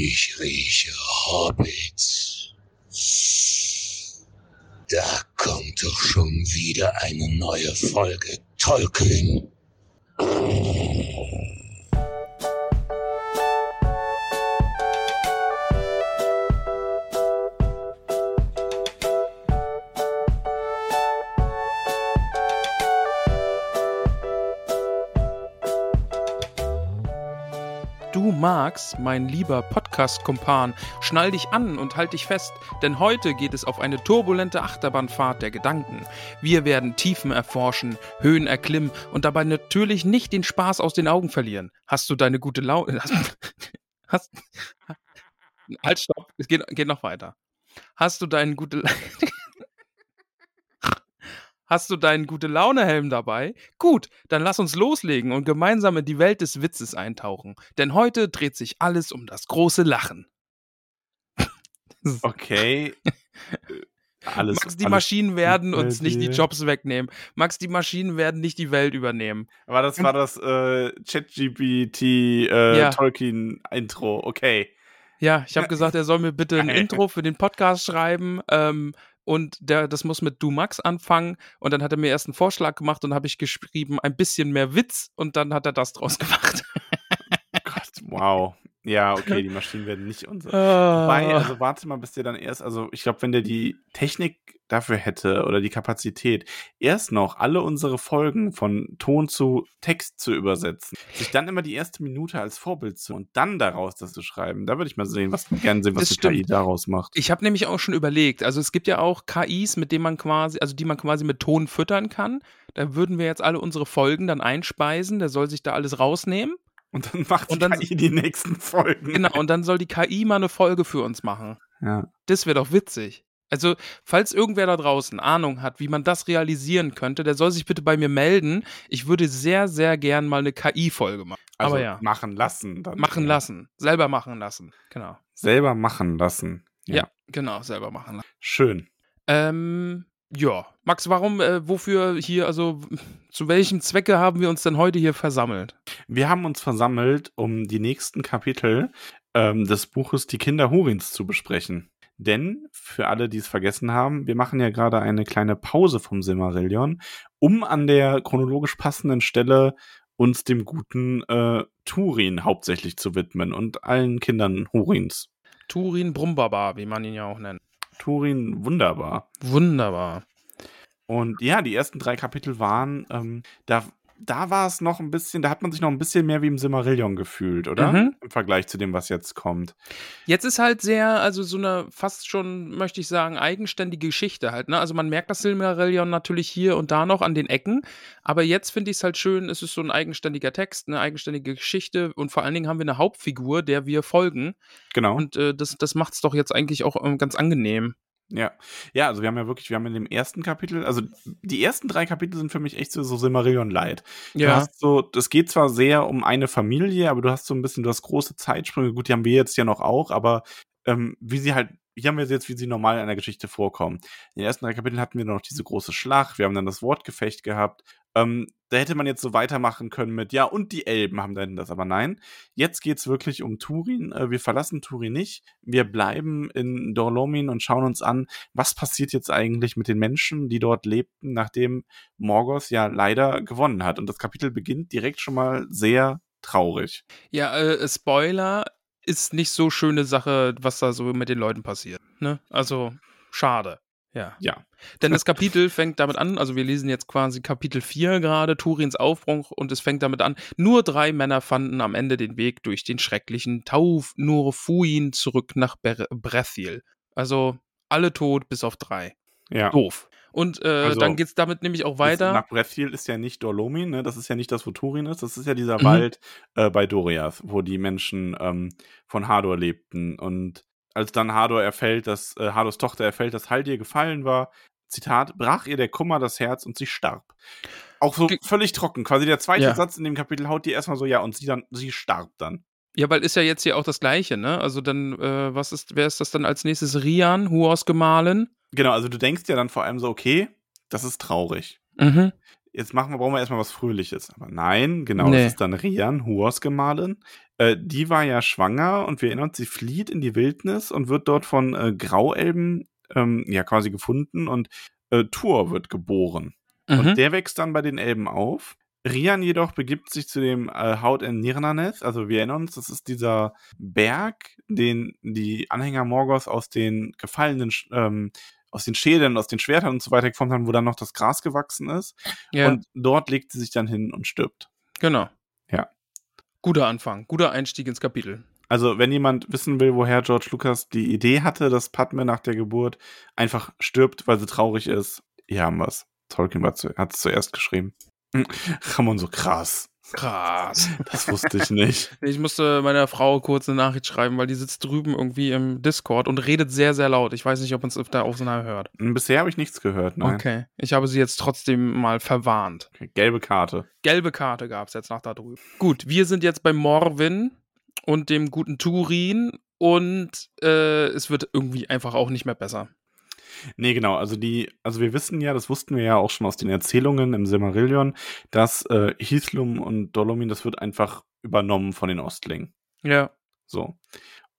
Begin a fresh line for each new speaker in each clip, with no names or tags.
Ich rieche Hobbits. Da kommt doch schon wieder eine neue Folge Tolkien.
Du Max, mein lieber Podcast-Kumpan, schnall dich an und halt dich fest, denn heute geht es auf eine turbulente Achterbahnfahrt der Gedanken. Wir werden Tiefen erforschen, Höhen erklimmen und dabei natürlich nicht den Spaß aus den Augen verlieren. Hast du deine gute Laune? Hast, halt, stopp, es geht, geht noch weiter. Hast du deinen gute Hast du deinen gute Laune-Helm dabei? Gut, dann lass uns loslegen und gemeinsam in die Welt des Witzes eintauchen. Denn heute dreht sich alles um das große Lachen.
Okay. alles,
Max, die
alles
Maschinen werden uns nicht die. Jobs wegnehmen. Max, die Maschinen werden nicht die Welt übernehmen.
Aber das war das äh, ChatGPT äh,
Ja.
Tolkien-Intro. Okay.
Ja, ich habe gesagt, er soll mir bitte ein. Intro für den Podcast schreiben. Ähm, und der, das muss mit Du Max anfangen. Und dann hat er mir erst einen Vorschlag gemacht und habe ich geschrieben, ein bisschen mehr Witz. Und dann hat er das draus gemacht.
Gott, wow. Ja, okay, die Maschinen werden nicht unser.
Ah.
Wobei, also warte mal, bis der dann erst, also ich glaube, wenn der die Technik dafür hätte oder die Kapazität, erst noch alle unsere Folgen von Ton zu Text zu übersetzen, sich dann immer die erste Minute als Vorbild zu und dann daraus das zu schreiben, da würde ich mal sehen, was gerne sehen, was
Das
die
stimmt.
KI daraus macht.
Ich habe nämlich auch schon überlegt, also es gibt ja auch KIs, mit denen man quasi, also die man quasi mit Ton füttern kann. Da würden wir jetzt alle unsere Folgen dann einspeisen, der soll sich da alles rausnehmen.
Und dann macht
Und
die
dann-
KI die nächsten Folgen.
Genau, und dann soll die KI mal eine Folge für uns machen.
Ja.
Das wäre doch witzig. Also, falls irgendwer da draußen Ahnung hat, wie man das realisieren könnte, der soll sich bitte bei mir melden. Ich würde sehr, sehr gern mal eine KI-Folge machen.
Also
Aber ja,
machen lassen. Dann.
machen
Ja.
lassen. Selber machen lassen. Genau.
Selber machen lassen.
Ja, genau, selber machen lassen.
Schön.
Ähm, ja. Max, warum, äh, wofür hier, also zu welchem Zwecke haben wir uns denn heute hier versammelt?
Wir haben uns versammelt, um die nächsten Kapitel ähm, des Buches Die Kinder Hurins zu besprechen. Denn, für alle, die es vergessen haben, wir machen ja gerade eine kleine Pause vom Silmarillion, um an der chronologisch passenden Stelle uns dem guten äh, Turin hauptsächlich zu widmen und allen Kindern Hurins.
Turin Brumbaba, wie man ihn ja auch nennt.
Turin, wunderbar.
Wunderbar.
Und ja, die ersten drei Kapitel waren, ähm, da, da war es noch ein bisschen, da hat man sich noch ein bisschen mehr wie im Silmarillion gefühlt, oder?
Mhm.
Im Vergleich zu dem, was jetzt kommt.
Jetzt ist halt sehr, also so eine fast schon, möchte ich sagen, eigenständige Geschichte halt. Ne? Also man merkt das Silmarillion natürlich hier und da noch an den Ecken, aber jetzt finde ich es halt schön, es ist so ein eigenständiger Text, eine eigenständige Geschichte und vor allen Dingen haben wir eine Hauptfigur, der wir folgen
Genau.
und äh, das, das macht es doch jetzt eigentlich auch ähm, ganz angenehm.
Ja. Ja, also wir haben ja wirklich, wir haben in dem ersten Kapitel, also die ersten drei Kapitel sind für mich echt so, so Silmarillion Light. Du
Ja,
hast so, das geht zwar sehr um eine Familie, aber du hast so ein bisschen, du hast große Zeitsprünge. Gut, die haben wir jetzt ja noch auch, aber ähm, wie sie halt, hier haben wir sie jetzt, wie sie normal in einer Geschichte vorkommen. In den ersten drei Kapiteln hatten wir noch diese große Schlacht, wir haben dann das Wortgefecht gehabt. Ähm, da hätte man jetzt so weitermachen können mit, ja, und die Elben haben dann das, aber nein. Jetzt geht's wirklich um Turin. Äh, wir verlassen Turin nicht. Wir bleiben in Dorlomin und schauen uns an, was passiert jetzt eigentlich mit den Menschen, die dort lebten, nachdem Morgoth ja leider gewonnen hat. Und das Kapitel beginnt direkt schon mal sehr traurig.
ja äh, Spoiler ist nicht so schöne Sache, was da so mit den Leuten passiert. Ne? Also schade. Ja.
Ja.
Denn das Kapitel fängt damit an, also wir lesen jetzt quasi Kapitel 4 gerade, Turins Aufbruch, und es fängt damit an, nur drei Männer fanden am Ende den Weg durch den schrecklichen Tauf Nurfuin zurück nach Ber Brethil. Also alle tot bis auf drei.
Ja.
Doof. Und äh,
Also,
dann geht's damit nämlich auch weiter.
nach Breathfield ist ja nicht Dorlomin, ne? Das ist ja nicht das, wo Turin ist. Das ist ja dieser
Mhm.
Wald äh, bei Doriath, wo die Menschen ähm, von Hador lebten. Und als dann Hador erfällt, dass äh, Hadors Tochter erfällt, dass Haldir gefallen war, Zitat, brach ihr der Kummer das Herz und sie starb. Auch so
Ge-
völlig trocken. Quasi der zweite
Ja.
Satz in dem Kapitel haut die erstmal so, ja, und sie dann, sie starb dann.
Ja, weil ist ja jetzt hier auch das Gleiche, ne? Also dann, äh, was ist, wer ist das dann als nächstes? Rian, Huos gemahlen.
Genau, also du denkst ja dann vor allem so, okay, das ist traurig.
Mhm.
jetzt machen wir, brauchen wir erstmal was Fröhliches. Aber nein, genau,
Nee.
das ist dann Rian, Huos gemahlin. Äh, die war ja schwanger und wir erinnern uns, sie flieht in die Wildnis und wird dort von äh, Grauelben ähm, ja quasi gefunden und äh, Tur wird geboren.
Mhm.
Und der wächst dann bei den Elben auf. Rian jedoch begibt sich zu dem äh, Haut in Nirnaneth. Also wir erinnern uns, das ist dieser Berg, den die Anhänger Morgoth aus den gefallenen, ähm, aus den Schädeln, aus den Schwertern und so weiter geformt haben, wo dann noch das Gras gewachsen ist.
ja,
Und dort legt sie sich dann hin und stirbt.
genau.
Ja.
Guter Anfang, guter Einstieg ins Kapitel.
Also, wenn jemand wissen will, woher George Lucas die Idee hatte, dass Padme nach der Geburt einfach stirbt, weil sie traurig ist, hier haben wir's. Tolkien hat es zuerst geschrieben. Hm, Ramon so krass.
Krass.
Das wusste ich nicht.
Ich musste meiner Frau kurz eine Nachricht schreiben, weil die sitzt drüben irgendwie im Discord und redet sehr, sehr laut. Ich weiß nicht, ob man es da Aufnahme hört.
Bisher habe ich nichts gehört, nein.
Okay. Ich habe sie jetzt trotzdem mal verwarnt.
Okay, Gelbe Karte.
Gelbe Karte gab es jetzt nach da drüben. Gut, wir sind jetzt bei Morwin und dem guten Turin und äh, es wird irgendwie einfach auch nicht mehr besser.
Nee, genau. Also die, also wir wissen ja, das wussten wir ja auch schon aus den Erzählungen im Silmarillion, dass äh, Hithlum und Dolomin, das wird einfach übernommen von den Ostlingen.
Ja.
So.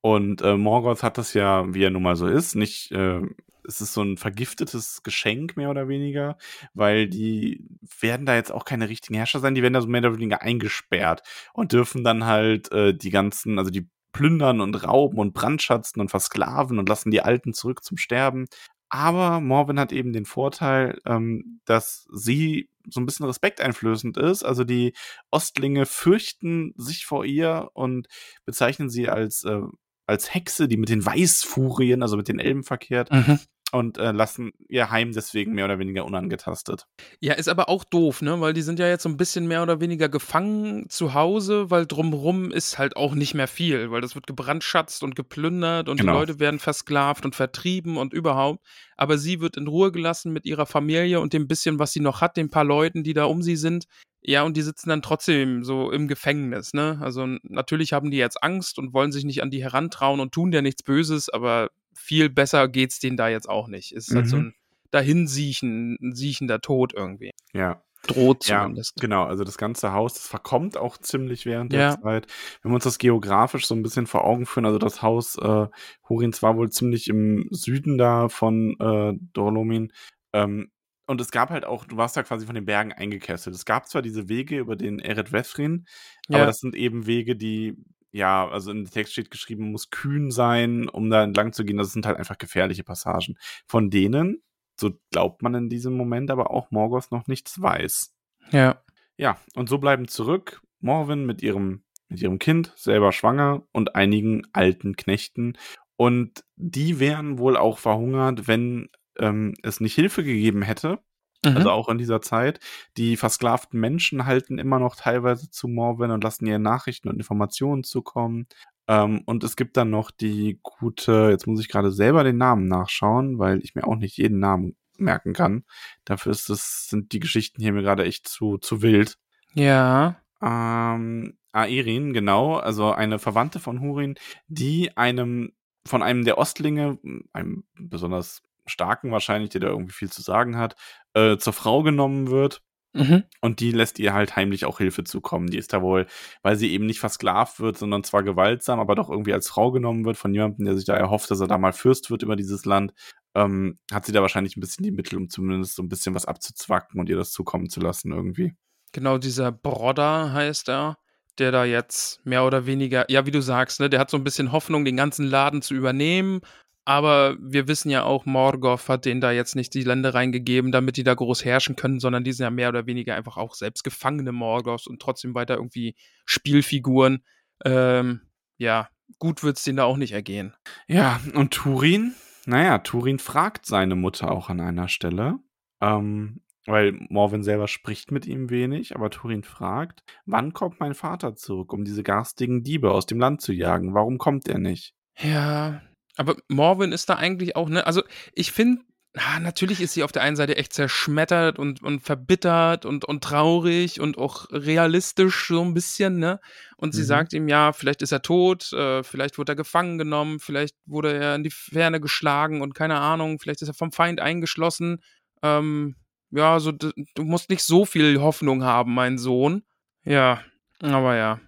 Und äh, Morgoth hat das ja, wie er nun mal so ist, nicht, äh, es ist so ein vergiftetes Geschenk mehr oder weniger, weil die werden da jetzt auch keine richtigen Herrscher sein, die werden da so mehr oder weniger eingesperrt und dürfen dann halt äh, die ganzen, also die plündern und rauben und brandschatzen und versklaven und lassen die Alten zurück zum Sterben. Aber Morwen hat eben den Vorteil, ähm, dass sie so ein bisschen respekteinflößend ist. Also die Ostlinge fürchten sich vor ihr und bezeichnen sie als, äh, als Hexe, die mit den Weißfurien, also mit den Elben verkehrt,
Mhm.
Und äh, lassen ihr Heim deswegen mehr oder weniger unangetastet.
Ja, ist aber auch doof, ne? Weil die sind ja jetzt so ein bisschen mehr oder weniger gefangen zu Hause, weil drumrum ist halt auch nicht mehr viel, weil das wird gebrandschatzt und geplündert und
Genau.
die Leute werden versklavt und vertrieben und überhaupt. Aber sie wird in Ruhe gelassen mit ihrer Familie und dem bisschen, was sie noch hat, den paar Leuten, die da um sie sind. Ja, und die sitzen dann trotzdem so im Gefängnis, ne? Also natürlich haben die jetzt Angst und wollen sich nicht an die herantrauen und tun ja nichts Böses, aber viel besser geht's denen da jetzt auch nicht. Es ist halt so
Mhm.
ein Dahinsiechen, ein siechender Tod irgendwie.
Ja.
Droht
Ja,
zumindest.
genau. Also das ganze Haus, das verkommt auch ziemlich während
Ja.
der Zeit. Wenn wir uns das geografisch so ein bisschen vor Augen führen, also das Haus äh, Hurins war wohl ziemlich im Süden da von äh, Dolomin. Ähm, und es gab halt auch, du warst da quasi von den Bergen eingekesselt. Es gab zwar diese Wege über den Eret Vethrin, aber
Ja.
das sind eben Wege, die, ja, also im Text steht geschrieben, muss kühn sein, um da entlang zu gehen. Das sind halt einfach gefährliche Passagen. Von denen, so glaubt man in diesem Moment, aber auch Morgoth noch nichts weiß.
Ja.
Ja, und so bleiben zurück Morwen mit ihrem, mit ihrem Kind, selber schwanger, und einigen alten Knechten. Und die wären wohl auch verhungert, wenn ähm, es nicht Hilfe gegeben hätte.
Mhm.
Also auch in dieser Zeit. Die versklavten Menschen halten immer noch teilweise zu Morwen und lassen ihr Nachrichten und Informationen zukommen. Ähm, und es gibt dann noch die gute, jetzt muss ich gerade selber den Namen nachschauen, weil ich mir auch nicht jeden Namen merken kann. Dafür ist das, sind die Geschichten hier mir gerade echt zu, zu wild.
ja.
Ähm, Aerin, genau, also eine Verwandte von Hurin, die einem, von einem der Ostlinge, einem besonders starken wahrscheinlich, der da irgendwie viel zu sagen hat, äh, zur Frau genommen wird.
Mhm.
Und die lässt ihr halt heimlich auch Hilfe zukommen. Die ist da wohl, weil sie eben nicht versklavt wird, sondern zwar gewaltsam, aber doch irgendwie als Frau genommen wird von jemandem, der sich da erhofft, dass er da mal Fürst wird über dieses Land, ähm, hat sie da wahrscheinlich ein bisschen die Mittel, um zumindest so ein bisschen was abzuzwacken und ihr das zukommen zu lassen irgendwie.
Genau, dieser Brodder heißt er, der da jetzt mehr oder weniger, ja, wie du sagst, ne, der hat so ein bisschen Hoffnung, den ganzen Laden zu übernehmen. Aber wir wissen ja auch, Morgoth hat denen da jetzt nicht die Länder reingegeben, damit die da groß herrschen können, sondern die sind ja mehr oder weniger einfach auch selbst Gefangene Morgoths und trotzdem weiter irgendwie Spielfiguren. Ähm, ja, gut wird's denen da auch nicht ergehen.
Ja, und Turin, naja, Turin fragt seine Mutter auch an einer Stelle. Ähm, weil Morven selber spricht mit ihm wenig, aber Turin fragt, wann kommt mein Vater zurück, um diese garstigen Diebe aus dem Land zu jagen? Warum kommt er nicht?
Ja, aber Morven ist da eigentlich auch, ne, also ich finde, ah, natürlich ist sie auf der einen Seite echt zerschmettert und, und verbittert und, und traurig und auch realistisch so ein bisschen, ne? Und sie
Mhm.
sagt ihm, ja, vielleicht ist er tot, äh, vielleicht wurde er gefangen genommen, vielleicht wurde er in die Ferne geschlagen und keine Ahnung, vielleicht ist er vom Feind eingeschlossen. Ähm, ja, so, du musst nicht so viel Hoffnung haben, mein Sohn. Ja, aber ja.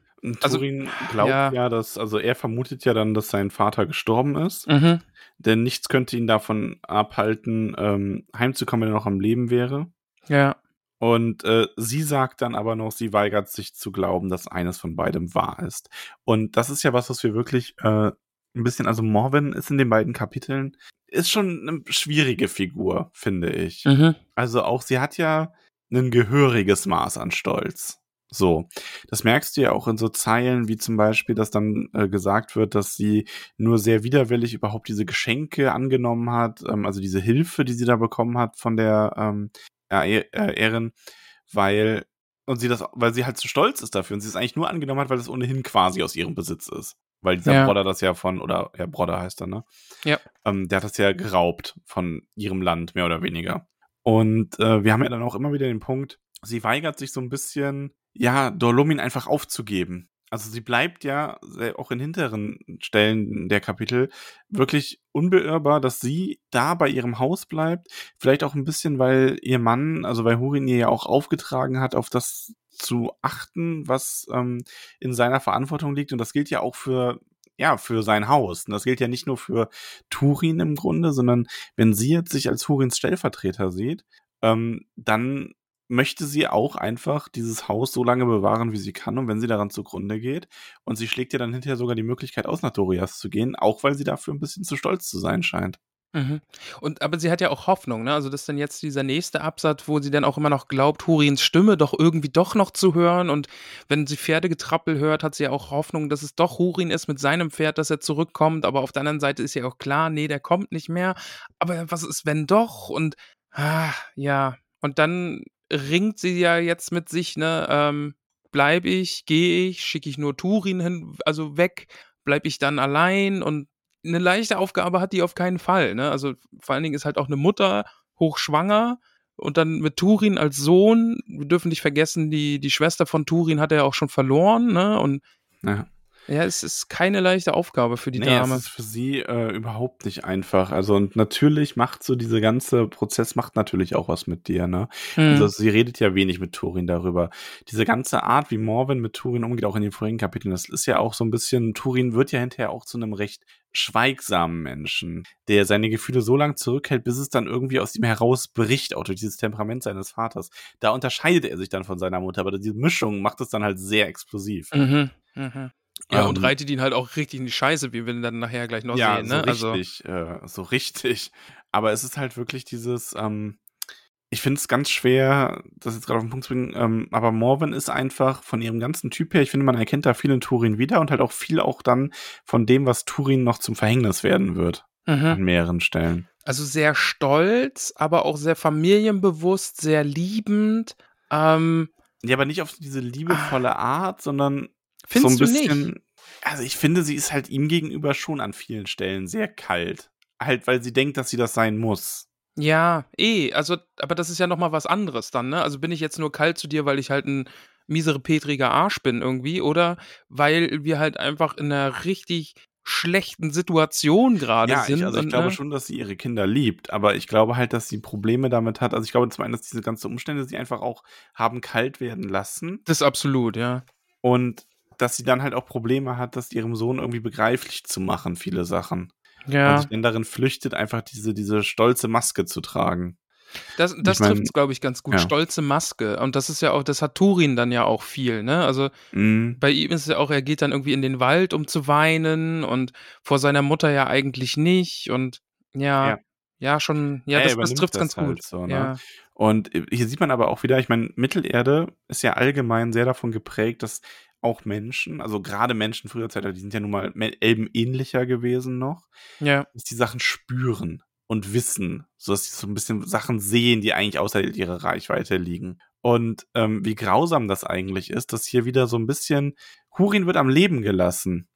Also,
Turin glaubt
ja.
ja. dass, also er vermutet ja dann, dass sein Vater gestorben ist,
Mhm.
denn nichts könnte ihn davon abhalten, ähm, heimzukommen, wenn er noch am Leben wäre.
Ja.
Und äh, sie sagt dann aber noch, sie weigert sich zu glauben, dass eines von beidem wahr ist. Und das ist ja was, was wir wirklich äh, ein bisschen, also Morven ist in den beiden Kapiteln, ist schon eine schwierige Figur, finde ich.
Mhm.
Also auch sie hat ja ein gehöriges Maß an Stolz. So, das merkst du ja auch in so Zeilen, wie zum Beispiel, dass dann äh, gesagt wird, dass sie nur sehr widerwillig überhaupt diese Geschenke angenommen hat, ähm, also diese Hilfe, die sie da bekommen hat von der ähm, ja, äh, Erin, weil und sie das, weil sie halt zu stolz ist dafür und sie es eigentlich nur angenommen hat, weil es ohnehin quasi aus ihrem Besitz ist. Weil dieser
Ja.
Brodder das ja von, oder ja, Brodder heißt er, ne?
Ja.
Ähm, der hat das ja geraubt von ihrem Land, mehr oder weniger. Und äh, wir haben ja dann auch immer wieder den Punkt, sie weigert sich so ein bisschen, ja, Dolomin einfach aufzugeben. Also sie bleibt ja auch in hinteren Stellen der Kapitel wirklich unbeirrbar, dass sie da bei ihrem Haus bleibt. Vielleicht auch ein bisschen, weil ihr Mann, also weil Hurin ihr ja auch aufgetragen hat, auf das zu achten, was ähm, in seiner Verantwortung liegt. Und das gilt ja auch für ja, für sein Haus. Und das gilt ja nicht nur für Turin im Grunde, sondern wenn sie jetzt sich als Hurins Stellvertreter sieht, ähm, dann möchte sie auch einfach dieses Haus so lange bewahren, wie sie kann. Und wenn sie daran zugrunde geht, und sie schlägt ja dann hinterher sogar die Möglichkeit aus, nach Dorias zu gehen, auch weil sie dafür ein bisschen zu stolz zu sein scheint.
Mhm. Und aber sie hat ja auch Hoffnung, ne? Also das ist dann jetzt dieser nächste Absatz, wo sie dann auch immer noch glaubt, Hurins Stimme doch irgendwie doch noch zu hören. Und wenn sie Pferdegetrappel hört, hat sie ja auch Hoffnung, dass es doch Hurin ist mit seinem Pferd, dass er zurückkommt. Aber auf der anderen Seite ist ja auch klar, nee, der kommt nicht mehr. Aber was ist, wenn doch? Und ah, ja. Und dann ringt sie ja jetzt mit sich, ne? Ähm, bleib ich, gehe ich, schicke ich nur Turin hin, also weg, bleib ich dann allein und eine leichte Aufgabe hat die auf keinen Fall. Ne? Also vor allen Dingen ist halt auch eine Mutter hochschwanger und dann mit Turin als Sohn. Wir dürfen nicht vergessen, die, die Schwester von Turin hat er ja auch schon verloren. Ne? Und
Ja.
Ja, es ist keine leichte Aufgabe für die
nee,
Dame.
es ist für sie äh, überhaupt nicht einfach. Also und natürlich macht so dieser ganze Prozess macht natürlich auch was mit dir, ne?
Hm.
Also sie redet ja wenig mit Turin darüber. Diese ganze Art, wie Morven mit Turin umgeht, auch in den vorigen Kapiteln, das ist ja auch so ein bisschen, Turin wird ja hinterher auch zu einem recht schweigsamen Menschen, der seine Gefühle so lange zurückhält, bis es dann irgendwie aus ihm herausbricht, auch durch dieses Temperament seines Vaters. Da unterscheidet er sich dann von seiner Mutter, aber diese Mischung macht es dann halt sehr explosiv.
Mhm. Mhm. Ja, und
Ähm,
reitet ihn halt auch richtig in die Scheiße, wie wir dann nachher gleich noch
ja,
sehen.
so
Ne? Also,
richtig, äh, so richtig. Aber es ist halt wirklich dieses, ähm, ich finde es ganz schwer, das jetzt gerade auf den Punkt zu bringen, ähm, aber Morven ist einfach von ihrem ganzen Typ her, ich finde, man erkennt da viel in Turin wieder und halt auch viel auch dann von dem, was Turin noch zum Verhängnis werden wird.
mhm.
An mehreren Stellen.
also sehr stolz, aber auch sehr familienbewusst, sehr liebend. Ähm,
Ja, aber nicht auf diese liebevolle Art, sondern
Findest
so
du
ein
nicht?
bisschen. Also ich finde, sie ist halt ihm gegenüber schon an vielen Stellen sehr kalt. Halt, weil sie denkt, dass sie das sein muss.
Ja, eh, also, aber das ist ja nochmal was anderes dann, ne? Also bin ich jetzt nur kalt zu dir, weil ich halt ein miserepetriger Arsch bin irgendwie, oder weil wir halt einfach in einer richtig schlechten Situation gerade
Ja,
sind.
ich, also ich
und,
glaube
ne?
schon, dass sie ihre Kinder liebt, aber ich glaube halt, dass sie Probleme damit hat. Also ich glaube zum einen, dass diese ganzen Umstände sie einfach auch haben kalt werden lassen
Das ist absolut, ja.
und dass sie dann halt auch Probleme hat, das ihrem Sohn irgendwie begreiflich zu machen, viele Sachen. Und
Ja,
sich dann darin flüchtet, einfach diese, diese stolze Maske zu tragen.
das, das
mein,
trifft es, glaube ich, ganz gut.
ja.
Stolze Maske. Und das ist ja auch, das hat Turin dann ja auch viel, ne? Also
Mhm.
bei ihm ist es ja auch, er geht dann irgendwie in den Wald, um zu weinen und vor seiner Mutter ja eigentlich nicht. Und ja,
Ja.
ja, schon, ja, das, das trifft
das
ganz
halt
gut.
so, ne?
Ja.
Und äh, hier sieht man aber auch wieder, ich meine, Mittelerde ist ja allgemein sehr davon geprägt, dass auch Menschen, also gerade Menschen früher Zeit, die sind ja nun mal Elben ähnlicher gewesen noch,
Ja.
dass die Sachen spüren und Wissen, sodass sie so ein bisschen Sachen sehen, die eigentlich außerhalb ihrer Reichweite liegen. Und ähm, wie grausam das eigentlich ist, dass hier wieder so ein bisschen Hurin wird am Leben gelassen.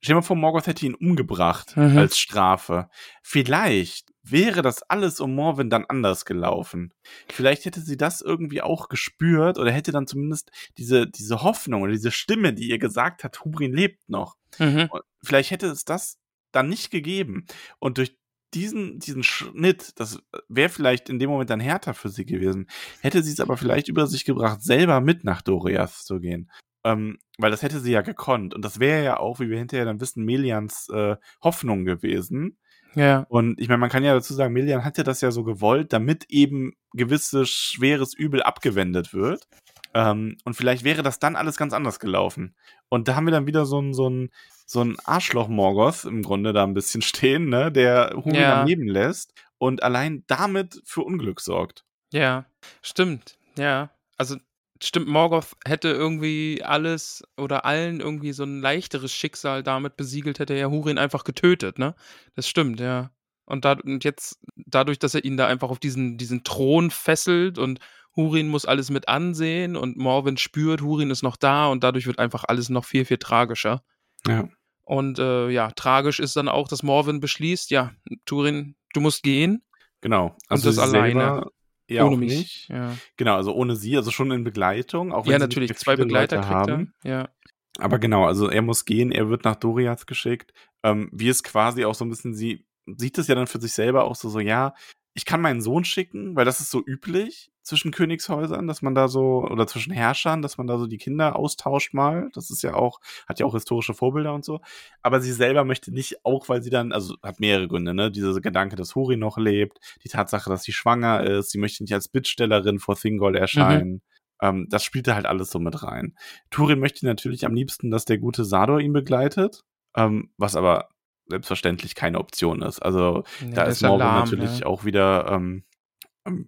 Stell dir mal vor, Morgoth hätte ihn umgebracht
Mhm.
als Strafe. Vielleicht wäre das alles um Morwen dann anders gelaufen. Vielleicht hätte sie das irgendwie auch gespürt oder hätte dann zumindest diese, diese Hoffnung oder diese Stimme, die ihr gesagt hat, Hurin lebt noch.
Mhm.
Vielleicht hätte es das dann nicht gegeben. Und durch diesen, diesen Schnitt, das wäre vielleicht in dem Moment dann härter für sie gewesen, hätte sie es aber vielleicht über sich gebracht, selber mit nach Doriath zu gehen. Ähm, weil das hätte sie ja gekonnt. Und das wäre ja auch, wie wir hinterher dann wissen, Melians äh, Hoffnung gewesen.
Ja.
Und ich meine, man kann ja dazu sagen, Melian hat ja das ja so gewollt, damit eben gewisses schweres Übel abgewendet wird. Ähm, und vielleicht wäre das dann alles ganz anders gelaufen. Und da haben wir dann wieder so ein, so ein, so ein Arschloch-Morgoth im Grunde da ein bisschen stehen, ne, der Hurin
Ja.
am Leben lässt und allein damit für Unglück sorgt.
Ja, stimmt. Ja, also stimmt, Morgoth hätte irgendwie alles oder allen irgendwie so ein leichteres Schicksal damit besiegelt, hätte er Hurin einfach getötet, ne? Das stimmt, ja. Und, da, und jetzt, dadurch, dass er ihn da einfach auf diesen, diesen Thron fesselt und Hurin muss alles mit ansehen und Morwen spürt, Hurin ist noch da und dadurch wird einfach alles noch viel, viel tragischer.
Ja.
Und äh, ja, tragisch ist dann auch, dass Morwen beschließt, ja, Turin, du musst gehen.
Genau. Also
das
sie
alleine.
selber ja
ohne mich.
nicht.
Ja,
Genau, also ohne sie, also schon in Begleitung, auch wenn
ja natürlich, zwei Begleiter
Leute
kriegt
haben.
er. Ja.
Aber genau, also er muss gehen, er wird nach Doriath geschickt. Ähm, wie es quasi auch so ein bisschen, sie sieht es ja dann für sich selber auch so, so, ja, ich kann meinen Sohn schicken, weil das ist so üblich zwischen Königshäusern, dass man da so, oder zwischen Herrschern, dass man da so die Kinder austauscht mal. Das ist ja auch, hat ja auch historische Vorbilder und so. Aber sie selber möchte nicht, auch weil sie dann, also hat mehrere Gründe, ne? Dieser Gedanke, dass Hori noch lebt, die Tatsache, dass sie schwanger ist, sie möchte nicht als Bittstellerin vor Thingol erscheinen. Ähm, das spielte halt alles so mit rein. Turin möchte natürlich am liebsten, dass der gute Sador ihn begleitet, ähm, was aber selbstverständlich keine Option ist. Also
Nee,
da ist
ja
Morgan natürlich
ja.
auch wieder, ähm,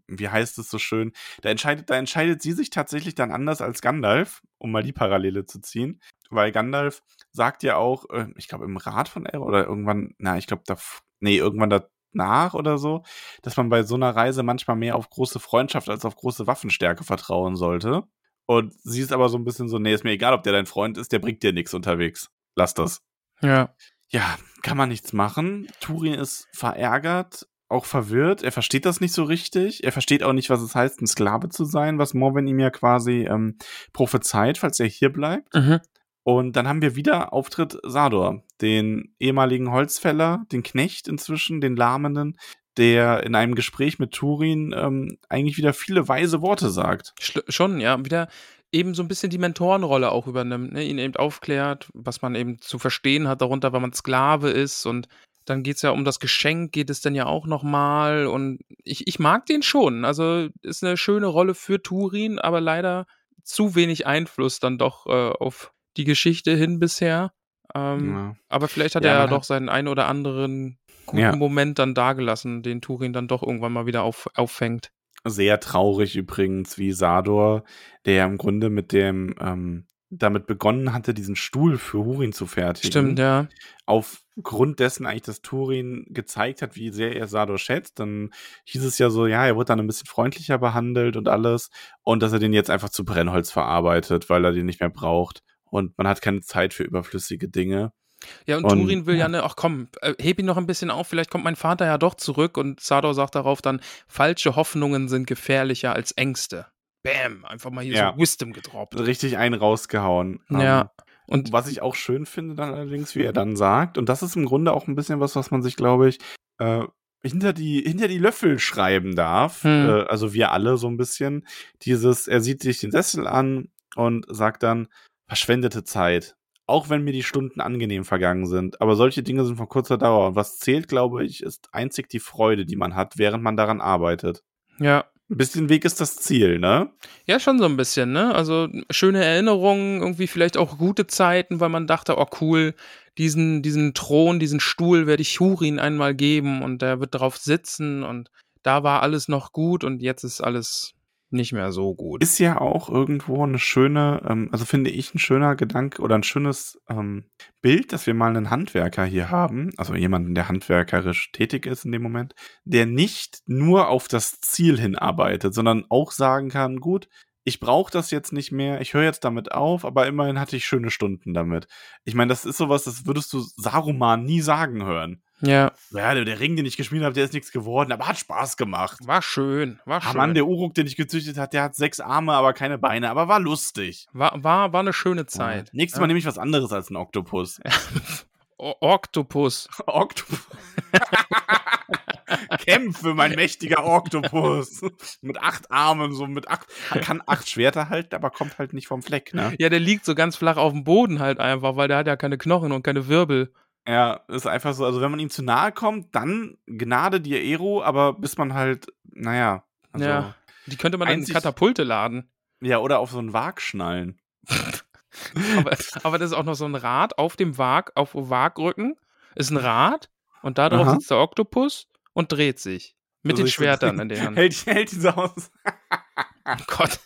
wie heißt es so schön, da entscheidet, da entscheidet sie sich tatsächlich dann anders als Gandalf, um mal die Parallele zu ziehen, weil Gandalf sagt ja auch, äh, ich glaube im Rat von Elrond oder irgendwann, na, ich glaube da, nee, irgendwann danach oder so, dass man bei so einer Reise manchmal mehr auf große Freundschaft als auf große Waffenstärke vertrauen sollte. Und sie ist aber so ein bisschen so, nee, ist mir egal, ob der dein Freund ist, der bringt dir nichts unterwegs. Lass das.
Ja.
Ja, kann man nichts machen. Turin ist verärgert, auch verwirrt. Er versteht das nicht so richtig. Er versteht auch nicht, was es heißt, ein Sklave zu sein, was Morwen ihm ja quasi ähm, prophezeit, falls er hier bleibt.
Mhm.
Und dann haben wir wieder Auftritt Sador, den ehemaligen Holzfäller, den Knecht inzwischen, den Lahmenden, der in einem Gespräch mit Turin ähm, eigentlich wieder viele weise Worte sagt.
Schon, ja. Wieder eben so ein bisschen die Mentorenrolle auch übernimmt, ne? ihn eben aufklärt, was man eben zu verstehen hat darunter, weil man Sklave ist und dann geht es ja um das Geschenk, geht es dann ja auch nochmal und ich, ich mag den schon. Also ist eine schöne Rolle für Turin, aber leider zu wenig Einfluss dann doch äh, auf die Geschichte hin bisher. Ähm,
Ja.
Aber vielleicht hat
Ja,
er ja doch seinen einen oder anderen guten
Ja.
Moment dann dagelassen, den Turin dann doch irgendwann mal wieder auf, auffängt.
Sehr traurig übrigens, wie Sador, der im Grunde mit dem ähm, damit begonnen hatte, diesen Stuhl für Hurin zu fertigen.
Stimmt, ja.
Aufgrund dessen eigentlich, dass Turin gezeigt hat, wie sehr er Sador schätzt, dann hieß es ja so, ja, er wird dann ein bisschen freundlicher behandelt und alles und dass er den jetzt einfach zu Brennholz verarbeitet, weil er den nicht mehr braucht und man hat keine Zeit für überflüssige Dinge.
Ja, und,
Und-
Turin will ja,
ja.
ne, ach komm, äh, heb ihn noch ein bisschen auf, vielleicht kommt mein Vater ja doch zurück und Sador sagt darauf dann, falsche Hoffnungen sind gefährlicher als Ängste. Bam, einfach mal hier
Ja.
so Wisdom gedroppt.
Richtig einen rausgehauen.
Ja.
Ähm,
Und
Was ich auch schön finde dann allerdings, wie er dann sagt, und das ist im Grunde auch ein bisschen was, was man sich, glaube ich, äh, hinter die, hinter die Löffel schreiben darf.
Hm.
Äh, also wir alle so ein bisschen. Dieses, er sieht sich den Sessel an und sagt dann, verschwendete Zeit. Auch wenn mir die Stunden angenehm vergangen sind. Aber solche Dinge sind von kurzer Dauer. Und was zählt, glaube ich, ist einzig die Freude, die man hat, während man daran arbeitet.
ja.
Ein bisschen Weg ist das Ziel, ne?
Ja, schon so ein bisschen, ne? Also schöne Erinnerungen, irgendwie vielleicht auch gute Zeiten, weil man dachte, oh cool, diesen, diesen Thron, diesen Stuhl werde ich Hurin einmal geben und der wird drauf sitzen und da war alles noch gut und jetzt ist alles nicht mehr so gut.
Ist ja auch irgendwo eine schöne, ähm, also finde ich ein schöner Gedanke oder ein schönes ähm, Bild, dass wir mal einen Handwerker hier haben, also jemanden, der handwerkerisch tätig ist in dem Moment, der nicht nur auf das Ziel hinarbeitet, sondern auch sagen kann, gut, ich brauche das jetzt nicht mehr, ich höre jetzt damit auf, aber immerhin hatte ich schöne Stunden damit. Ich meine, das ist sowas, das würdest du Saruman nie sagen hören.
Ja,
Ja, der, der Ring, den ich geschmiedet habe, der ist nichts geworden, aber hat Spaß gemacht.
war schön, war
Ah
schön.
Mann, der Uruk, den ich gezüchtet hat, der hat sechs Arme, aber keine Beine, aber war lustig.
war, war, war eine schöne Zeit.
Nächstes
Ja.
Mal nehme ich was anderes als ein Oktopus.
Oktopus.
Oktopus. Kämpfe, mein mächtiger Oktopus. mit acht Armen, so mit acht, kann acht Schwerter halten, aber kommt halt nicht vom Fleck, ne?
Ja, der liegt so ganz flach auf dem Boden halt einfach, weil der hat ja keine Knochen und keine Wirbel.
Ja, ist einfach so, also wenn man ihm zu nahe kommt, dann Gnade dir Ero, aber bis man halt, naja, also,
Ja. Die könnte man in Katapulte laden.
ja, oder auf so einen Wag schnallen.
Aber, aber das ist auch noch so ein Rad auf dem Wag, auf dem Wagrücken. Ist ein Rad und da drauf sitzt der Oktopus und dreht sich. Mit
Also
den
so-
Schwertern in den Händen.
Hält, hält diese aus.
Oh Gott.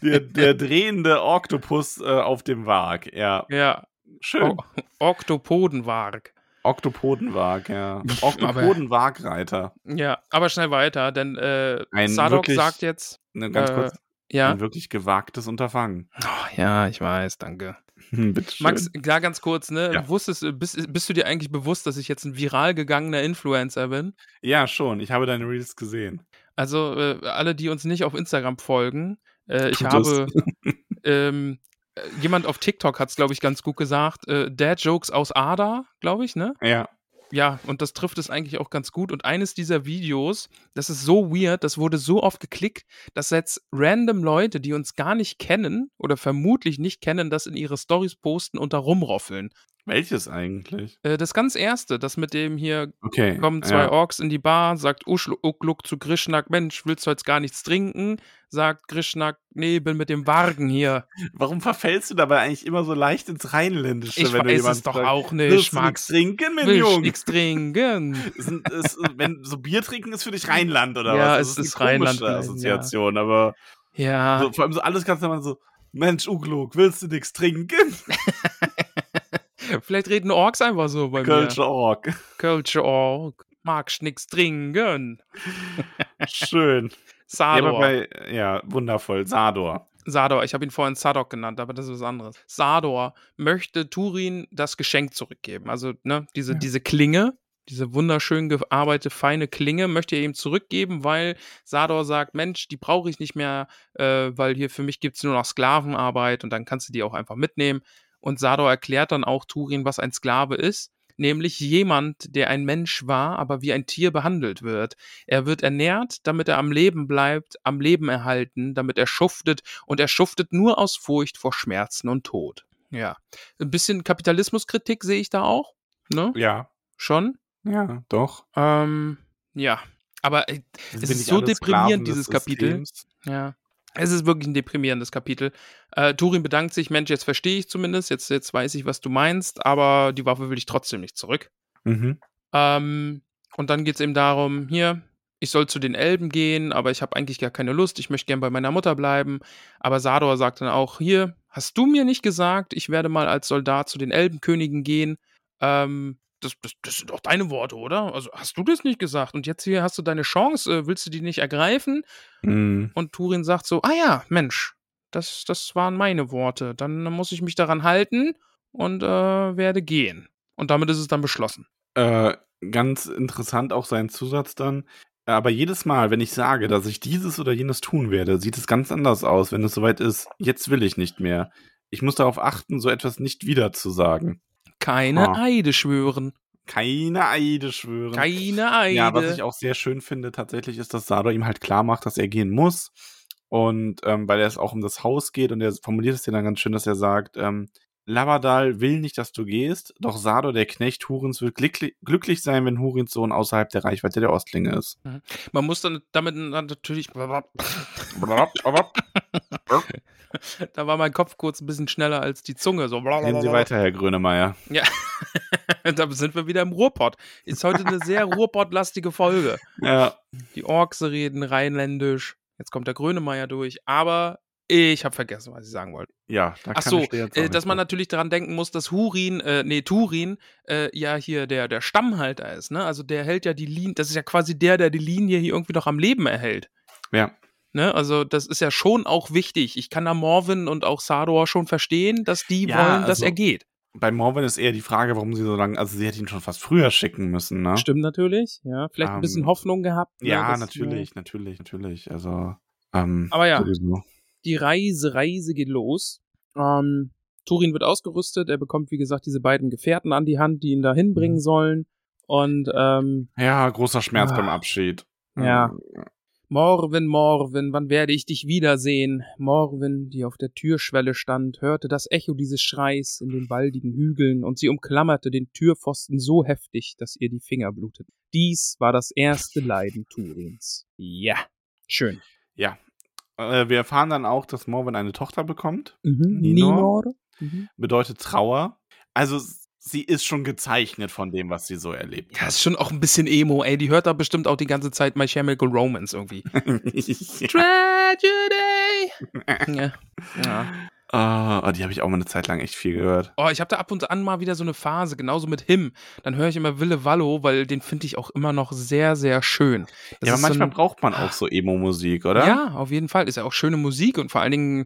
Der, der drehende Oktopus äh, auf dem Wag, ja.
Ja.
Schön.
O Oktopodenwarg.
Oktopodenwag, ja. Oktopodenwagreiter.
Ja, aber schnell weiter, denn äh,
Ein
Sadok
wirklich-
sagt jetzt.
Ne, ganz
Äh,
kurz,
Ja.
ein wirklich gewagtes Unterfangen.
Oh, ja, ich weiß, danke.
Hm.
Max, klar, ganz kurz, ne?
Ja.
Wusstest, du- bist, bist du dir eigentlich bewusst, dass ich jetzt ein viral gegangener Influencer bin?
Ja, schon. Ich habe deine Reels gesehen.
Also, äh, alle, die uns nicht auf Instagram folgen, äh, ich
Tut
habe ähm, äh, jemand auf TikTok hat es, glaube ich, ganz gut gesagt. Äh, Dad Jokes aus Ada, glaube ich, ne?
Ja.
Ja, und das trifft es eigentlich auch ganz gut. Und eines dieser Videos, das ist so weird, das wurde so oft geklickt, dass jetzt random Leute, die uns gar nicht kennen oder vermutlich nicht kennen, das in ihre Stories posten und da rumroffeln.
Welches eigentlich?
Äh, das ganz erste, das mit dem hier
Okay.
kommen zwei
ja.
Orks in die Bar, sagt Ugluk zu Grishnak, Mensch, willst du jetzt gar nichts trinken? Sagt Grishnak, nee, bin mit dem Wargen hier.
Warum verfällst du dabei eigentlich immer so leicht ins Rheinländische,
Ich
wenn du jemanden
es doch
fragst,
auch nicht,
du
Max.
nix trinken, mein
ich
Junge?
nichts trinken.
Ist, ist, wenn so Bier trinken ist für dich Rheinland oder
Ja,
was?
es
Das
ist
komische
Rheinland, ja.
Assoziation, aber
Ja,
so, vor allem so alles kannst du mal so, Mensch, Ugluk, willst du nichts trinken?
vielleicht reden Orks einfach so bei mir.
Kölsche Ork.
Kölsche Ork. Magst nix trinken.
Schön. ja,
Sador.
aber bei, ja, wundervoll. Sador.
Sador, ich habe ihn vorhin Sadok genannt, aber das ist was anderes. Sador möchte Turin das Geschenk zurückgeben. Also, ne, diese,
Ja.
diese Klinge, diese wunderschön gearbeitete, feine Klinge möchte er ihm zurückgeben, weil Sador sagt, Mensch, die brauche ich nicht mehr, äh, weil hier für mich gibt es nur noch Sklavenarbeit und dann kannst du die auch einfach mitnehmen. Und Sador erklärt dann auch Turin, was ein Sklave ist. Nämlich jemand, der ein Mensch war, aber wie ein Tier behandelt wird. Er wird ernährt, damit er am Leben bleibt, am Leben erhalten, damit er schuftet und er schuftet nur aus Furcht vor Schmerzen und Tod. Ja. Ein bisschen Kapitalismuskritik sehe ich da auch. Ne?
Ja.
Schon.
Ja, doch.
Ähm, ja. Aber äh, Es ist so deprimierend,
Sklaven
dieses Kapitel.
Systems.
ja. Es ist wirklich ein deprimierendes Kapitel. Äh, Turin bedankt sich, Mensch, jetzt verstehe ich zumindest, jetzt, jetzt weiß ich, was du meinst, aber die Waffe will ich trotzdem nicht zurück.
Mhm.
Ähm, und dann geht es eben darum, hier, ich soll zu den Elben gehen, aber ich habe eigentlich gar keine Lust, ich möchte gern bei meiner Mutter bleiben. Aber Sador sagt dann auch, hier, hast du mir nicht gesagt, ich werde mal als Soldat zu den Elbenkönigen gehen? Ähm, das, das, das sind doch deine Worte, oder? Also hast du das nicht gesagt? Und jetzt hier hast du deine Chance, äh, willst du die nicht ergreifen?
Mhm.
Und Turin sagt so, ah ja, Mensch, das, das waren meine Worte. Dann muss ich mich daran halten und äh, werde gehen. Und damit ist es dann beschlossen.
Äh, ganz interessant auch sein Zusatz dann. Aber jedes Mal, wenn ich sage, dass ich dieses oder jenes tun werde, sieht es ganz anders aus, wenn es soweit ist, jetzt will ich nicht mehr. Ich muss darauf achten, so etwas nicht wieder zu sagen.
Keine
Ah.
Eide schwören.
Keine Eide schwören.
Keine Eide.
Ja, was ich auch sehr schön finde tatsächlich, ist, dass Sador ihm halt klar macht, dass er gehen muss. Und ähm, weil es auch um das Haus geht und er formuliert es ja dann ganz schön, dass er sagt, ähm, Lavadal will nicht, dass du gehst, doch Sador, der Knecht Hurins, wird glücklich, glücklich sein, wenn Hurins Sohn außerhalb der Reichweite der Ostlinge ist.
Man muss dann damit natürlich. da war mein Kopf kurz ein bisschen schneller als die Zunge. So.
Reden Sie weiter, Herr Grönemeyer.
Ja. da sind wir wieder im Ruhrpott. Ist heute eine sehr Ruhrpott-lastige Folge.
Ja,
Die Orks reden rheinländisch. Jetzt kommt der Grönemeyer durch, aber ich habe vergessen, was ich sagen wollte.
Ja, da
Ach
kann
so, äh, dass man natürlich daran denken muss, dass Hurin, äh, nee, Turin, äh, ja hier der, der Stammhalter ist, ne? Also der hält ja die Linie, das ist ja quasi der, der die Linie hier irgendwie noch am Leben erhält.
Ja,
Ne? Also das ist ja schon auch wichtig. Ich kann da Morvin und auch Sador schon verstehen, dass die
Ja,
wollen, dass
also-
er geht.
bei Morven ist eher die Frage, warum sie so lange, also sie hätte ihn schon fast früher schicken müssen, ne?
Stimmt natürlich, ja. Vielleicht ein bisschen
Ähm,
Hoffnung gehabt. ne,
Ja,
dass,
natürlich, natürlich, natürlich. Also, ähm,
Aber ja.
sowieso.
die Reise, Reise geht los. Ähm, Turin wird ausgerüstet, er bekommt, wie gesagt, diese beiden Gefährten an die Hand, die ihn da hinbringen
Mhm.
sollen. Und ähm,
Ja, großer Schmerz
Ah.
beim Abschied.
Ja. Morwen, Morwen, wann werde ich dich wiedersehen? Morwen, die auf der Türschwelle stand, hörte das Echo dieses Schreis in den waldigen Hügeln, und sie umklammerte den Türpfosten so heftig, dass ihr die Finger bluteten. Dies war das erste Leiden Turins. Ja, schön.
Ja. Äh, wir erfahren dann auch, dass Morven eine Tochter bekommt.
Mhm.
Ninor?
Mhm.
Bedeutet Trauer. Also, sie ist schon gezeichnet von dem, was sie so erlebt
Ja,
hat.
ist schon auch ein bisschen Emo, ey. Die hört da bestimmt auch die ganze Zeit My Chemical Romance irgendwie. Tragedy! ja. ja.
Ah, die habe ich auch mal eine Zeit lang echt viel gehört.
Oh, ich habe da ab und an mal wieder so eine Phase, genauso mit Him. Dann höre ich immer Wille Wallo, weil den finde ich auch immer noch sehr, sehr schön. Das
ja, aber
ist so
manchmal
ein-
braucht man auch so Emo-Musik, oder?
Ja, auf jeden Fall. Ist ja auch schöne Musik und vor allen Dingen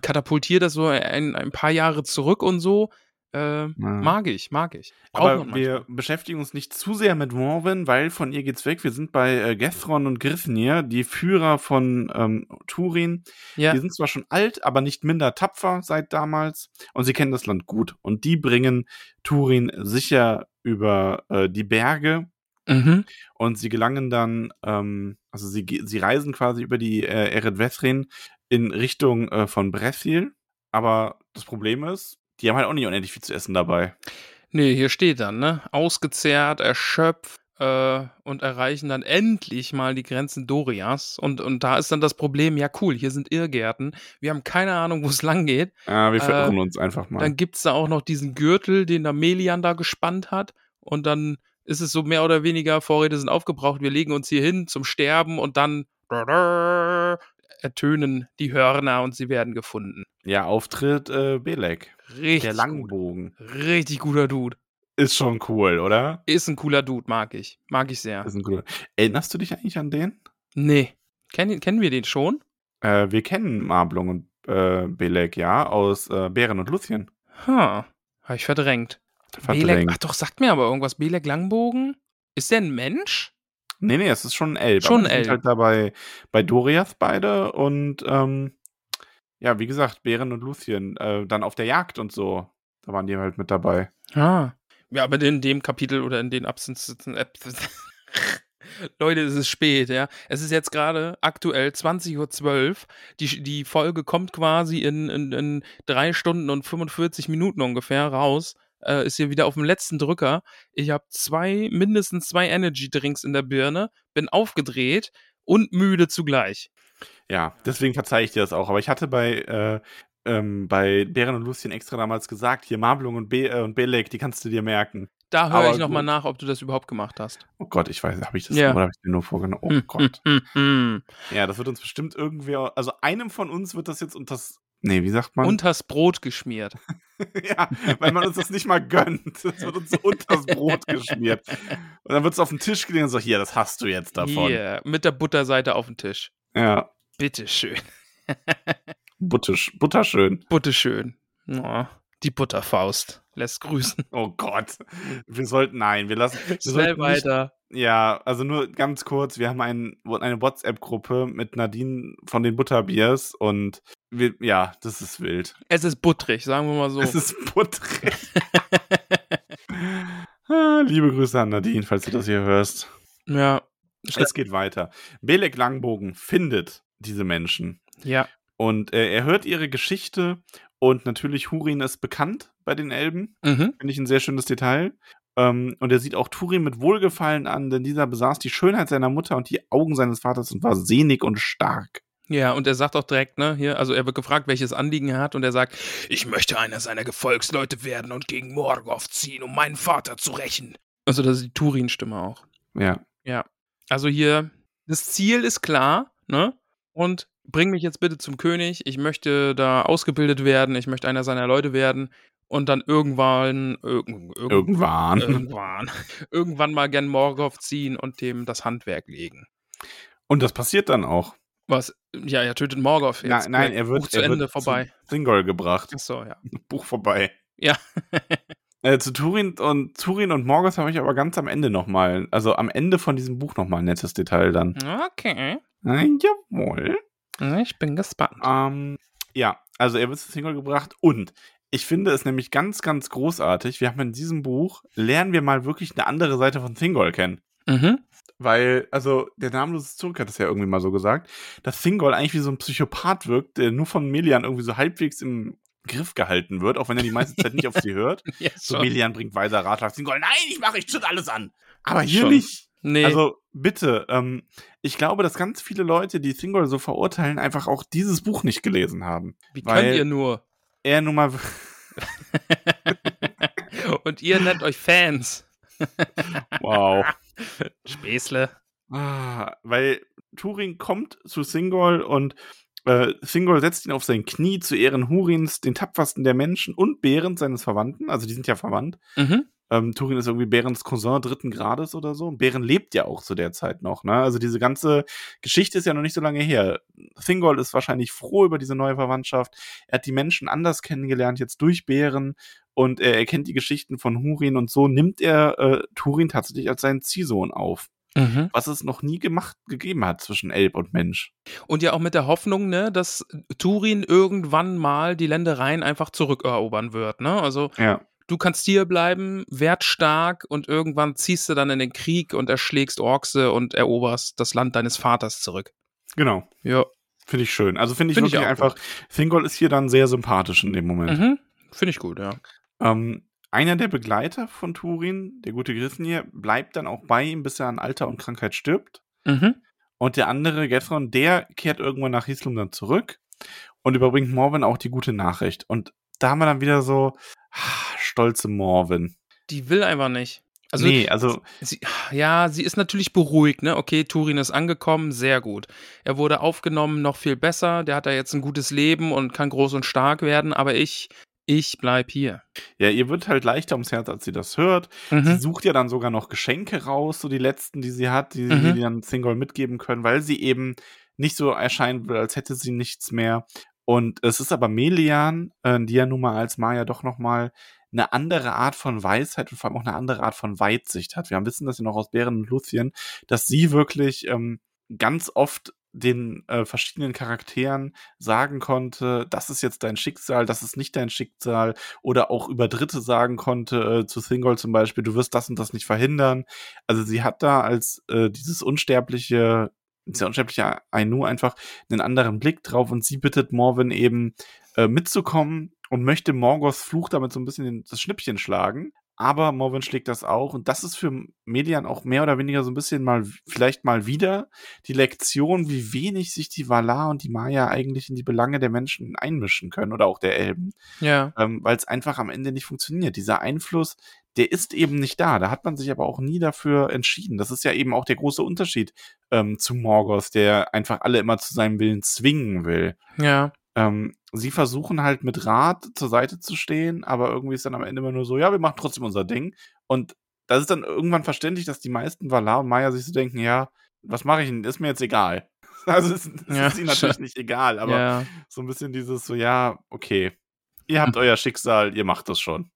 katapultiert das so ein, ein paar Jahre zurück und so. Äh, Mag ich, mag ich.
Aber wir beschäftigen uns nicht zu sehr mit Morven, weil von ihr geht's weg. Wir sind bei äh, Gethron und Gryffnir, die Führer von ähm, Turin.
Ja.
Die sind zwar schon alt, aber nicht minder tapfer seit damals. Und sie kennen das Land gut. Und die bringen Turin sicher über äh, die Berge.
Mhm.
Und sie gelangen dann, ähm, also sie, sie reisen quasi über die äh, Eredvethrin in Richtung äh, von Brethil. Aber das Problem ist, die haben halt auch nicht unendlich viel zu essen dabei.
Nee, hier steht dann, ne? Ausgezehrt, erschöpft äh, und erreichen dann endlich mal die Grenzen Dorias. Und, und da ist dann das Problem, ja cool, hier sind Irrgärten. Wir haben keine Ahnung, wo es lang geht.
Ja, wir
Äh,
verirren uns einfach mal.
Dann gibt's da auch noch diesen Gürtel, den da Melian da gespannt hat. Und dann ist es so mehr oder weniger, Vorräte sind aufgebraucht, wir legen uns hier hin zum Sterben und dann ertönen die Hörner und sie werden gefunden.
Ja, Auftritt äh, Belek.
Richtig
Der
gut.
Langbogen.
Richtig guter Dude.
Ist schon cool, oder?
Ist ein cooler Dude, mag ich. Mag ich sehr.
Ist ein cooler. Erinnerst du dich eigentlich an den?
Nee. Kennen, kennen wir den schon?
Äh, wir kennen Marblung und äh, Belek, ja, aus äh, Bären und Luthien.
Ha. Hab ich verdrängt. Belek,
Verdrängt.
ach doch, sagt mir aber irgendwas. Belek Langbogen? Ist der ein Mensch?
Nee, nee, es ist schon ein Elb.
Schon ein
sind halt dabei bei Doriath beide und ähm, ja, wie gesagt, Bären und Luthien, äh, dann auf der Jagd und so. Da waren die halt mit dabei.
Ah. Ja, aber in dem Kapitel oder in den Absnitten. Leute, es ist spät, ja. Es ist jetzt gerade aktuell 20.12 Uhr. Die, die Folge kommt quasi in, in, in drei Stunden und 45 Minuten ungefähr raus. Äh, ist hier wieder auf dem letzten Drücker. Ich habe zwei, mindestens zwei Energy Drinks in der Birne, bin aufgedreht und müde zugleich.
Ja, deswegen verzeihe ich dir das auch. Aber ich hatte bei, äh, ähm, bei Bären und Luthien extra damals gesagt, hier Marblung und, Be äh, und Belek, die kannst du dir merken.
Da höre ich nochmal nach, ob du das überhaupt gemacht hast.
Oh Gott, ich weiß, habe ich das
Ja.
oder habe ich dir nur vorgenommen? Oh
Hm,
Gott.
hm, hm, hm.
Ja, das wird uns bestimmt irgendwer, also einem von uns wird das jetzt unters, nee, wie sagt man?
Unters Brot geschmiert.
ja, weil man uns das nicht mal gönnt. Das wird uns so unters Brot geschmiert. Und dann wird es auf den Tisch gelegt und so, hier, das hast du jetzt davon.
Hier, mit der Butterseite auf den Tisch.
Ja,
Bitteschön.
buttisch, butterschön.
Butteschön. Oh, die Butterfaust lässt grüßen.
Oh Gott. Wir sollten, nein, wir lassen, wir
Schnell
nicht,
weiter.
Ja, also nur ganz kurz, wir haben ein, eine WhatsApp-Gruppe mit Nadine von den Butterbiers und wir, ja, das ist wild.
Es ist buttrig, sagen wir mal so.
Es ist butterig. Ah, Liebe Grüße an Nadine, falls du das hier hörst.
ja.
Es geht weiter. Belek Langbogen findet diese Menschen
Ja.
und äh, er hört ihre Geschichte und natürlich Hurin ist bekannt bei den Elben.
Mhm.
Finde ich ein sehr schönes Detail. Ähm, und er sieht auch Turin mit Wohlgefallen an, denn dieser besaß die Schönheit seiner Mutter und die Augen seines Vaters und war sehnig und stark.
Ja, und er sagt auch direkt, ne, hier, also er wird gefragt, welches Anliegen er hat, und er sagt, ich möchte einer seiner Gefolgsleute werden und gegen Morgoth ziehen, um meinen Vater zu rächen. Also das ist die Turin-Stimme auch.
Ja.
Also hier, das Ziel ist klar, ne? und bring mich jetzt bitte zum König. Ich möchte da ausgebildet werden. Ich möchte einer seiner Leute werden und dann irgendwann, irg irg
Irgendwann.
irgendwann, irgendwann mal gern Morgoth ziehen und dem das Handwerk legen.
Und das passiert dann auch.
Was? Ja, er tötet Morgoth
Na,
jetzt.
nein, er wird,
Buch zu Ende
wird
vorbei.
zu Thingol gebracht.
Achso, ja.
Buch vorbei.
Ja.
Äh, zu Turin und Turin und Morgoth habe ich aber ganz am Ende nochmal, also am Ende von diesem Buch nochmal ein nettes Detail dann.
Okay.
Äh, jawohl.
Ich bin gespannt.
Ähm, ja, also er wird zu Thingol gebracht und ich finde es nämlich ganz, ganz großartig. Wir haben in diesem Buch, lernen wir mal wirklich eine andere Seite von Thingol kennen.
Mhm.
Weil, also, der namenlose Zurück hat es ja irgendwie mal so gesagt, dass Thingol eigentlich wie so ein Psychopath wirkt, der nur von Melian irgendwie so halbwegs im Griff gehalten wird, auch wenn er die meiste Zeit nicht auf sie hört.
Ja,
So. Melian bringt weiser Ratschlag. Thingol, nein, ich mache, ich zünd alles an. Aber hier
Schon.
nicht.
Nee.
Also, bitte, ähm, ich glaube, dass ganz viele Leute, die Thingol so verurteilen, einfach auch dieses Buch nicht gelesen haben.
Wie könnt ihr nur?
Er nun mal,
Und ihr nennt euch Fans.
wow.
Späßle.
Ah, weil Turin kommt zu Thingol und äh, Thingol setzt ihn auf sein Knie zu Ehren Hurins, den tapfersten der Menschen und Behrens, seines Verwandten. Also die sind ja verwandt.
Mhm.
Ähm, Turin ist irgendwie Behrens Cousin dritten Grades oder so. Und Beren lebt ja auch zu der Zeit noch. Ne? Also diese ganze Geschichte ist ja noch nicht so lange her. Thingol ist wahrscheinlich froh über diese neue Verwandtschaft. Er hat die Menschen anders kennengelernt, jetzt durch Beren. Und er erkennt die Geschichten von Hurin und so nimmt er äh, Turin tatsächlich als seinen Ziehsohn auf
Mhm.
was es noch nie gemacht gegeben hat zwischen Elb und Mensch.
Und ja auch mit der Hoffnung, ne, dass Turin irgendwann mal die Ländereien einfach zurückerobern wird, ne? Also
Ja.
Du kannst hier bleiben, wertstark und irgendwann ziehst du dann in den Krieg und erschlägst Orkse und eroberst das Land deines Vaters zurück.
Genau.
Ja.
Finde ich schön. Also finde ich
Finde ich
wirklich
auch
einfach, Thingol ist hier dann sehr sympathisch in dem Moment.
Mhm. Finde ich gut, ja.
Ähm, einer der Begleiter von Turin, der gute Grisnir, bleibt dann auch bei ihm, bis er an Alter und Krankheit stirbt.
Mhm.
Und der andere, Gethron, der kehrt irgendwann nach Hislum dann zurück und überbringt Morwen auch die gute Nachricht. Und da haben wir dann wieder so, ah, stolze Morwen.
Die will einfach nicht. Also,
nee, also
sie, ja, sie ist natürlich beruhigt, ne? Okay, Turin ist angekommen, sehr gut. Er wurde aufgenommen, noch viel besser. Der hat da jetzt ein gutes Leben und kann groß und stark werden, aber ich, ich bleib hier.
ja, ihr wird halt leichter ums Herz, als sie das hört. Sie
Mhm.
sucht ja dann sogar noch Geschenke raus, so die letzten, die sie hat, die
Mhm.
die dann Thingol mitgeben können, weil sie eben nicht so erscheinen will, als hätte sie nichts mehr. Und es ist aber Melian, äh, die ja nun mal als Maya doch noch mal eine andere Art von Weisheit und vor allem auch eine andere Art von Weitsicht hat. Wir haben wissen das ja noch aus Bären und Luthien, dass sie wirklich ähm, ganz oft den äh, verschiedenen Charakteren sagen konnte, das ist jetzt dein Schicksal, das ist nicht dein Schicksal, oder auch über Dritte sagen konnte, äh, zu Thingol zum Beispiel, du wirst das und das nicht verhindern. Also sie hat da als äh, dieses unsterbliche, dieser unsterbliche Ainu einfach einen anderen Blick drauf und sie bittet Morwen eben äh, mitzukommen und möchte Morgoths Fluch damit so ein bisschen das Schnippchen schlagen. Aber Morwen schlägt das auch und das ist für Median auch mehr oder weniger so ein bisschen mal, vielleicht mal wieder die Lektion, wie wenig sich die Valar und die Maya eigentlich in die Belange der Menschen einmischen können oder auch der Elben
Ja.
ähm, weil es einfach am Ende nicht funktioniert. Dieser Einfluss, der ist eben nicht da. Da hat man sich aber auch nie dafür entschieden. Das ist ja eben auch der große Unterschied ähm, zu Morgoth, der einfach alle immer zu seinem Willen zwingen will.
Ja.
Ähm, sie versuchen halt mit Rat zur Seite zu stehen, aber irgendwie ist dann am Ende immer nur so, ja, wir machen trotzdem unser Ding. Und das ist dann irgendwann verständlich, dass die meisten Valar und Maya sich so denken, ja, was mache ich denn? Ist mir jetzt egal. Also es, es
Ja.
ist ihnen natürlich nicht egal, aber
ja.
so ein bisschen dieses so, ja, okay, ihr habt euer Schicksal, ihr macht das schon.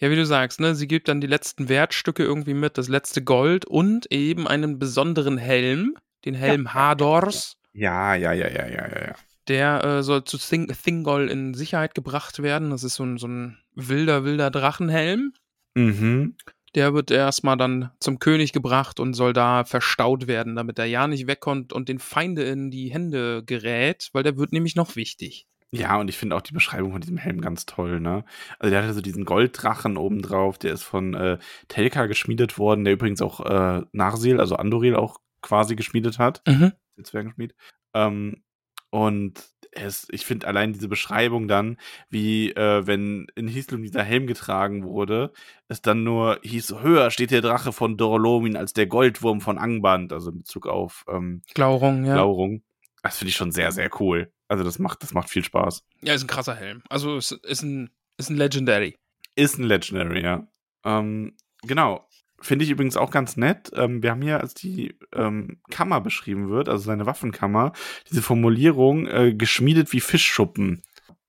Ja, wie du sagst, ne, sie gibt dann die letzten Wertstücke irgendwie mit, das letzte Gold und eben einen besonderen Helm, den Helm Hadors.
Ja, ja, ja, ja, ja, ja, ja.
Der äh, soll zu Thing Thingol in Sicherheit gebracht werden. Das ist so ein, so ein wilder, wilder Drachenhelm.
Mhm.
Der wird erstmal dann zum König gebracht und soll da verstaut werden, damit er ja nicht wegkommt und den Feinde in die Hände gerät, weil der wird nämlich noch wichtig.
Ja, und ich finde auch die Beschreibung von diesem Helm ganz toll, ne? Also der hatte so diesen Golddrachen obendrauf, der ist von äh, Telka geschmiedet worden, der übrigens auch äh, Narsil, also Andoril auch quasi geschmiedet hat.
Mhm.
den Zwergenschmied. Ähm, und es, ich finde allein diese Beschreibung dann, wie äh, wenn in Hislum dieser Helm getragen wurde, es dann nur hieß, höher steht der Drache von Dorolomin als der Goldwurm von Angband, also in Bezug auf ähm,
Glaurung, ja.
Glaurung. Das finde ich schon sehr, sehr cool. Also das macht, das macht viel Spaß.
Ja, ist ein krasser Helm. Also es ist ein, ist ein Legendary.
Ist ein Legendary, ja. Ähm, genau. Finde ich übrigens auch ganz nett. Ähm, wir haben hier, als die ähm, Kammer beschrieben wird, also seine Waffenkammer, diese Formulierung äh, geschmiedet wie Fischschuppen.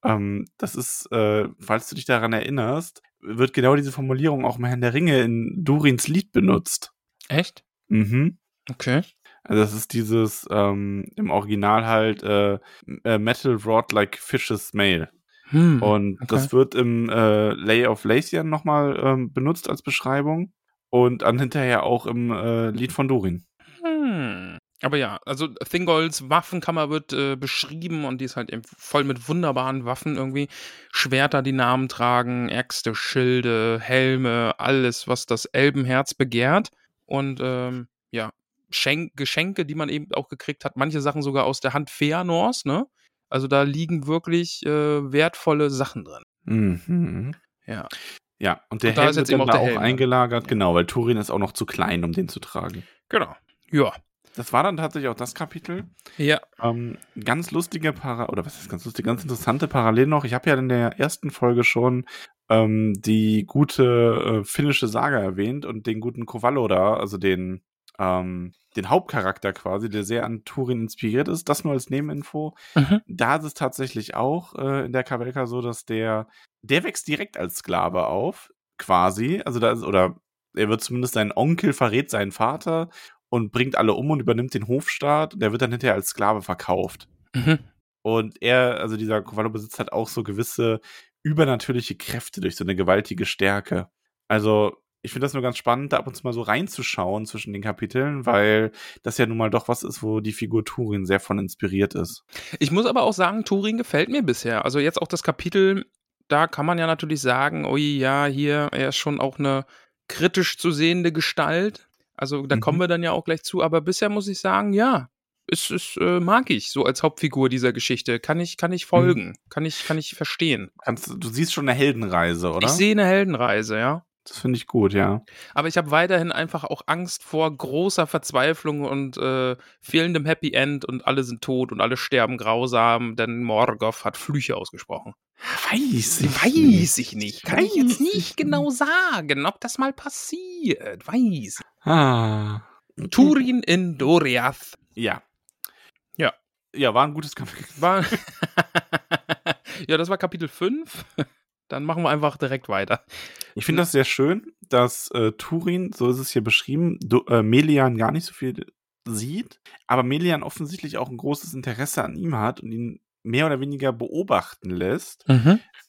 Ähm, das ist, äh, falls du dich daran erinnerst, wird genau diese Formulierung auch im Herrn der Ringe in Durins Lied benutzt.
Echt?
Mhm.
Okay.
Also das ist dieses ähm, im Original halt äh, äh, Metal Rod like Fish's Mail.
Hm.
Und
okay.
das wird im äh, Lay of Lacian nochmal ähm, benutzt als Beschreibung. Und dann hinterher auch im äh, Lied von Durin.
Hm. Aber ja, also Thingolds Waffenkammer wird äh, beschrieben und die ist halt eben voll mit wunderbaren Waffen irgendwie. Schwerter, die Namen tragen, Äxte, Schilde, Helme, alles, was das Elbenherz begehrt. Und ähm, ja, Schenk Geschenke, die man eben auch gekriegt hat. Manche Sachen sogar aus der Hand Feanors, ne? Also da liegen wirklich äh, wertvolle Sachen drin.
Mhm.
Ja.
Ja, und der
Und da
Helm
ist jetzt eben auch
auch
Helm, ne?
eingelagert, genau, weil Turin ist auch noch zu klein, um den zu tragen.
Genau. Ja.
Das war dann tatsächlich auch das Kapitel.
Ja.
Ähm, ganz lustige Para oder was ist ganz lustig, ganz interessante Parallel noch. Ich habe ja in der ersten Folge schon ähm, die gute äh, finnische Saga erwähnt und den guten Kovallo da, also den ähm, den Hauptcharakter quasi, der sehr an Turin inspiriert ist. Das nur als Nebeninfo.
Mhm.
Da ist es tatsächlich auch äh, in der Kavelka so, dass der der wächst direkt als Sklave auf, quasi. Also da ist, oder er wird zumindest sein Onkel verrät seinen Vater und bringt alle um und übernimmt den Hofstaat. Der wird dann hinterher als Sklave verkauft.
Mhm.
Und er, also dieser Kovallo besitzt halt auch so gewisse übernatürliche Kräfte durch so eine gewaltige Stärke. Also, ich finde das nur ganz spannend, da ab und zu mal so reinzuschauen zwischen den Kapiteln, weil das ja nun mal doch was ist, wo die Figur Turin sehr von inspiriert ist.
Ich muss aber auch sagen, Turin gefällt mir bisher. Also jetzt auch das Kapitel, da kann man ja natürlich sagen, ui, ja, hier, er ist schon auch eine kritisch zu sehende Gestalt. Also da
Mhm.
kommen wir dann ja auch gleich zu. Aber bisher muss ich sagen, ja, es, es äh, mag ich so als Hauptfigur dieser Geschichte. Kann ich, kann ich folgen, kann ich, kann ich verstehen.
Kannst, du du siehst schon eine Heldenreise, oder?
Ich sehe eine Heldenreise, ja.
Das finde ich gut, ja.
Aber ich habe weiterhin einfach auch Angst vor großer Verzweiflung und äh, fehlendem Happy End und alle sind tot und alle sterben grausam, denn Morgoth hat Flüche ausgesprochen.
Weiß
Weiß ich nicht. Kann ich jetzt
Weiß ich
nicht genau sagen, ob das mal passiert. Weiß.
Ah.
Turin in Doriath.
Ja.
Ja.
Ja, war ein gutes Kapitel.
War ja, das war Kapitel 5. Dann machen wir einfach direkt weiter.
Ich finde das sehr schön, dass äh, Turin, so ist es hier beschrieben, du, äh, Melian gar nicht so viel sieht, aber Melian offensichtlich auch ein großes Interesse an ihm hat und ihn mehr oder weniger beobachten lässt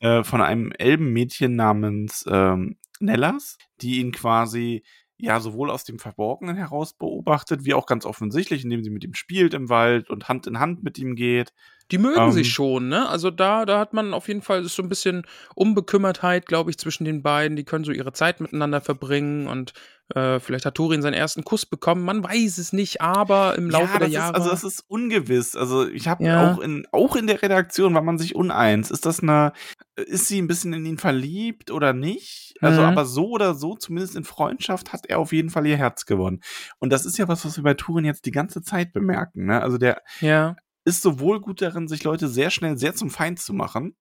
äh, von einem Elbenmädchen namens ähm, Nellas, die ihn quasi ja sowohl aus dem Verborgenen heraus beobachtet, wie auch ganz offensichtlich, indem sie mit ihm spielt im Wald und Hand in Hand mit ihm geht.
Die mögen
Ähm.
sich schon, ne? Also da, da hat man auf jeden Fall so ein bisschen Unbekümmertheit, glaube ich, zwischen den beiden. Die können so ihre Zeit miteinander verbringen und äh, vielleicht hat Turin seinen ersten Kuss bekommen. Man weiß es nicht, aber im Laufe
ja,
der Jahre.
Ist, also das ist ungewiss. Also ich habe
Ja.
auch in auch in der Redaktion war man sich uneins. Ist das eine ist sie ein bisschen in ihn verliebt oder nicht? Also
Mhm.
aber so oder so zumindest in Freundschaft hat er auf jeden Fall ihr Herz gewonnen. Und das ist ja was, was wir bei Turin jetzt die ganze Zeit bemerken. Ne? Also der
ja.
Ist sowohl gut darin, sich Leute sehr schnell sehr zum Feind zu machen.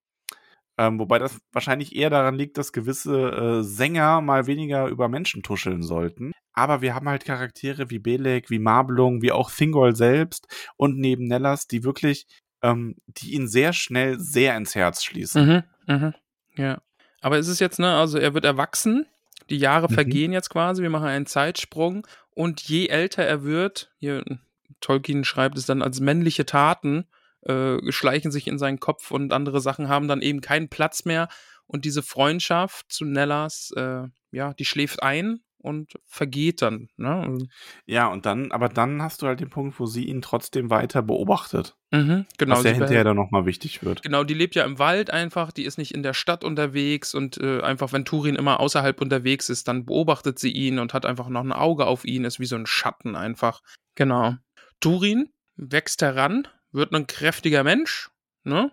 Ähm, wobei das wahrscheinlich eher daran liegt, dass gewisse äh, Sänger mal weniger über Menschen tuscheln sollten. Aber wir haben halt Charaktere wie Belek, wie Marblung, wie auch Thingol selbst und neben Nellas, die wirklich, ähm, die ihn sehr schnell sehr ins Herz schließen.
Mhm, mhm. Ja. Aber es ist jetzt, ne, also er wird erwachsen, die Jahre
Mhm.
vergehen jetzt quasi, wir machen einen Zeitsprung und je älter er wird, hier Tolkien schreibt es dann als männliche Taten, äh, schleichen sich in seinen Kopf und andere Sachen haben dann eben keinen Platz mehr und diese Freundschaft zu Nellas, äh, ja, die schläft ein und vergeht dann, ne? Und-
Ja, und dann, aber dann hast du halt den Punkt, wo sie ihn trotzdem weiter beobachtet.
Mhm, genau.
was ja hinterher dann nochmal wichtig wird.
Genau, die lebt ja im Wald einfach, die ist nicht in der Stadt unterwegs und äh, einfach, wenn Turin immer außerhalb unterwegs ist, dann beobachtet sie ihn und hat einfach noch ein Auge auf ihn, ist wie so ein Schatten einfach. Genau. Turin wächst heran, wird ein kräftiger Mensch, ne?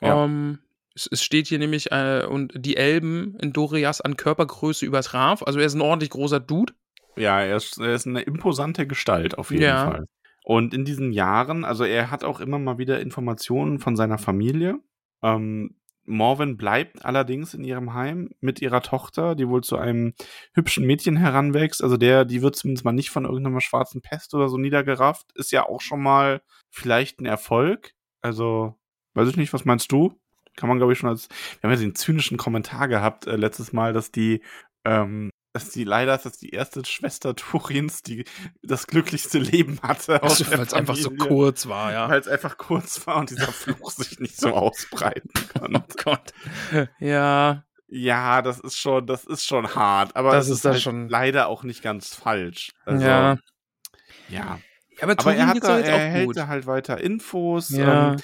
Ja.
Ähm, es, es steht hier nämlich, äh, und die Elben in Dorias an Körpergröße übertraf, also er ist ein ordentlich großer Dude.
Ja, er ist, er ist eine imposante Gestalt auf jeden
Ja.
Fall. Und in diesen Jahren, also er hat auch immer mal wieder Informationen von seiner Familie. Ähm, Morven bleibt allerdings in ihrem Heim mit ihrer Tochter, die wohl zu einem hübschen Mädchen heranwächst. Also der, die wird zumindest mal nicht von irgendeiner schwarzen Pest oder so niedergerafft. Ist ja auch schon mal vielleicht ein Erfolg. Also, weiß ich nicht, was meinst du? Kann man, glaube ich, schon als. Wir haben ja den zynischen Kommentar gehabt äh, letztes Mal, dass die ähm, dass die leider ist das die erste Schwester Turins, die das glücklichste Leben hatte.
Also, weil es einfach so kurz war, ja.
Weil es einfach kurz war und dieser Fluch sich nicht so ausbreiten kann.
Oh Gott. Ja.
Ja, das ist schon, das ist schon hart, aber
das
es
ist das
halt
schon-
leider auch nicht ganz falsch. Also,
ja.
ja.
Aber,
Aber er, hat da, er hält da halt weiter Infos.
Ja.
Ähm,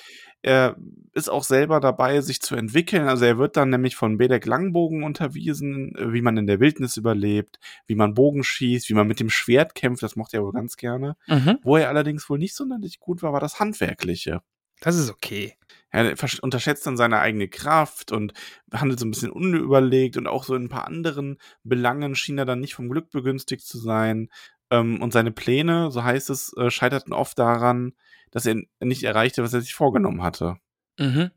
er ist auch selber dabei, sich zu entwickeln. Also er wird dann nämlich von Bedek Langbogen unterwiesen, äh, wie man in der Wildnis überlebt, wie man Bogen schießt, wie man mit dem Schwert kämpft. Das mochte er wohl ganz gerne.
Mhm.
Wo er allerdings wohl nicht sonderlich gut war, war das Handwerkliche.
Das ist okay.
Er unterschätzt dann seine eigene Kraft und handelt so ein bisschen unüberlegt und auch so in ein paar anderen Belangen schien er dann nicht vom Glück begünstigt zu sein. Ähm, und seine Pläne, so heißt es, äh, scheiterten oft daran, dass er nicht erreichte, was er sich vorgenommen hatte.
Mhm.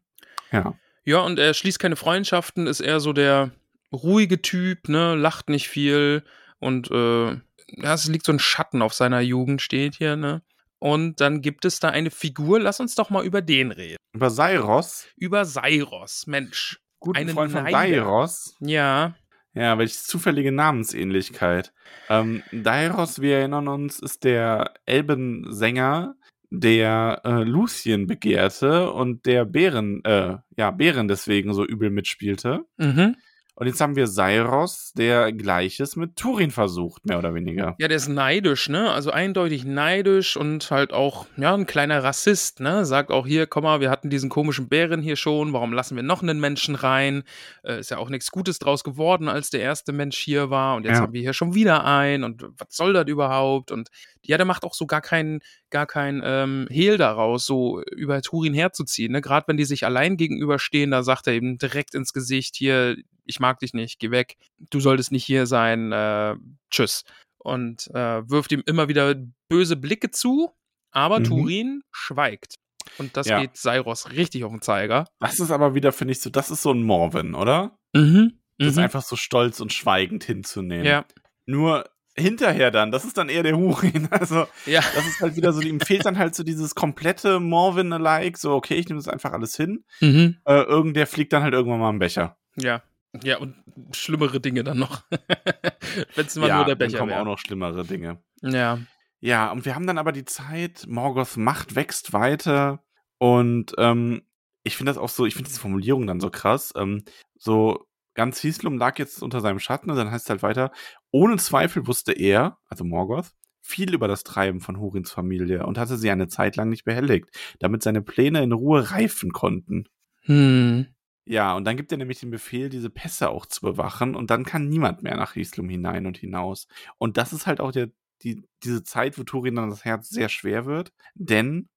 Ja.
Ja, und er schließt keine Freundschaften, ist eher so der ruhige Typ, ne, lacht nicht viel und äh, ja, es liegt so ein Schatten auf seiner Jugend, steht hier, ne? Und dann gibt es da eine Figur, lass uns doch mal über den reden.
Über Sairos,
Über Sairos, Mensch.
guten
Einen
Freund von
Neider.
Dairos.
Ja.
Ja, welche zufällige Namensähnlichkeit. Ähm, Dairos, wir erinnern uns, ist der Elbensänger, der äh, Lucien begehrte und der Bären, äh, ja, Bären deswegen so übel mitspielte.
Mhm.
Und jetzt haben wir Sairos, der Gleiches mit Turin versucht, mehr oder weniger.
Ja, der ist neidisch, ne? Also eindeutig neidisch und halt auch, ja, ein kleiner Rassist, ne? Sagt auch hier, komm mal, wir hatten diesen komischen Bären hier schon, warum lassen wir noch einen Menschen rein? Äh, ist ja auch nichts Gutes draus geworden, als der erste Mensch hier war und jetzt
Ja.
haben wir hier schon wieder einen und was soll das überhaupt? Und ja, der macht auch so gar keinen, gar kein ähm, Hehl daraus, so über Turin herzuziehen, ne? Gerade wenn die sich allein gegenüberstehen, da sagt er eben direkt ins Gesicht, hier, ich mag dich nicht, geh weg, du solltest nicht hier sein, äh, tschüss und äh, wirft ihm immer wieder böse Blicke zu, aber
Mhm.
Turin schweigt. Und das
Ja.
geht Sairos richtig auf den Zeiger.
Das ist aber wieder, finde ich, so, das ist so ein Morven, oder?
Mhm.
Das ist einfach so stolz und schweigend hinzunehmen.
Ja,
Nur hinterher dann, das ist dann eher der Hurin. Also,
ja.
das ist halt wieder so, ihm fehlt dann halt so dieses komplette Morven-alike, so, okay, ich nehme das einfach alles hin.
Mhm.
Äh, irgendwer fliegt dann halt irgendwann mal im Becher.
Ja. Ja, und schlimmere Dinge dann noch. Wenn es immer
ja,
nur der
dann
Becher
kommen auch
wäre.
noch schlimmere Dinge.
Ja.
Ja, und wir haben dann aber die Zeit, Morgoths Macht wächst weiter und ähm, ich finde das auch so, ich finde diese Formulierung dann so krass. Ähm, so, ganz Hislum lag jetzt unter seinem Schatten und dann heißt es halt weiter, ohne Zweifel wusste er, also Morgoth, viel über das Treiben von Hurins Familie und hatte sie eine Zeit lang nicht behelligt, damit seine Pläne in Ruhe reifen konnten.
Hm.
Ja, und dann gibt er nämlich den Befehl, diese Pässe auch zu bewachen und dann kann niemand mehr nach Hislum hinein und hinaus. Und das ist halt auch der, die, diese Zeit, wo Turin dann das Herz sehr schwer wird, denn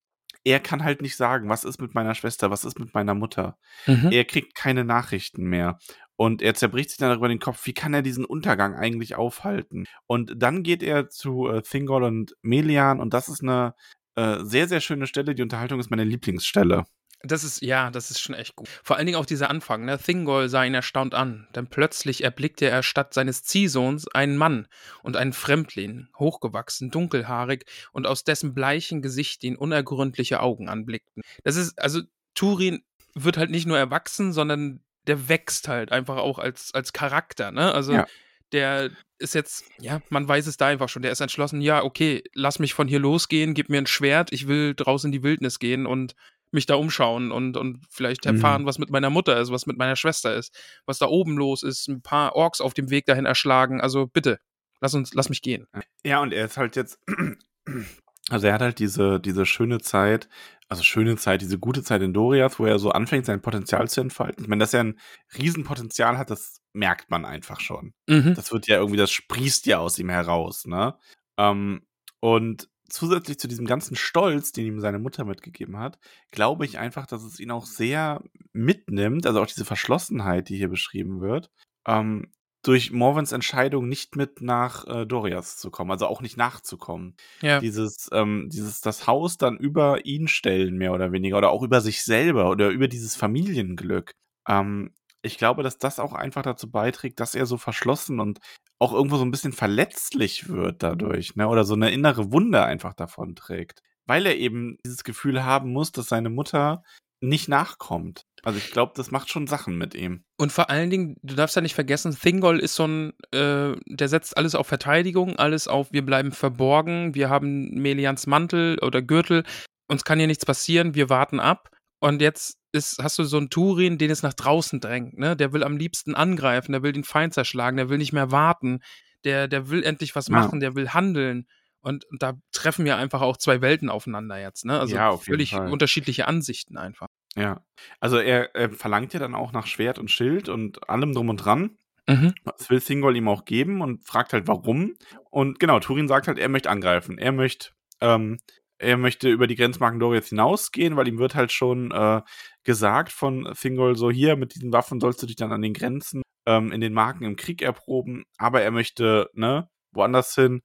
er kann halt nicht sagen, was ist mit meiner Schwester, was ist mit meiner Mutter.
Mhm.
Er kriegt keine Nachrichten mehr. Und er zerbricht sich dann darüber den Kopf, wie kann er diesen Untergang eigentlich aufhalten? Und dann geht er zu äh, Thingol und Melian und das ist eine äh, sehr, sehr schöne Stelle. Die Unterhaltung ist meine Lieblingsstelle.
Das ist, ja, das ist schon echt gut. Vor allen Dingen auch dieser Anfang, ne? Thingol sah ihn erstaunt an, denn plötzlich erblickte er statt seines Ziehsohns einen Mann und einen Fremdling, hochgewachsen, dunkelhaarig und aus dessen bleichen Gesicht ihn unergründliche Augen anblickten. Das ist, also Turin wird halt nicht nur erwachsen, sondern der wächst halt einfach auch als, als Charakter, ne? Also
Ja.
der ist jetzt, ja, man weiß es da einfach schon, der ist entschlossen, ja, okay, lass mich von hier losgehen, gib mir ein Schwert, ich will draußen in die Wildnis gehen und mich da umschauen und, und vielleicht
Mhm.
erfahren, was mit meiner Mutter ist, was mit meiner Schwester ist, was da oben los ist, ein paar Orks auf dem Weg dahin erschlagen. Also bitte, lass uns, lass mich gehen.
Ja, und er ist halt jetzt, also er hat halt diese, diese schöne Zeit, also schöne Zeit, diese gute Zeit in Doriath, wo er so anfängt, sein Potenzial zu entfalten. Ich meine, dass er ein Riesenpotenzial hat, das merkt man einfach schon.
Mhm.
Das wird ja irgendwie, das sprießt ja aus ihm heraus, ne? Ähm, und zusätzlich zu diesem ganzen Stolz, den ihm seine Mutter mitgegeben hat, glaube ich einfach, dass es ihn auch sehr mitnimmt, also auch diese Verschlossenheit, die hier beschrieben wird, ähm, durch Morvens Entscheidung nicht mit nach äh, Dorias zu kommen, also auch nicht nachzukommen.
Ja.
Dieses, ähm, dieses, das Haus dann über ihn stellen, mehr oder weniger, oder auch über sich selber oder über dieses Familienglück. Ähm, ich glaube, dass das auch einfach dazu beiträgt, dass er so verschlossen und auch irgendwo so ein bisschen verletzlich wird dadurch, ne? Oder so eine innere Wunde einfach davon trägt. Weil er eben dieses Gefühl haben muss, dass seine Mutter nicht nachkommt. Also ich glaube, das macht schon Sachen mit ihm.
Und vor allen Dingen, du darfst ja nicht vergessen, Thingol ist so ein, äh, der setzt alles auf Verteidigung, alles auf, wir bleiben verborgen, wir haben Melians Mantel oder Gürtel, uns kann hier nichts passieren, wir warten ab. Und jetzt ist, hast du so einen Turin, den es nach draußen drängt, ne? Der will am liebsten angreifen, der will den Feind zerschlagen, der will nicht mehr warten, der, der will endlich was
Ja.
machen, der will handeln. Und, und da treffen ja einfach auch zwei Welten aufeinander jetzt, ne? Also
Ja, auf jeden
völlig
Fall.
unterschiedliche Ansichten einfach.
Ja. Also er, er verlangt ja dann auch nach Schwert und Schild und allem drum und dran.
Mhm.
Das will Thingol ihm auch geben und fragt halt, warum. Und genau, Turin sagt halt, er möchte angreifen. Er möchte, ähm, er möchte über die Grenzmarken Doriath hinausgehen, weil ihm wird halt schon äh, gesagt von Thingol so, hier, mit diesen Waffen sollst du dich dann an den Grenzen ähm, in den Marken im Krieg erproben. Aber er möchte, ne, woanders hin.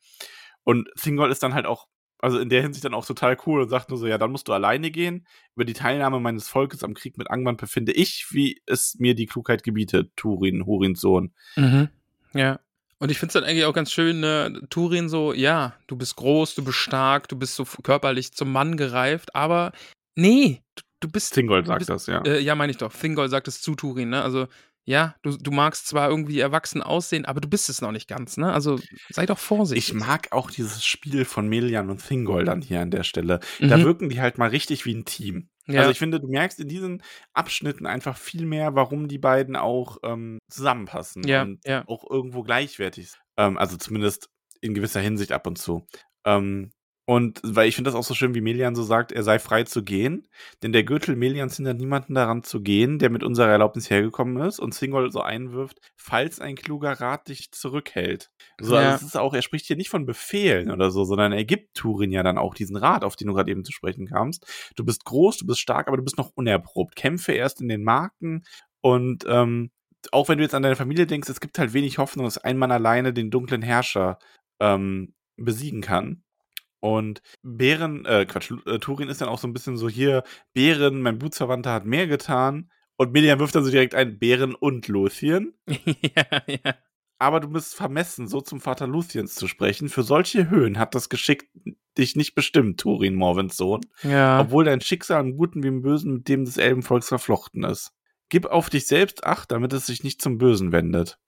Und Thingol ist dann halt auch, also in der Hinsicht dann auch total cool und sagt nur so, ja, dann musst du alleine gehen. Über die Teilnahme meines Volkes am Krieg mit Angban befinde ich, wie es mir die Klugheit gebietet, Turin, Hurins Sohn.
Mhm. Ja. Und ich finde es dann eigentlich auch ganz schön, ne, Turin so, ja, du bist groß, du bist stark, du bist so körperlich zum Mann gereift, aber nee, du, du bist.
Thingol sagt
bist,
das, ja.
Äh, ja, meine ich doch. Thingol sagt es zu Turin, ne? Also, ja, du, du magst zwar irgendwie erwachsen aussehen, aber du bist es noch nicht ganz, ne? Also sei doch vorsichtig.
Ich mag auch dieses Spiel von Melian und Thingol dann hier an der Stelle. Da
Mhm.
wirken die halt mal richtig wie ein Team.
Ja.
Also ich finde, du merkst in diesen Abschnitten einfach viel mehr, warum die beiden auch ähm, zusammenpassen
Ja,
und
ja.
auch irgendwo gleichwertig sind. Ähm, also zumindest in gewisser Hinsicht ab und zu. Ähm, und weil ich finde das auch so schön, wie Melian so sagt, er sei frei zu gehen, denn der Gürtel Melians hindert niemanden daran zu gehen, der mit unserer Erlaubnis hergekommen ist und Singol so einwirft, falls ein kluger Rat dich zurückhält. So,
Ja.
also es ist auch, er spricht hier nicht von Befehlen oder so, sondern er gibt Turin ja dann auch diesen Rat, auf den du gerade eben zu sprechen kamst. Du bist groß, du bist stark, aber du bist noch unerprobt. Kämpfe erst in den Marken und ähm, auch wenn du jetzt an deine Familie denkst, es gibt halt wenig Hoffnung, dass ein Mann alleine den dunklen Herrscher ähm, besiegen kann. Und Bären, äh, Quatsch, äh, Turin ist dann auch so ein bisschen so hier, Bären, mein Blutsverwandter hat mehr getan. Und Melian wirft dann so direkt ein Bären und Luthien.
ja, ja.
Aber du bist vermessen, so zum Vater Luthiens zu sprechen. Für solche Höhen hat das Geschick dich nicht bestimmt, Turin, Morvens Sohn.
Ja.
Obwohl dein Schicksal im Guten wie im Bösen mit dem des Elbenvolks verflochten ist. Gib auf dich selbst Acht, damit es sich nicht zum Bösen wendet.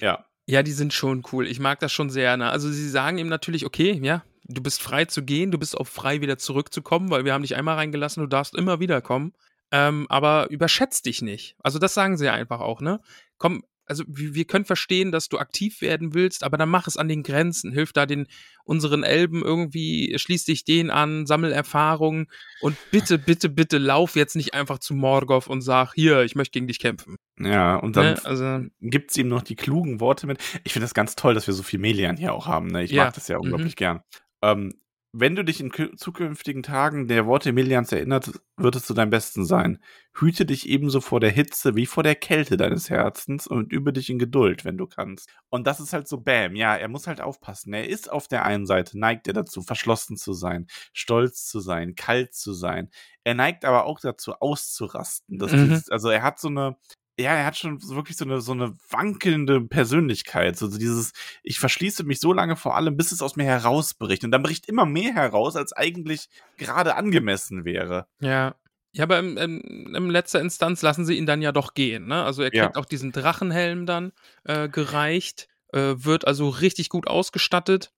Ja.
Ja, die sind schon cool. Ich mag das schon sehr. Ne? Also sie sagen ihm natürlich, okay, ja, du bist frei zu gehen, du bist auch frei wieder zurückzukommen, weil wir haben dich einmal reingelassen, du darfst immer wieder kommen. Ähm, aber überschätzt dich nicht. Also das sagen sie einfach auch, ne? Komm, also wir, können verstehen, dass du aktiv werden willst, aber dann mach es an den Grenzen. Hilf da den unseren Elben irgendwie, schließ dich denen an, sammel Erfahrungen und bitte, bitte, bitte lauf jetzt nicht einfach zu Morgoth und sag, hier, ich möchte gegen dich kämpfen.
Ja, und dann
Ne? Also,
gibt's ihm noch die klugen Worte mit. Ich finde das ganz toll, dass wir so viel Melian hier auch haben. Ne? Ich
Ja.
mag das ja
Mhm.
unglaublich gern. Ähm, wenn du dich in kü- zukünftigen Tagen der Worte Melians erinnert, wird es zu deinem Besten sein. Hüte dich ebenso vor der Hitze wie vor der Kälte deines Herzens und übe dich in Geduld, wenn du kannst. Und das ist halt so Bam. Ja, er muss halt aufpassen. Er ist auf der einen Seite, neigt er dazu, verschlossen zu sein, stolz zu sein, kalt zu sein. Er neigt aber auch dazu, auszurasten. Das
Mhm.
dieses, also er hat so eine, ja, er hat schon wirklich so eine, so eine wankelnde Persönlichkeit. So, dieses, ich verschließe mich so lange vor allem, bis es aus mir herausbricht. Und dann bricht immer mehr heraus, als eigentlich gerade angemessen wäre.
Ja. Ja, aber im, im, im letzter Instanz lassen sie ihn dann ja doch gehen, ne? Also er
Ja.
kriegt auch diesen Drachenhelm dann äh, gereicht, äh, wird also richtig gut ausgestattet.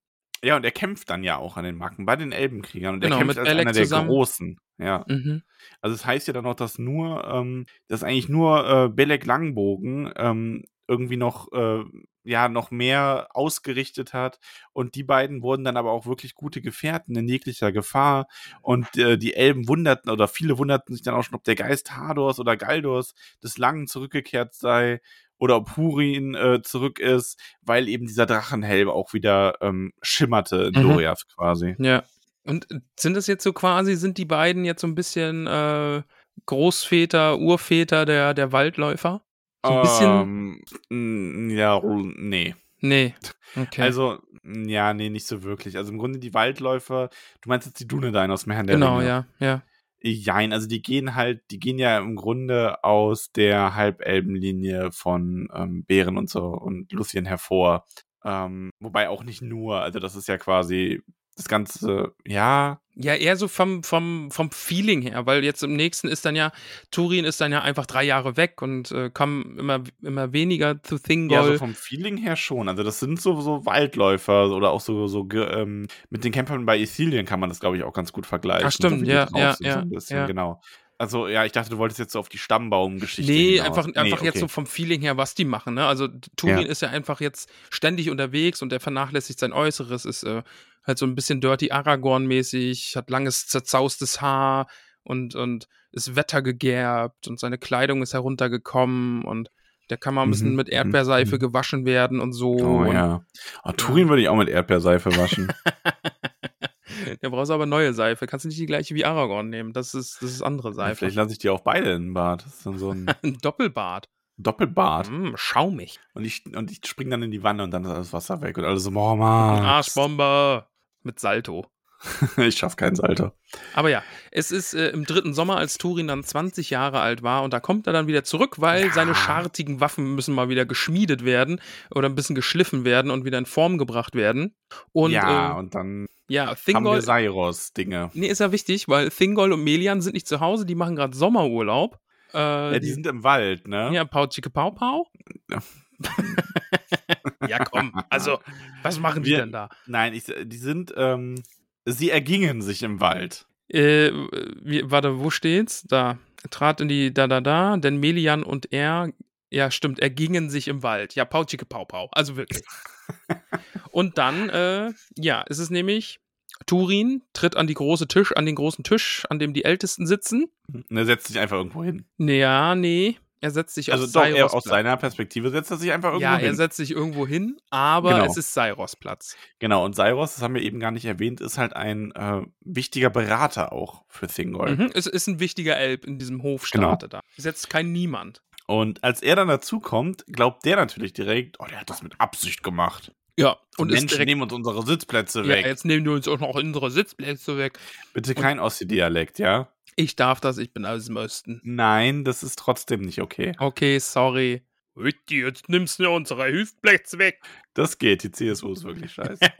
Ja, und er kämpft dann ja auch an den Marken bei den Elbenkriegern. Und er
Genau,
kämpft
mit
als
Alec
einer der
zusammen.
Großen. Ja.
Mhm.
Also es heißt ja dann auch, dass nur, ähm, dass eigentlich nur äh, Belek Langbogen ähm, irgendwie noch, äh, ja, noch mehr ausgerichtet hat. Und die beiden wurden dann aber auch wirklich gute Gefährten in jeglicher Gefahr. Und äh, die Elben wunderten, oder viele wunderten sich dann auch schon, ob der Geist Hadors oder Galdors des Langen zurückgekehrt sei oder ob Hurin äh, zurück ist, weil eben dieser Drachenhelm auch wieder ähm, schimmerte in
Mhm.
Doriath quasi.
Ja. Und äh, sind das jetzt so quasi, sind die beiden jetzt so ein bisschen äh, Großväter, Urväter der, der Waldläufer? So ein bisschen.
Ähm, ja, nee.
Nee. Okay.
Also, ja, nee, nicht so wirklich. Also im Grunde die Waldläufer, du meinst jetzt die Dunedain aus Herrn der
genau,
Ringe.
ja, ja.
Jein, also die gehen halt, die gehen ja im Grunde aus der Halbelbenlinie von ähm, Bären und so und Lucien hervor. Ähm, wobei auch nicht nur, also das ist ja quasi das Ganze, ja.
Ja, eher so vom, vom, vom Feeling her, weil jetzt im nächsten ist dann ja, Turin ist dann ja einfach drei Jahre weg und äh, kam immer, immer weniger zu Thingol.
Ja, so vom Feeling her schon. Also das sind so, so Waldläufer oder auch so, so ähm, mit den Kämpfern bei Ithilien kann man das, glaube ich, auch ganz gut vergleichen.
Ach, stimmt,
so,
ja, ja, ja, ja.
Genau. Also ja, ich dachte, du wolltest jetzt so auf die Stammbaumgeschichte
Nee,
hinaus.
einfach, einfach
Nee,
jetzt so
okay.
vom Feeling her, was die machen. Ne? Also Turin
Ja.
ist ja einfach jetzt ständig unterwegs und er vernachlässigt sein Äußeres, ist äh, halt so ein bisschen Dirty Aragorn-mäßig, hat langes, zerzaustes Haar und, und ist wettergegerbt und seine Kleidung ist heruntergekommen und der kann mal ein bisschen
Mhm,
mit
mhm,
Erdbeerseife
mhm.
gewaschen werden und so.
Oh
und
ja. Oh, Turin würde ich auch mit Erdbeerseife waschen.
Der brauchst aber neue Seife. Kannst du nicht die gleiche wie Aragorn nehmen. Das ist, das ist andere
Ja,
Seife.
Vielleicht lasse ich die auch beide in den Bad. Das ist dann so ein
Ein Doppelbart.
Doppelbad.
Mm, schaumig.
Und ich, und ich spring dann in die Wanne und dann ist alles Wasser weg. Und alle so, boah, Mann.
Arschbombe. Mit Salto.
ich schaff kein Salto.
Aber ja, es ist äh, im dritten Sommer, als Turin dann 20 Jahre alt war und da kommt er dann wieder zurück, weil
Ja.
seine schartigen Waffen müssen mal wieder geschmiedet werden oder ein bisschen geschliffen werden und wieder in Form gebracht werden. Und
ja,
äh,
und dann
ja,
haben wir
Thingol,
Sairos-Dinge.
nee, ist ja wichtig, weil Thingol und Melian sind nicht zu Hause, die machen gerade Sommerurlaub. Äh,
Ja, die sind im Wald, ne?
ja, Pau Chicke Pau Pau.
Ja.
ja, komm, also, was machen die
Wir-
denn da?
Nein, ich, die sind, ähm, sie ergingen sich im Wald.
Äh, wie, warte, wo steht's? Da. Trat in die da da da, denn Melian und er, ja, stimmt, ergingen sich im Wald. Ja, Pau Chicke Pau Pau. Also wirklich. und dann, äh, ja, es ist nämlich, Turin tritt an die große Tisch, an den großen Tisch, an dem die Ältesten sitzen.
Und er setzt sich einfach irgendwo hin.
Ja, nee. Er setzt sich
Also doch, er, aus seiner Perspektive setzt er sich einfach irgendwo
Ja, er
hin.
setzt sich irgendwo hin, aber
Genau.
es ist Sairos Platz.
Genau, und Sairos, das haben wir eben gar nicht erwähnt, ist halt ein äh, wichtiger Berater auch für Thingol.
Mhm, es ist ein wichtiger Elb in diesem Hofstaate da. Setzt kein Niemand.
Und als er dann dazukommt, glaubt der natürlich direkt, oh, der hat das mit Absicht gemacht.
Ja,
Und Menschen
direkt
nehmen uns unsere Sitzplätze
Ja,
weg.
jetzt nehmen die uns auch noch unsere Sitzplätze weg.
Bitte kein Ossi-Dialekt, ja?
Ich darf das, ich bin aus dem Osten.
Nein, das ist trotzdem nicht okay.
Okay, sorry. Jetzt nimmst du unsere Hüftplätze weg.
Das geht, die CSU ist wirklich scheiße.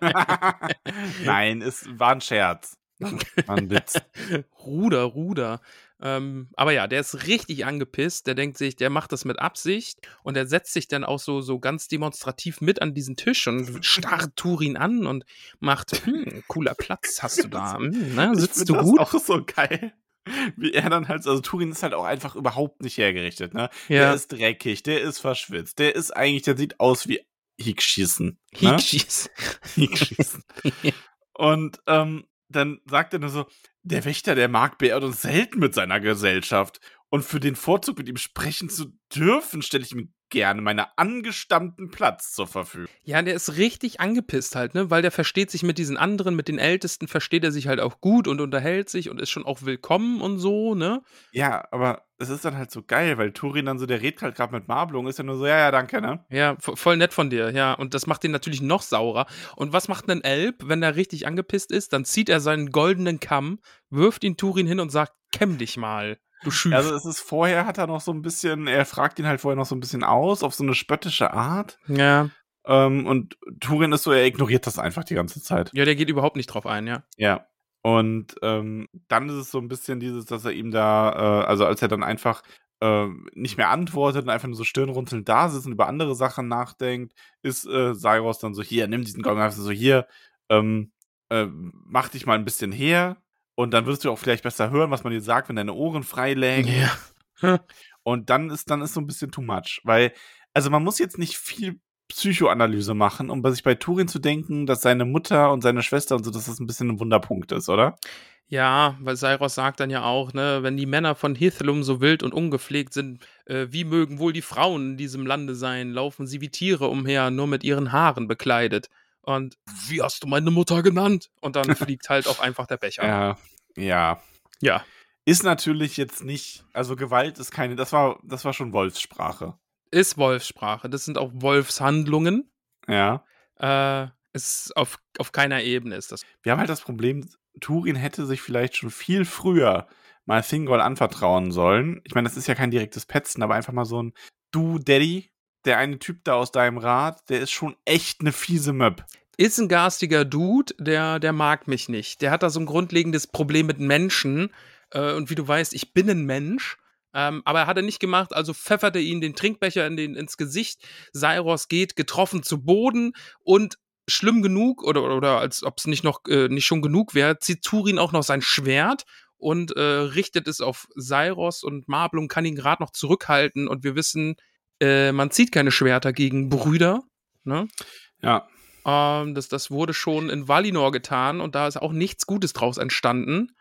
Nein, es war ein Scherz. War ein Witz.
Ruder, Ruder. Ähm, aber ja, der ist richtig angepisst. Der denkt sich, der macht das mit Absicht und er setzt sich dann auch so, so ganz demonstrativ mit an diesen Tisch und starrt Turin an und macht, hm, cooler Platz hast du da. Hm, ne, sitzt du
das
gut?
auch so geil. Wie er dann halt, also Turin ist halt auch einfach überhaupt nicht hergerichtet, ne? Der
Ja.
ist dreckig, der ist verschwitzt, der ist eigentlich, der sieht aus wie Hickschießen. Ne?
Hiekschieß.
Hickschießen. Und ähm, dann sagt er nur so, der Wächter der Mark beehrt uns selten mit seiner Gesellschaft. Und für den Vorzug, mit ihm sprechen zu dürfen, stelle ich mir gerne meinen angestammten Platz zur Verfügung.
Ja, der ist richtig angepisst halt, ne? Weil der versteht sich mit diesen anderen, mit den Ältesten, versteht er sich halt auch gut und unterhält sich und ist schon auch willkommen und so, ne?
Ja, aber es ist dann halt so geil, weil Turin dann so, der redet halt gerade mit Marblung, ist ja nur so, ja, ja, danke, ne?
Ja, vo- voll nett von dir, ja. Und das macht ihn natürlich noch saurer. Und was macht ein Elb, wenn er richtig angepisst ist? Dann zieht er seinen goldenen Kamm, wirft ihn Turin hin und sagt, kämm dich mal, du Schüf.
Also es ist vorher, hat er noch so ein bisschen, er fragt ihn halt vorher noch so ein bisschen aus, auf so eine spöttische Art.
ja.
Ähm, und Turin ist so, er ignoriert das einfach die ganze Zeit.
ja, der geht überhaupt nicht drauf ein, ja.
Ja. Und ähm, dann ist es so ein bisschen dieses, dass er ihm da, äh, also als er dann einfach äh, nicht mehr antwortet und einfach nur so stirnrunzelnd da sitzt und über andere Sachen nachdenkt, ist äh, Cyrus dann so, hier, nimm diesen Gong, so, hier, ähm, äh, mach dich mal ein bisschen her und dann wirst du auch vielleicht besser hören, was man dir sagt, wenn deine Ohren frei lägen.
Ja.
Und dann ist, dann ist so ein bisschen too much, weil, also man muss jetzt nicht viel Psychoanalyse machen, um bei sich bei Turin zu denken, dass seine Mutter und seine Schwester und so, dass das ein bisschen ein Wunderpunkt ist, oder?
Ja, weil Cyrus sagt dann ja auch, ne, wenn die Männer von Hithlum so wild und ungepflegt sind, äh, wie mögen wohl die Frauen in diesem Lande sein? Laufen sie wie Tiere umher, nur mit ihren Haaren bekleidet. Und wie hast du meine Mutter genannt? Und dann fliegt halt auch einfach der Becher.
Ja, ja.
Ja.
ist natürlich jetzt nicht, also Gewalt ist keine, das war, das war schon Wolfssprache.
Ist Wolfssprache. Das sind auch Wolfshandlungen.
Ja.
Äh, ist auf, auf keiner Ebene ist das.
Wir haben halt das Problem, Turin hätte sich vielleicht schon viel früher mal Thingol anvertrauen sollen. Ich meine, das ist ja kein direktes Petzen, aber einfach mal so ein Du, Daddy, der eine Typ da aus deinem Rat, der ist schon echt eine fiese Möb.
Ist ein garstiger Dude, der, der mag mich nicht. Der hat da so ein grundlegendes Problem mit Menschen. Äh, und wie du weißt, ich bin ein Mensch. Ähm, aber er hat er nicht gemacht, also pfefferte ihn den Trinkbecher in den, ins Gesicht. Sairos geht getroffen zu Boden und schlimm genug oder, oder als ob es nicht noch äh, nicht schon genug wäre, zieht Turin auch noch sein Schwert und äh, richtet es auf Sairos und Marblung kann ihn gerade noch zurückhalten und wir wissen, äh, man zieht keine Schwerter gegen Brüder. Ne?
Ja.
Ähm, das, das wurde schon in Valinor getan und da ist auch nichts Gutes draus entstanden.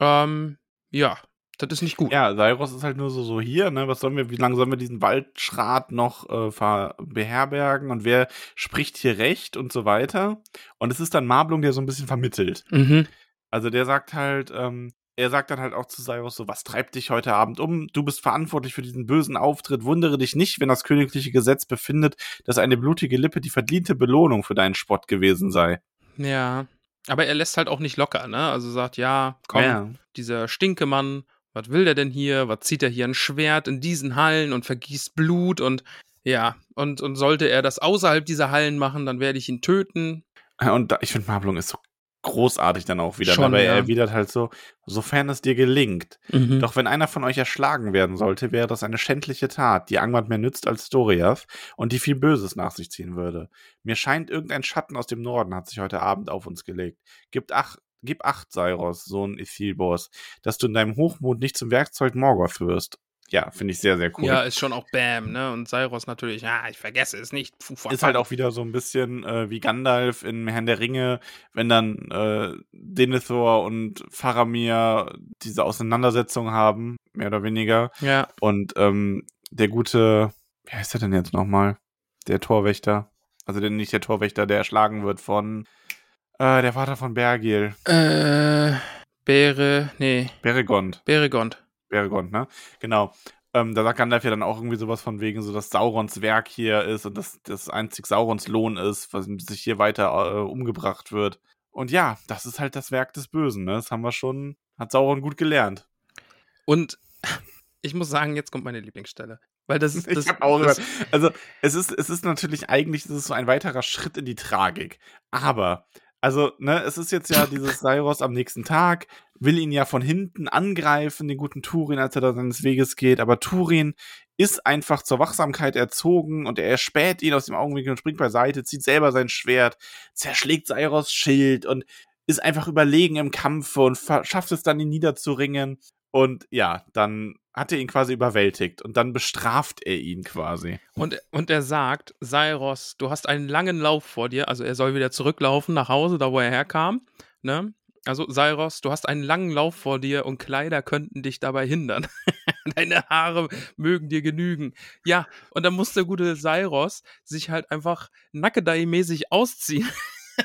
Ähm, ja, das ist nicht gut.
Ja, Sairos ist halt nur so, so hier, ne? Was sollen wir, wie lange sollen wir diesen Waldschrat noch äh, beherbergen und wer spricht hier recht und so weiter. Und es ist dann Marblung, der so ein bisschen vermittelt.
Mhm.
Also der sagt halt, ähm, er sagt dann halt auch zu Sairos so, was treibt dich heute Abend um? Du bist verantwortlich für diesen bösen Auftritt. Wundere dich nicht, wenn das königliche Gesetz befindet, dass eine blutige Lippe die verdiente Belohnung für deinen Spott gewesen sei.
Ja. Aber er lässt halt auch nicht locker, ne? Also sagt, ja, komm,
Ja.
dieser Stinkemann, was will der denn hier? Was zieht er hier ein Schwert in diesen Hallen und vergießt Blut und ja, und, und sollte er das außerhalb dieser Hallen machen, dann werde ich ihn töten.
Und da, ich finde, Marblung ist so großartig dann auch wieder.
Schon,
aber
ja.
er erwidert halt so, sofern es dir gelingt.
Mhm.
Doch wenn einer von euch erschlagen werden sollte, wäre das eine schändliche Tat, die Angmar mehr nützt als Doriath und die viel Böses nach sich ziehen würde. Mir scheint, irgendein Schatten aus dem Norden hat sich heute Abend auf uns gelegt. Gib acht, gib acht, Sairos, Sohn Ithilbos, dass du in deinem Hochmut nicht zum Werkzeug Morgoth wirst. Ja, finde ich sehr, sehr cool.
Ja, ist schon auch Bam, ne? Und Cyrus natürlich, ja, ich vergesse es nicht. Puh,
ist halt auch wieder so ein bisschen äh, wie Gandalf in Herrn der Ringe, wenn dann äh, Denethor und Faramir diese Auseinandersetzung haben, mehr oder weniger.
Ja,
Und ähm, der gute, wie heißt er denn jetzt nochmal? Der Torwächter. Also der, nicht der Torwächter, der erschlagen wird von äh, der Vater von Bergil.
äh, Bere, nee,
Beregond.
Beregond.
Beregond, ne? Genau. Ähm, da sagt Gandalf ja dann auch irgendwie sowas von wegen, so dass Saurons Werk hier ist und dass das einzig Saurons Lohn ist, was sich hier weiter äh, umgebracht wird. Und ja, das ist halt das Werk des Bösen, ne? Das haben wir schon, hat Sauron gut gelernt.
Und ich muss sagen, jetzt kommt meine Lieblingsstelle. Weil das ist. Das,
ich hab auch
das.
Also, es ist, es ist natürlich eigentlich, es ist so ein weiterer Schritt in die Tragik. Aber, also, ne, es ist jetzt ja dieses Sairos am nächsten Tag, will ihn ja von hinten angreifen, den guten Turin, als er da seines Weges geht. Aber Turin ist einfach zur Wachsamkeit erzogen und er erspäht ihn aus dem Augenwinkel und springt beiseite, zieht selber sein Schwert, zerschlägt Sairos Schild und ist einfach überlegen im Kampfe und schafft es dann, ihn niederzuringen. Und ja, dann hat er ihn quasi überwältigt und dann bestraft er ihn quasi.
Und, und er sagt, Sairos, du hast einen langen Lauf vor dir. Also er soll wieder zurücklaufen nach Hause, da wo er herkam. Ne? Also Sairos, du hast einen langen Lauf vor dir und Kleider könnten dich dabei hindern. Deine Haare mögen dir genügen. Ja, und dann muss der gute Sairos sich halt einfach Nackedei-mäßig ausziehen.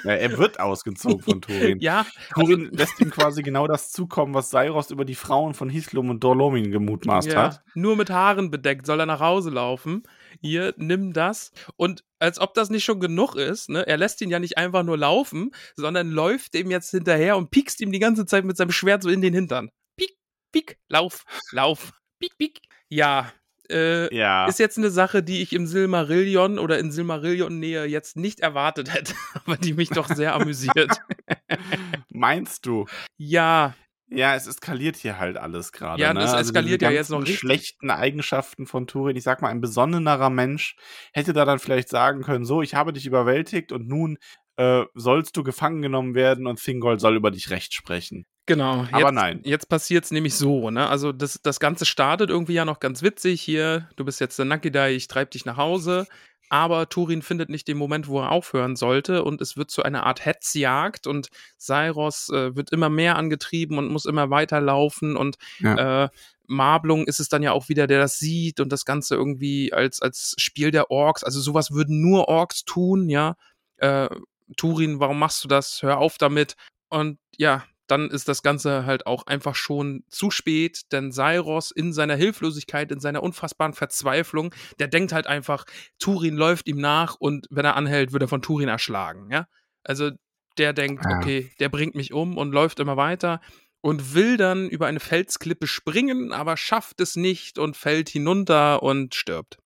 Ja, er wird ausgezogen von Turin.
ja, also,
Turin lässt ihm quasi genau das zukommen, was Sairos über die Frauen von Hislum und Dorlomin gemutmaßt
ja,
hat.
nur mit Haaren bedeckt soll er nach Hause laufen. Hier, nimm das. Und als ob das nicht schon genug ist, ne? Er lässt ihn ja nicht einfach nur laufen, sondern läuft dem jetzt hinterher und piekst ihm die ganze Zeit mit seinem Schwert so in den Hintern. Piek, piek, lauf, lauf, piek, piek. Ja, äh,
Ja.
ist jetzt eine Sache, die ich im Silmarillion oder in Silmarillion-Nähe jetzt nicht erwartet hätte, aber die mich doch sehr amüsiert.
Meinst du?
Ja,
Ja, es eskaliert hier halt alles gerade.
Ja,
ne?
das
Also
eskaliert
diese
ja jetzt noch richtig.
schlechten Eigenschaften von Turin. Ich sag mal, ein besonnenerer Mensch hätte da dann vielleicht sagen können: So, ich habe dich überwältigt und nun äh, sollst du gefangen genommen werden und Thingol soll über dich Recht sprechen.
Genau.
Aber
jetzt,
nein.
Jetzt passiert es nämlich so, ne? Also das, das Ganze startet irgendwie ja noch ganz witzig hier. Du bist jetzt der Nakidai, ich treib dich nach Hause. Aber Turin findet nicht den Moment, wo er aufhören sollte und es wird zu einer Art Hetzjagd und Sairos äh, wird immer mehr angetrieben und muss immer weiterlaufen und äh, Marblung ist es dann ja auch wieder, der das sieht und das Ganze irgendwie als, als Spiel der Orks, also sowas würden nur Orks tun, ja. Äh, Turin, warum machst du das? Hör auf damit. Und ja, dann ist das Ganze halt auch einfach schon zu spät, denn Sairos in seiner Hilflosigkeit, in seiner unfassbaren Verzweiflung, der denkt halt einfach, Turin läuft ihm nach und wenn er anhält, wird er von Turin erschlagen, ja. Also der denkt,
Ja.
okay, der bringt mich um und läuft immer weiter und will dann über eine Felsklippe springen, aber schafft es nicht und fällt hinunter und stirbt.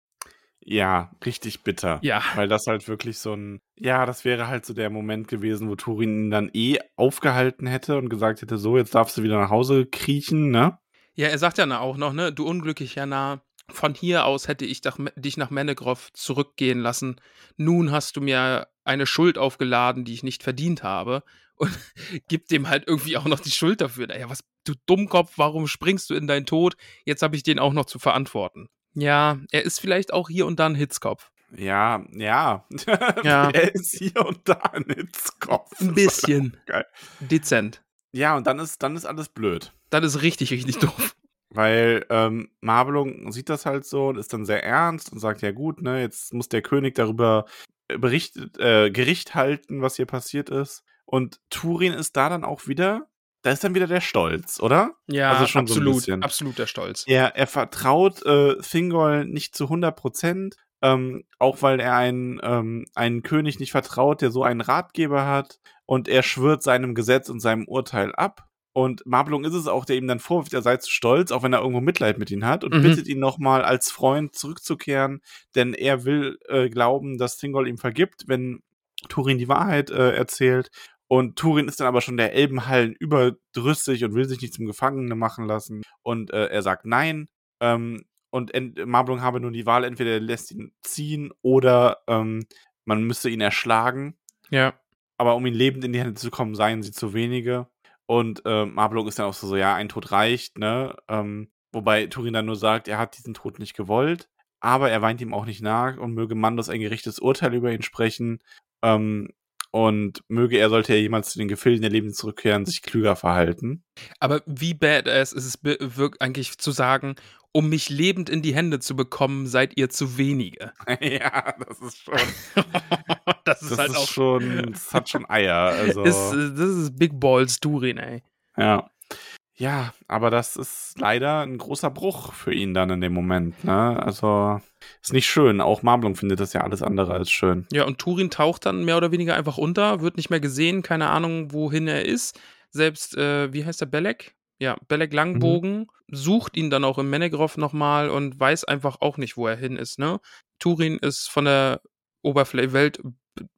Ja, richtig bitter.
Ja.
Weil das halt wirklich so ein, ja, das wäre halt so der Moment gewesen, wo Turin ihn dann eh aufgehalten hätte und gesagt hätte, so, jetzt darfst du wieder nach Hause kriechen, ne?
Ja, er sagt ja na auch noch, ne, du unglücklicher Narr, von hier aus hätte ich dich nach Menegroth zurückgehen lassen. Nun hast du mir eine Schuld aufgeladen, die ich nicht verdient habe. Und gibt dem halt irgendwie auch noch die Schuld dafür. Naja, was, du Dummkopf, warum springst du in deinen Tod? Jetzt habe ich den auch noch zu verantworten. Ja, er ist vielleicht auch hier und da ein Hitzkopf.
Ja, ja.
Ja.
er ist hier und da ein Hitzkopf.
Ein bisschen.
Geil.
Dezent.
Ja, und dann ist, dann ist alles blöd.
Das ist richtig, richtig doof.
Weil ähm, Marbelung sieht das halt so und ist dann sehr ernst und sagt, ja gut, ne, jetzt muss der König darüber berichtet, äh, Gericht halten, was hier passiert ist. Und Turin ist da dann auch wieder, da ist dann wieder der Stolz, oder?
Ja,
Also schon so
absolut,
bisschen.
absolut der Stolz.
Er, er vertraut äh, Thingol nicht zu 100 Prozent, ähm, auch weil er einen, ähm, einen König nicht vertraut, der so einen Ratgeber hat. Und er schwört seinem Gesetz und seinem Urteil ab. Und Marblung ist es auch, der ihm dann vorwirft, er sei zu stolz, auch wenn er irgendwo Mitleid mit ihm hat und
Mhm.
bittet ihn nochmal als Freund zurückzukehren, denn er will äh, glauben, dass Thingol ihm vergibt, wenn Turin die Wahrheit äh, erzählt. Und Turin ist dann aber schon der Elbenhallen überdrüssig und will sich nicht zum Gefangenen machen lassen. Und äh, er sagt nein. Ähm, und Marblung habe nun die Wahl, entweder er lässt ihn ziehen oder ähm, man müsste ihn erschlagen.
Ja.
Aber um ihn lebend in die Hände zu kommen, seien sie zu wenige. Und äh, Marblung ist dann auch so, so, ja, ein Tod reicht, ne? Ähm, wobei Turin dann nur sagt, er hat diesen Tod nicht gewollt, aber er weint ihm auch nicht nach und möge Mandos ein gerechtes Urteil über ihn sprechen. Ähm, und möge er, sollte er jemals zu den Gefilden der Lebenden zurückkehren, sich klüger verhalten.
Aber wie badass ist es eigentlich zu sagen, um mich lebend in die Hände zu bekommen, seid ihr zu wenige.
ja, das ist schon.
das ist
Das
halt
ist
auch.
schon, das hat schon Eier. Also,
Ist, das ist Big Balls Durin, ey.
ja. Ja, aber das ist leider ein großer Bruch für ihn dann in dem Moment. Ne? Also ist nicht schön. Auch Marblung findet das ja alles andere als schön.
Ja, und Turin taucht dann mehr oder weniger einfach unter, wird nicht mehr gesehen, keine Ahnung, wohin er ist. Selbst, äh, wie heißt der, Belek? Ja, Belek Langbogen sucht ihn dann auch im Menegroth nochmal und weiß einfach auch nicht, wo er hin ist, ne? Turin ist von der Oberfläche, Welt,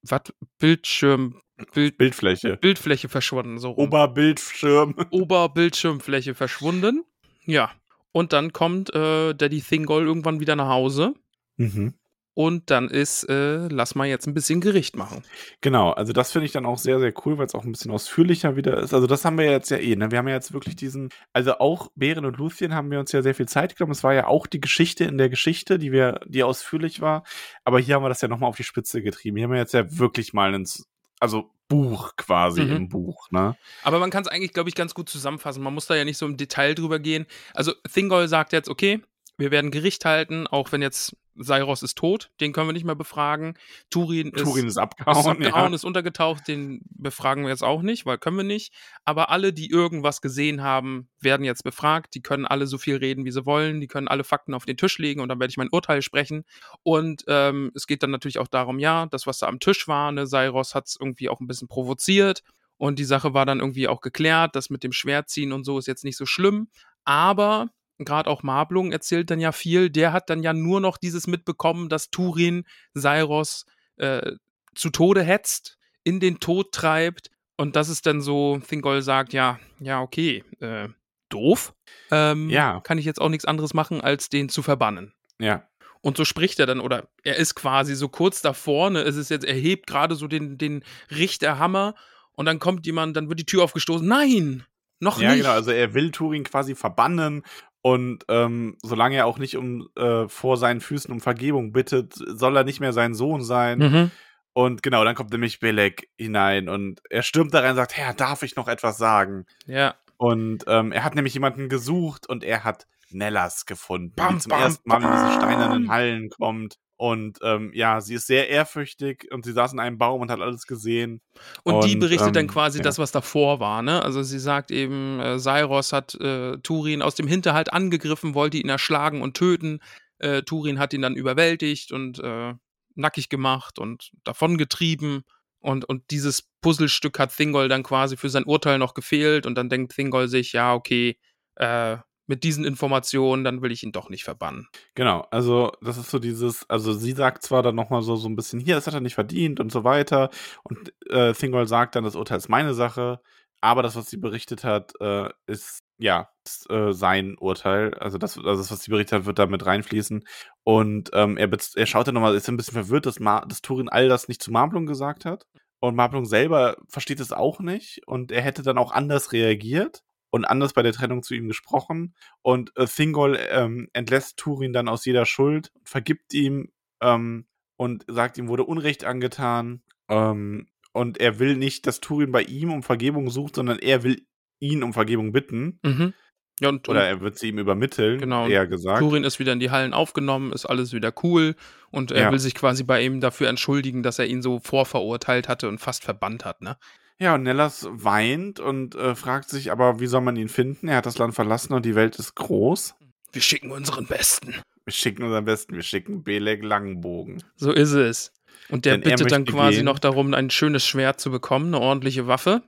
was, Bildschirm, Bild,
Bildfläche.
Bildfläche verschwunden, so rum.
Oberbildschirm.
Oberbildschirmfläche verschwunden. Ja. Und dann kommt äh, Daddy Thingol irgendwann wieder nach Hause.
Mhm.
Und dann ist, äh, lass mal jetzt ein bisschen Gericht machen.
Genau, also das finde ich dann auch sehr, sehr cool, weil es auch ein bisschen ausführlicher wieder ist. Also das haben wir jetzt ja eh, ne? Wir haben ja jetzt wirklich diesen, also auch Bären und Luthien haben wir uns ja sehr viel Zeit genommen. Es war ja auch die Geschichte in der Geschichte, die wir, die ausführlich war. Aber hier haben wir das ja nochmal auf die Spitze getrieben. Hier haben wir jetzt ja wirklich mal ins, also Buch quasi
Mhm.
im Buch, ne?
Aber man kann es eigentlich, glaube ich, ganz gut zusammenfassen. Man muss da ja nicht so im Detail drüber gehen. Also Thingol sagt jetzt, okay, wir werden Gericht halten, auch wenn jetzt Sairos ist tot, den können wir nicht mehr befragen. Turin ist,
Turin ist
ist
abgehauen.
abgehauen,
ja.
ist untergetaucht, den befragen wir jetzt auch nicht, weil können wir nicht. Aber alle, die irgendwas gesehen haben, werden jetzt befragt. Die können alle so viel reden, wie sie wollen. Die können alle Fakten auf den Tisch legen und dann werde ich mein Urteil sprechen. Und ähm, es geht dann natürlich auch darum, ja, das, was da am Tisch war, ne, Sairos hat es irgendwie auch ein bisschen provoziert. Und die Sache war dann irgendwie auch geklärt. Das mit dem Schwertziehen und so ist jetzt nicht so schlimm. Aber gerade auch Marblung erzählt dann ja viel. Der hat dann ja nur noch dieses mitbekommen, dass Turin Sairos äh, zu Tode hetzt, in den Tod treibt. Und das ist dann so, Thingol sagt, ja, ja, okay, äh, doof. Ähm,
Ja.
Kann ich jetzt auch nichts anderes machen, als den zu verbannen.
ja.
Und so spricht er dann, oder er ist quasi so kurz davor, ne, es ist jetzt, er hebt gerade so den, den Richterhammer und dann kommt jemand, dann wird die Tür aufgestoßen. Nein! Noch
Ja,
nicht.
genau. Also er will Turin quasi verbannen und ähm, solange er auch nicht um äh, vor seinen Füßen um Vergebung bittet, soll er nicht mehr sein Sohn sein.
Mhm.
Und genau, dann kommt nämlich Belek hinein und er stürmt da rein und sagt, Herr, darf ich noch etwas sagen?
Ja.
Und ähm, er hat nämlich jemanden gesucht und er hat Nellas gefunden,
Bam,
die zum
bam,
ersten Mal in diese
bam.
steinernen Hallen kommt. Und ähm, ja, sie ist sehr ehrfürchtig und sie saß in einem Baum und hat alles gesehen.
Und, die
Und,
berichtet
ähm,
dann quasi
ja.
das, was davor war, ne? Also sie sagt eben, äh, Cyrus hat äh, Turin aus dem Hinterhalt angegriffen, wollte ihn erschlagen und töten. Äh, Turin hat ihn dann überwältigt und äh, nackig gemacht und davongetrieben. Und, und dieses Puzzlestück hat Thingol dann quasi für sein Urteil noch gefehlt. Und dann denkt Thingol sich, ja, okay, äh, mit diesen Informationen, dann will ich ihn doch nicht verbannen.
Genau, also das ist so dieses, also sie sagt zwar dann nochmal so, so ein bisschen, hier, das hat er nicht verdient und so weiter. Und äh, Thingol sagt dann, das Urteil ist meine Sache, aber das, was sie berichtet hat, äh, ist, ja, ist, äh, sein Urteil. Also das, also das, was sie berichtet hat, wird da mit reinfließen. Und ähm, er, er schaut dann nochmal, ist ein bisschen verwirrt, dass, Ma dass Turin all das nicht zu Marblung gesagt hat. Und Marblung selber versteht es auch nicht. Und er hätte dann auch anders reagiert und anders bei der Trennung zu ihm gesprochen. Und äh, Thingol ähm, entlässt Turin dann aus jeder Schuld, vergibt ihm ähm, und sagt, ihm wurde Unrecht angetan. Ähm, und er will nicht, dass Turin bei ihm um Vergebung sucht, sondern er will ihn um Vergebung bitten.
Mhm. Ja, und,
Oder er wird sie ihm übermitteln,
Genau,
eher gesagt.
Turin ist wieder in die Hallen aufgenommen, ist alles wieder cool. Und er
Ja.
will sich quasi bei ihm dafür entschuldigen, dass er ihn so vorverurteilt hatte und fast verbannt hat, ne?
Ja, und Nellas weint und äh, fragt sich aber, wie soll man ihn finden? Er hat das Land verlassen und die Welt ist groß.
Wir schicken unseren Besten.
Wir schicken unseren Besten, wir schicken Belek Langenbogen.
So ist es. Und der
Denn er
bittet dann quasi
gehen.
noch darum, ein schönes Schwert zu bekommen, eine ordentliche Waffe.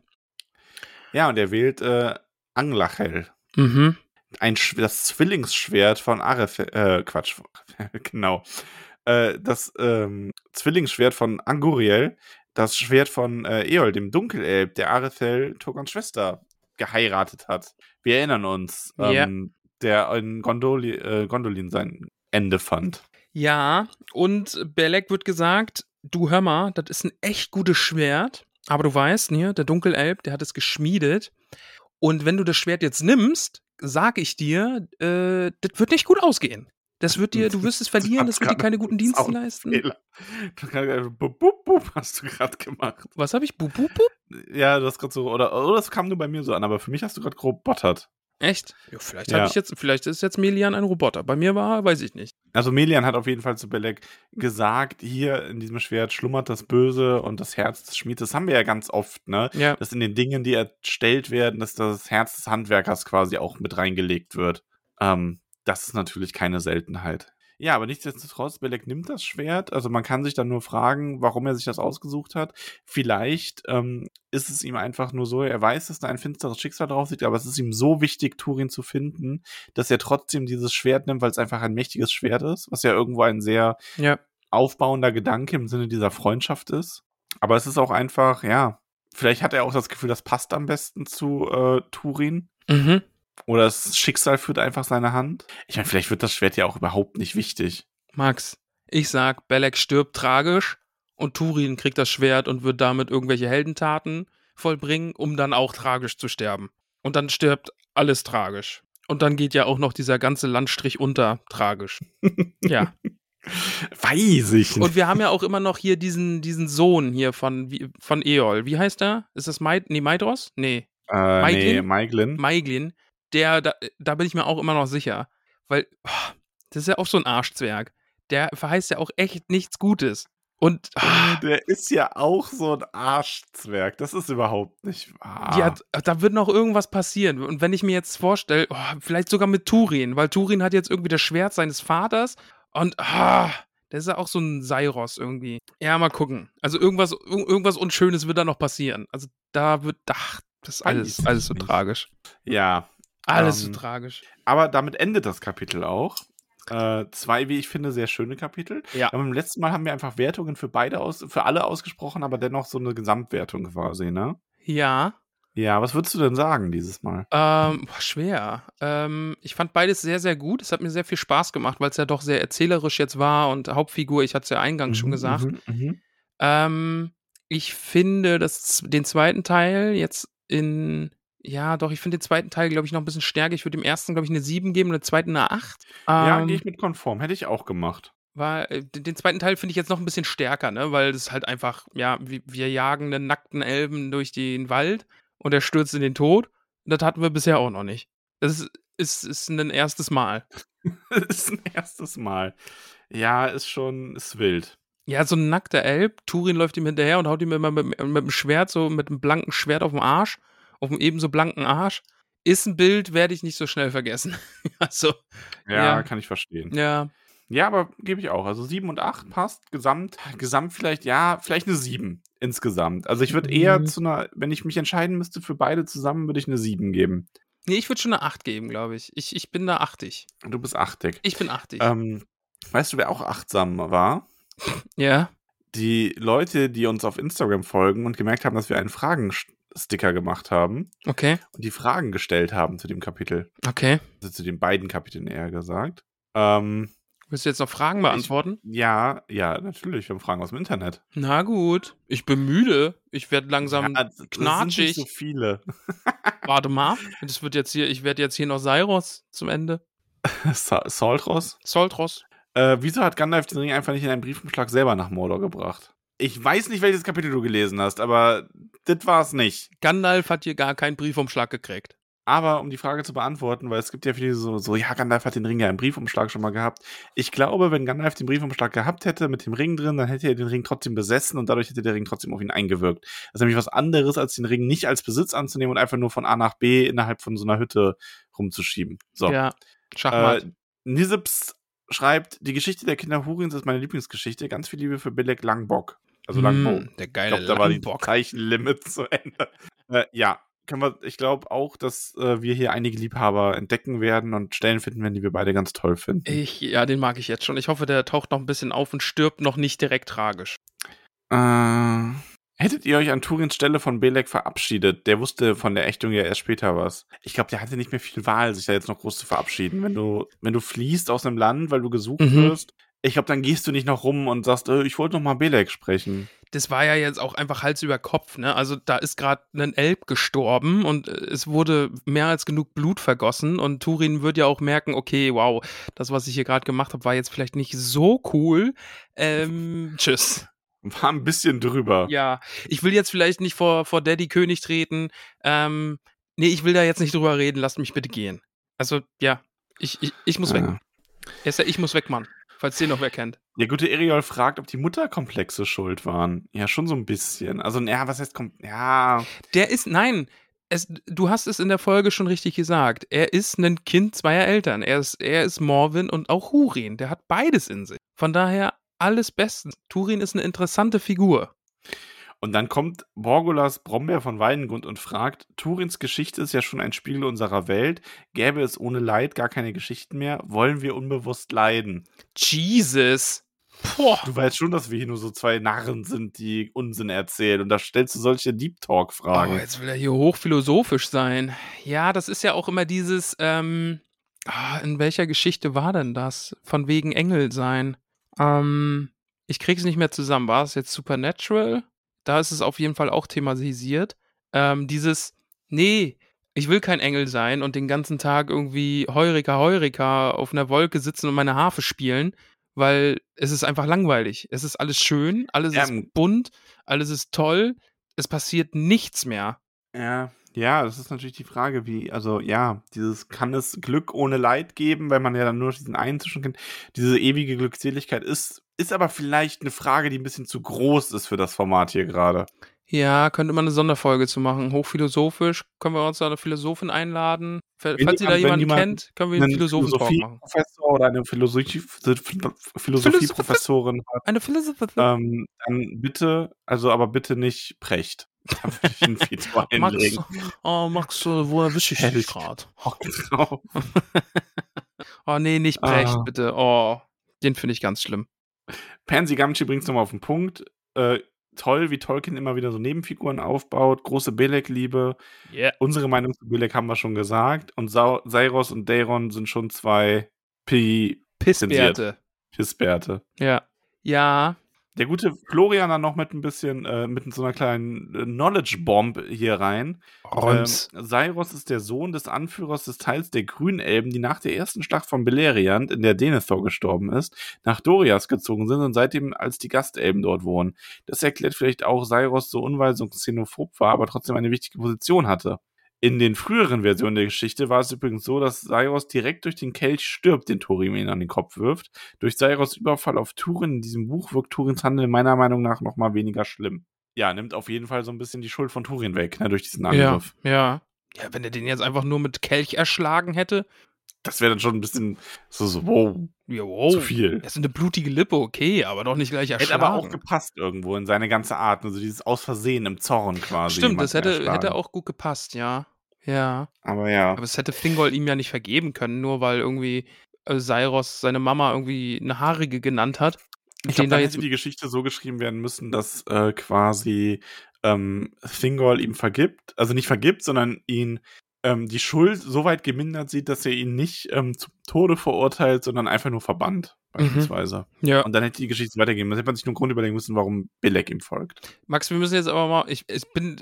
Ja, und er wählt äh, Anglachel.
Mhm.
ein Sch das Zwillingsschwert von Arefel, äh, Quatsch, genau. Äh, das ähm, Zwillingsschwert von Anguriel, das Schwert von äh, Eol, dem Dunkelelb, der Arethel Togons Schwester geheiratet hat. Wir erinnern uns, ähm, der in Gondoli, äh, Gondolin sein Ende fand.
Ja, und Belek wird gesagt, du hör mal, das ist ein echt gutes Schwert. Aber du weißt, ne, der Dunkelelb, der hat es geschmiedet. Und wenn du das Schwert jetzt nimmst, sag ich dir, äh, das wird nicht gut ausgehen. Das wird dir, du wirst es verlieren, das wird dir keine guten Dienste leisten.
Bup, bup, bup, hast du gerade gemacht.
Was habe ich? Bup, bup, bup?
Ja, du hast gerade so, oder, oder das kam nur bei mir so an, aber für mich hast du gerade grob bottert.
Echt? Ja, vielleicht
Ja.
habe ich jetzt, vielleicht ist jetzt Melian ein Roboter. Bei mir war, weiß ich nicht.
Also Melian hat auf jeden Fall zu Belek gesagt, hier in diesem Schwert schlummert das Böse und das Herz des Schmieds. Das haben wir ja ganz oft, ne?
Ja.
Dass in den Dingen, die erstellt werden, dass das Herz des Handwerkers quasi auch mit reingelegt wird. Ähm, das ist natürlich keine Seltenheit. Ja, aber nichtsdestotrotz, Belek nimmt das Schwert. Also man kann sich dann nur fragen, warum er sich das ausgesucht hat. Vielleicht ähm, ist es ihm einfach nur so, er weiß, dass da ein finsteres Schicksal drauf liegt, aber es ist ihm so wichtig, Turin zu finden, dass er trotzdem dieses Schwert nimmt, weil es einfach ein mächtiges Schwert ist, was ja irgendwo ein sehr
Ja.
aufbauender Gedanke im Sinne dieser Freundschaft ist. Aber es ist auch einfach, ja, vielleicht hat er auch das Gefühl, das passt am besten zu äh, Turin.
Mhm.
Oder das Schicksal führt einfach seine Hand. Ich meine, vielleicht wird das Schwert ja auch überhaupt nicht wichtig.
Max, ich sag, Belek stirbt tragisch und Turin kriegt das Schwert und wird damit irgendwelche Heldentaten vollbringen, um dann auch tragisch zu sterben. Und dann stirbt alles tragisch. Und dann geht ja auch noch dieser ganze Landstrich unter tragisch. ja.
Weiß ich nicht.
Und wir haben ja auch immer noch hier diesen, diesen Sohn hier von, von Eol. Wie heißt er? Ist das Maid, nee, Maidros? Nee,
äh, nee,
Maiglin?
Maiglin.
Der, da, da bin ich mir auch immer noch sicher. Weil, oh, das ist ja auch so ein Arschzwerg. Der verheißt ja auch echt nichts Gutes. Und ah,
Der ist ja auch so ein Arschzwerg. Das ist überhaupt nicht wahr.
ja, da wird noch irgendwas passieren. Und wenn ich mir jetzt vorstelle, oh, vielleicht sogar mit Turin, weil Turin hat jetzt irgendwie das Schwert seines Vaters und ah, der ist ja auch so ein Seiros irgendwie. Ja, mal gucken. Also irgendwas, ir- irgendwas Unschönes wird da noch passieren. Also da wird, ach, das ist alles, alles so
ich nicht.
tragisch.
ja.
Alles
Ähm,
so tragisch.
Aber damit endet das Kapitel auch. Äh, zwei, wie ich finde, sehr schöne Kapitel.
Ja.
Aber beim letzten Mal haben wir einfach Wertungen für beide aus, für alle ausgesprochen, aber dennoch so eine Gesamtwertung quasi, ne?
Ja.
Ja, was würdest du denn sagen dieses Mal?
Ähm, boah, schwer. Ähm, ich fand beides sehr, sehr gut. Es hat mir sehr viel Spaß gemacht, weil es ja doch sehr erzählerisch jetzt war und Hauptfigur, ich hatte es ja eingangs schon
Mhm,
gesagt.
mhm, mhm.
Ähm, ich finde das, den zweiten Teil jetzt in, ja, doch, ich finde den zweiten Teil, glaube ich, noch ein bisschen stärker. Ich würde dem ersten, glaube ich, eine 7 geben und den zweiten eine 8.
Ja,
Ähm,
gehe ich mit konform. Hätte ich auch gemacht.
weil, äh, den den zweiten Teil finde ich jetzt noch ein bisschen stärker, ne? Weil das halt einfach, ja, wir, jagen einen nackten Elben durch den Wald und er stürzt in den Tod. Das hatten wir bisher auch noch nicht. Das ist ist, ist ein erstes Mal.
ist ein erstes Mal. Ja, ist schon, ist wild.
Ja, so ein nackter Elb. Turin läuft ihm hinterher und haut ihm immer mit, mit dem Schwert, so mit einem blanken Schwert auf dem Arsch, auf dem ebenso blanken Arsch. Ist ein Bild, werde ich nicht so schnell vergessen. also,
Ja,
Ja.
kann ich verstehen.
ja.
Ja, aber gebe ich auch. Also 7 und 8 passt. Gesamt, gesamt vielleicht, ja, vielleicht eine 7 insgesamt. Also ich würde eher
Mhm.
zu einer, wenn ich mich entscheiden müsste für beide zusammen, würde ich eine 7 geben.
Nee, ich würde schon eine 8 geben, glaube ich. ich. Ich bin da 80.
Du bist 80.
Ich bin 80.
Ähm, weißt du, wer auch achtsam war?
ja.
Die Leute, die uns auf Instagram folgen und gemerkt haben, dass wir einen Fragensticker gemacht haben
Okay.
und die Fragen gestellt haben zu dem Kapitel.
Okay.
Also zu den beiden Kapiteln eher gesagt. Ähm,
Willst du jetzt noch Fragen beantworten?
ja, ja, natürlich. Wir haben Fragen aus dem Internet.
Na gut. Ich bin müde. Ich werde langsam.
ja, das sind
knatschig.
nicht so viele.
Warte mal. Das wird jetzt hier. Ich werde jetzt hier noch Sairos zum Ende.
Sa Saltros.
Soltros.
Äh, wieso hat Gandalf den Ring einfach nicht in einem Briefumschlag selber nach Mordor gebracht? Ich weiß nicht, welches Kapitel du gelesen hast, aber das war es nicht.
Gandalf hat hier gar keinen Briefumschlag gekriegt.
Aber um die Frage zu beantworten, weil es gibt ja viele so, so, ja, Gandalf hat den Ring ja im Briefumschlag schon mal gehabt. Ich glaube, wenn Gandalf den Briefumschlag gehabt hätte mit dem Ring drin, dann hätte er den Ring trotzdem besessen und dadurch hätte der Ring trotzdem auf ihn eingewirkt. Das ist nämlich was anderes, als den Ring nicht als Besitz anzunehmen und einfach nur von A nach B innerhalb von so einer Hütte rumzuschieben. So.
Ja. Schachmatt.
Äh, Nisips schreibt, die Geschichte der Kinder Hurins ist meine Lieblingsgeschichte. Ganz viel Liebe für Belek Langbock. Also Langbock.
Mm, der
Ich
geile
glaube, da war die
Langbock.
Zeichenlimit zu Ende. Äh, ja, können wir, ich glaube auch, dass äh, wir hier einige Liebhaber entdecken werden und Stellen finden werden, die wir beide ganz toll finden.
Ich, ja, den mag ich jetzt schon. Ich hoffe, der taucht noch ein bisschen auf und stirbt noch nicht direkt tragisch.
Äh, hättet ihr euch an Turins Stelle von Belek verabschiedet? Der wusste von der Ächtung ja erst später was. Ich glaube, der hatte nicht mehr viel Wahl, sich da jetzt noch groß zu verabschieden. Wenn du, wenn du fliehst aus einem Land, weil du gesucht
Mhm.
wirst, ich glaube, dann gehst du nicht noch rum und sagst, äh, ich wollte noch mal Belek sprechen.
Das war ja jetzt auch einfach Hals über Kopf, ne? Also da ist gerade ein Elb gestorben und äh, es wurde mehr als genug Blut vergossen und Turin wird ja auch merken, okay, wow, das, was ich hier gerade gemacht habe, war jetzt vielleicht nicht so cool. Ähm, tschüss.
War ein bisschen drüber.
Ja, ich will jetzt vielleicht nicht vor, vor Daddy König treten. Ähm, nee, ich will da jetzt nicht drüber reden, lasst mich bitte gehen. Also, ja, ich, ich, ich muss weg.
Ja.
Er Ich muss weg, Mann. Falls den noch wer kennt.
Der gute Eriol fragt, ob die Mutterkomplexe schuld waren. Ja, schon so ein bisschen. Also, ja, was heißt, ja.
Der ist, nein, es, du hast es in der Folge schon richtig gesagt. Er ist ein Kind zweier Eltern. Er ist, er ist Morwin und auch Hurin. Der hat beides in sich. Von daher alles bestens. Turin ist eine interessante Figur.
Und dann kommt Borgulas Brombeer von Weidengrund und fragt, Turins Geschichte ist ja schon ein Spiegel unserer Welt. Gäbe es ohne Leid gar keine Geschichten mehr? Wollen wir unbewusst leiden?
Jesus. Boah.
Du weißt schon, dass wir hier nur so zwei Narren sind, die Unsinn erzählen. Und da stellst du solche Deep
Oh,
Talk-Fragen.
jetzt will er hier hochphilosophisch sein. Ja, das ist ja auch immer dieses, ähm, ah, in welcher Geschichte war denn das? Von wegen Engel sein. Ähm, ich krieg's nicht mehr zusammen. War es jetzt Supernatural? Da ist es auf jeden Fall auch thematisiert. Ähm, dieses, nee, ich will kein Engel sein und den ganzen Tag irgendwie Heurika, Heurika auf einer Wolke sitzen und meine Harfe spielen, weil es ist einfach langweilig. Es ist alles schön, alles
Ja,
ist bunt, alles ist toll, es passiert nichts mehr.
Ja, ja, das ist natürlich die Frage, wie, also ja, dieses kann es Glück ohne Leid geben, weil man ja dann nur diesen einen zwischen kennt. Diese ewige Glückseligkeit ist, ist aber vielleicht eine Frage, die ein bisschen zu groß ist für das Format hier gerade.
Ja, könnte man eine Sonderfolge zu machen. Hochphilosophisch. Können wir uns da eine Philosophin einladen? Fa-
Wenn
Falls ihr da jemanden
jemand
kennt, können wir einen
Einen
Philosophen-Talk machen.
Philosophieprofessor oder eine Philosophie, Philosophieprofessorin hat,
Eine Philosophin.
ähm, dann bitte, also aber bitte nicht Precht. Da würde ich ein Veto
Max,
einlegen.
oh, Max, äh, wo erwische ich dich
Hält.
gerade? Oh, nee, nicht Brecht,
Ah.
bitte. Oh, den finde ich ganz schlimm.
Pansy Gamgee bringt es nochmal auf den Punkt. Äh, toll, wie Tolkien immer wieder so Nebenfiguren aufbaut. Große Belek-Liebe.
Yeah.
Unsere Meinung zu Belek haben wir schon gesagt. Und Sau Sairos und Daeron sind schon zwei Pi
Pissbärte.
Pissbärte.
Ja. Ja.
Der gute Florian dann noch mit ein bisschen, äh, mit so einer kleinen äh, Knowledge-Bomb hier rein.
Und
Ähm, Sairos ist der Sohn des Anführers des Teils der Grünelben, die nach der ersten Schlacht von Beleriand, in der Denethor gestorben ist, nach Dorias gezogen sind und seitdem als die Gastelben dort wohnen. Das erklärt vielleicht auch, Sairos so unweise und xenophob war, aber trotzdem eine wichtige Position hatte. In den früheren Versionen der Geschichte war es übrigens so, dass Cyrus direkt durch den Kelch stirbt, den Thorin ihn an den Kopf wirft. Durch Cyrus Überfall auf Turin in diesem Buch wirkt Turins Handeln meiner Meinung nach noch mal weniger schlimm. Ja, nimmt auf jeden Fall so ein bisschen die Schuld von Turin weg, ne, durch diesen Angriff.
Ja, ja. Ja, wenn er den jetzt einfach nur mit Kelch erschlagen hätte.
Das wäre dann schon ein bisschen so, so wow,
Ja, wow.
zu viel.
Das ist eine blutige Lippe, okay, aber doch nicht gleich
Hätte
erschlagen.
aber auch gepasst irgendwo in seine ganze Art. Also dieses Aus Versehen im Zorn quasi.
Stimmt, das hätte,
erschlagen.
hätte auch gut gepasst, ja. Ja.
Aber ja.
Aber es hätte Fingol ihm ja nicht vergeben können, nur weil irgendwie äh, Cyrus seine Mama irgendwie eine Haarige genannt hat.
Ich glaube,
da
hätte die Geschichte so geschrieben werden müssen, dass äh, quasi ähm, Thingol ihm vergibt, also nicht vergibt, sondern ihn ähm, die Schuld so weit gemindert sieht, dass er ihn nicht ähm, zum Tode verurteilt, sondern einfach nur verbannt, beispielsweise.
Ja.
Und dann hätte die Geschichte weitergehen. Dann hätte man sich nur einen Grund überlegen müssen, warum Belek ihm folgt.
Max, wir müssen jetzt aber mal, ich, ich bin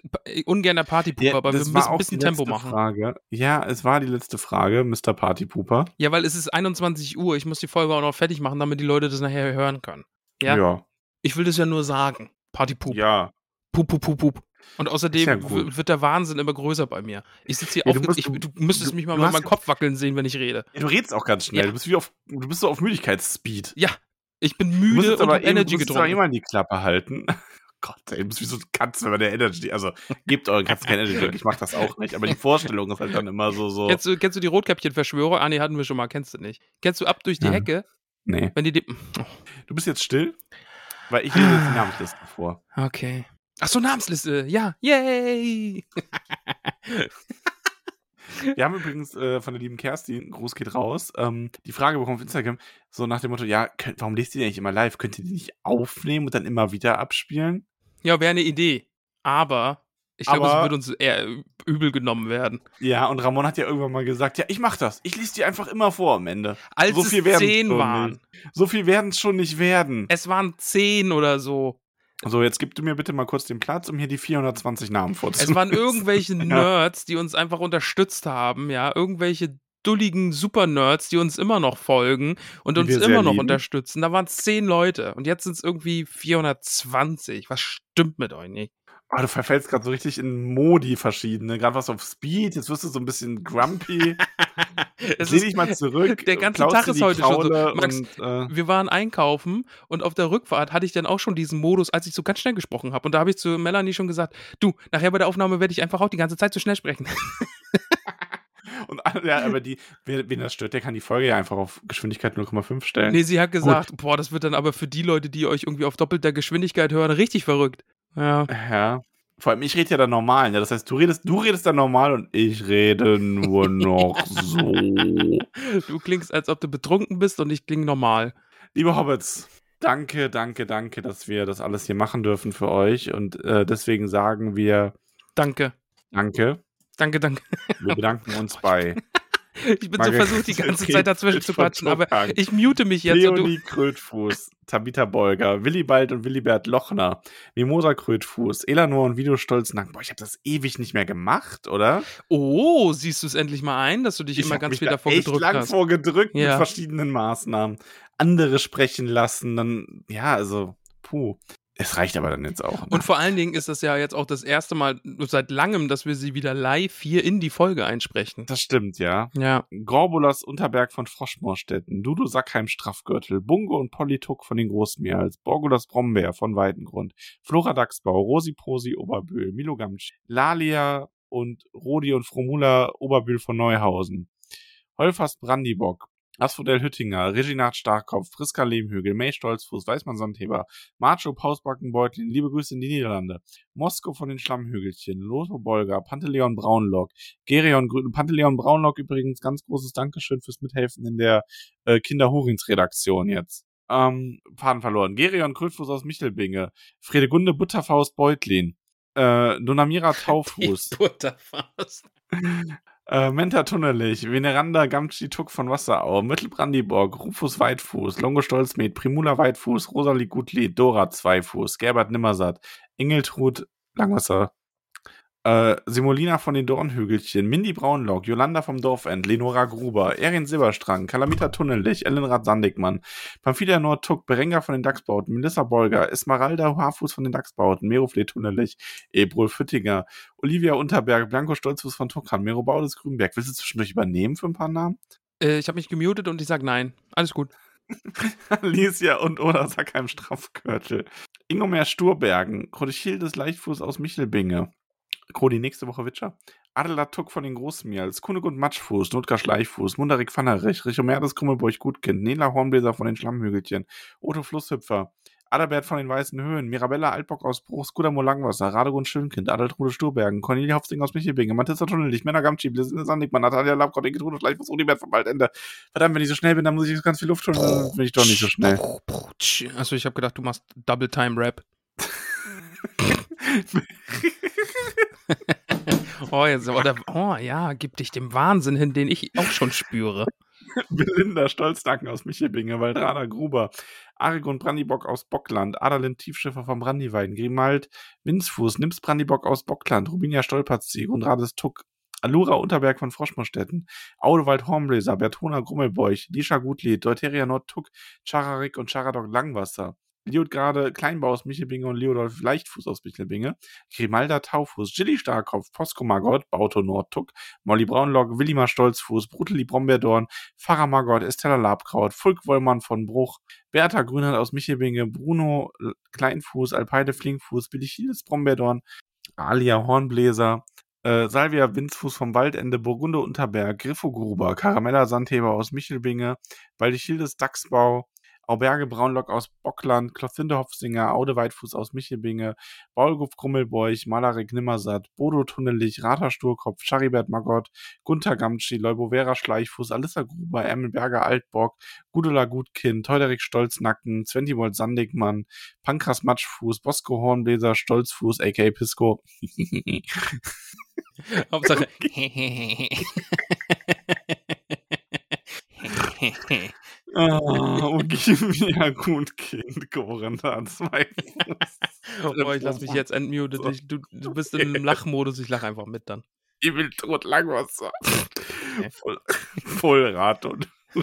ungern der Partypuper,
Ja,
aber wir müssen ein bisschen Tempo machen.
Frage. Ja, es war die letzte Frage, Mr. Partypooper.
Ja, weil es ist 21 Uhr, ich muss die Folge auch noch fertig machen, damit die Leute das nachher hören können. Ja?
Ja.
Ich will das ja nur sagen. Partypup.
Ja.
Pup, pup, pup, pup. Und außerdem
ja
wird der Wahnsinn immer größer bei mir. Ich sitze hier
Ja, du
auf,
musst-
ich, du müsstest
du-
mich mal
du
mit meinem Kopf wackeln sehen, wenn ich rede.
Ja, Du redest auch ganz schnell. Du bist wie auf, du bist so auf Müdigkeitsspeed.
Ja, ich bin
Du
müde und
aber eben,
Energy
du musst aber
getrunken.
immer die Klappe halten. Gott, ey, du bist wie so eine Katze, wenn der Energy, also gebt euren Katzen kein Energy ich mach das auch nicht, aber die Vorstellung ist halt dann immer so, so,
Kennst du, kennst du die Rotkäppchen-Verschwörer? Ah, nee, hatten wir schon mal, kennst du nicht. Kennst du ab durch die
Ja.
Hecke?
nee.
Wenn die, die
Du bist jetzt still, weil ich lese jetzt die Namensliste vor.
Okay. Ach so, Namensliste. Ja. Yay.
Wir haben übrigens äh, von der lieben Kerstin, Gruß geht raus, ähm, die Frage bekommen auf Instagram, so nach dem Motto, ja, könnt, warum lest ihr die eigentlich immer live? Könnt ihr die nicht aufnehmen und dann immer wieder abspielen?
Ja, wäre eine Idee. Aber ich glaube, es wird uns eher übel genommen werden.
Ja, und Ramon hat ja irgendwann mal gesagt, ja, ich mach das. Ich lese die einfach immer vor am Ende.
Als
So
es zehn waren.
nicht. So viel werden es schon nicht werden.
Es waren zehn oder so.
So, jetzt gib du mir bitte mal kurz den Platz, um hier die 420 Namen vorzulesen.
Es waren irgendwelche Nerds, die uns einfach unterstützt haben, ja, irgendwelche dulligen Super-Nerds, die uns immer noch folgen und
Die
uns immer noch
lieben.
unterstützen. Da waren es zehn Leute und jetzt sind es irgendwie 420. Was stimmt mit euch nicht?
Oh, du verfällst gerade so richtig in Modi verschiedene. Gerade was auf Speed, jetzt wirst du so ein bisschen grumpy.
Ist-
dich mal zurück.
der ganze Tag ist heute schon so.
Kraule
Max,
und, äh,
wir waren einkaufen und auf der Rückfahrt hatte ich dann auch schon diesen Modus, als ich so ganz schnell gesprochen habe. Und da habe ich zu Melanie schon gesagt, du, nachher bei der Aufnahme werde ich einfach auch die ganze Zeit so schnell sprechen.
und ja, aber die, wen das stört, der kann die Folge ja einfach auf Geschwindigkeit 0,5 stellen.
nee, sie hat gesagt, boah, das wird dann aber für die Leute, die euch irgendwie auf doppelter Geschwindigkeit hören, richtig verrückt. Ja.
Ja. Vor allem, ich rede ja dann normal. Ja? Das heißt, du redest, du redest dann normal und ich rede nur noch so.
Du klingst, als ob du betrunken bist und ich klinge normal.
Liebe Hobbits, danke, danke, danke, dass wir das alles hier machen dürfen für euch. Und äh, deswegen sagen wir
Danke.
Danke.
Danke, danke.
Wir bedanken uns bei
Ich bin so
Margaret
versucht, die ganze Zeit dazwischen zu quatschen, aber ich mute mich jetzt.
Leonie Krötfuß, Tabitha Bolger, Willibald und Willibert Lochner, Mimosa Krötfuß, Elanor und Vido Stolznacken. Boah, ich habe das ewig nicht mehr gemacht, oder?
Oh, siehst du es endlich mal ein, dass du dich immer
hab
ganz viel
da
davor
echt
gedrückt
lang
hast.
vorgedrückt
Ja.
mit verschiedenen Maßnahmen. Andere sprechen lassen, dann, ja, also, puh. Es reicht aber dann jetzt auch. ne?
Und vor allen Dingen ist das ja jetzt auch das erste Mal seit langem, dass wir sie wieder live hier in die Folge einsprechen.
das stimmt, ja.
Ja.
Gorbulas Unterberg von Froschmoorstetten, Dudu Sackheim Straffgürtel, Bungo und Polituck von den Großmeerhals, Borgulas Brombeer von Weidengrund, Flora Dachsbau, Rosi Prosi Oberbühl, Milo Gamtsch, Lalia und Rodi und Fromula Oberbühl von Neuhausen, Holfast Brandibock, Asphodel Hüttinger, Reginat Starkopf, Friska Lehmhügel, May Stolzfuß, Weißmann Sandheber, Marcho Pausbacken-Beutlin, liebe Grüße in die Niederlande, Mosko von den Schlammhügelchen, Lothar Bolger, Panteleon Braunlock, Gerion Grün, Panteleon Braunlock übrigens, ganz großes Dankeschön fürs Mithelfen in der äh, Kinderhurins-Redaktion jetzt. Ähm, Faden verloren. Gerion Krötfuß aus Michelbinge, Fredegunde Butterfaust Beutlin, äh, Donamira Taufuß,
Butterfaust.
Äh, Menta Tunnelich, Veneranda Gamtschi Tuck von Wasserau, Mittelbrandiborg, Rufus Weitfuß, Longo Stolzmed, Primula Weitfuß, Rosalie Gutlied, Dora Zweifuß, Gerbert Nimmersatt, Engeltrud Langwasser, Äh, Simolina von den Dornhügelchen, Mindy Braunlock, Jolanda vom Dorfend, Lenora Gruber, Erin Silberstrang, Kalamita Tunnellich, Ellenrad Sandigmann, Pamphilia Nordtuck, Berenga von den Dachsbauten, Melissa Bolger, Esmeralda Haarfuß von den Dachsbauten, Merofle Tunnellich, Ebrol Füttinger, Olivia Unterberg, Blanco Stolzfuß von Tuckern, Mero Baudes Grünberg. Willst du zwischendurch übernehmen für ein paar Namen?
Äh, ich habe mich gemutet und ich sage nein. Alles gut.
Alicia und oder Sackheim Strafkörtel. Ingomer Sturbergen, Krodichildes Leichtfuß aus Michelbinge. Krodi nächste Woche Witscher. Adela Tuck von den Großmials, Kunegund Matschfuß, Notgar Schleichfuß, Munderik Pfannerich, Richomerdes Krummelburg Gutkind, Nela Hornbläser von den Schlammhügelchen, Otto Flusshüpfer, Adalbert von den Weißen Höhen, Mirabella Altbock aus Bruch, Skudamo Langwasser, Radegrund Schönkind, Adaltrude Sturbergen, Cornelia Hofsing aus Michelbinge, Mathilda Tunnellich, Männer Gamtschi, Blizzard Sandigmann, Natalia Labgott, Ingetrude Schleichfuß, Unibert vom Waldende. Verdammt, wenn ich so schnell bin, dann muss ich ganz viel Luft holen, dann bin ich doch nicht so schnell.
Also ich habe gedacht, du machst Double Time Rap. oh, jetzt aber der, oh ja, gib dich dem Wahnsinn hin, den ich auch schon spüre.
Belinda Stolznacken aus Michelbinge, Waldrada Gruber, Arigon Brandibock aus Bockland, Adalin Tiefschiffer vom Brandiweiden, Grimald Winzfuß, Nims Brandibock aus Bockland, Rubinia Stolperzig und Rades Tuck, Alura Unterberg von Froschmostetten, Audewald Hornbläser, Bertona Grummelbeuch, Lisha Gutlied, Deuteria Nordtuck, Chararik und Charadok Langwasser. Liotgarde Kleinbau aus Michelbinge und Leodolf Leichtfuß aus Michelbinge, Grimalda Taufuß, Gilly Starkopf, Posko Margot, Bauto Nordtuck, Molly Braunlock, Willimar Stolzfuß, Bruteli Brombeerdorn, Pfarrer Margot, Estella Labkraut, Fulk Wollmann von Bruch, Bertha Grünert aus Michelbinge, Bruno Kleinfuß, Alpeide Flinkfuß, Billichides Brombeerdorn, Alia Hornbläser, äh, Salvia Winzfuß vom Waldende, Burgunde Unterberg, Griffo Gruber, Karamella Sandheber aus Michelbinge, Baldichildes Dachsbau, Auberge Braunlock aus Bockland, Klothinde Hofsinger, Aude Weitfuß aus Michelbinge, Baulguf Krummelbeuch, Malarik Nimmersatt, Bodo Tunnelich, Rata Sturkopf, Charibert Magott, Gunther Gamtschi, Leubovera Schleichfuß, Alissa Gruber, Emmelberger Altbock, Gudula Gutkind, Teuderik Stolznacken, Zwentimold Sandigmann, Pankras Matschfuß, Bosco Hornbläser, Stolzfuß, a.k.a. Pisco.
Hauptsache.
Oh, gib mir gut Kind, zwei Fuß.
oh, ich lass mich jetzt entmutet. Ich, du, du bist in einem Lachmodus, ich lach einfach mit dann.
Ich will tot Langwasser. Voll, Vollrad und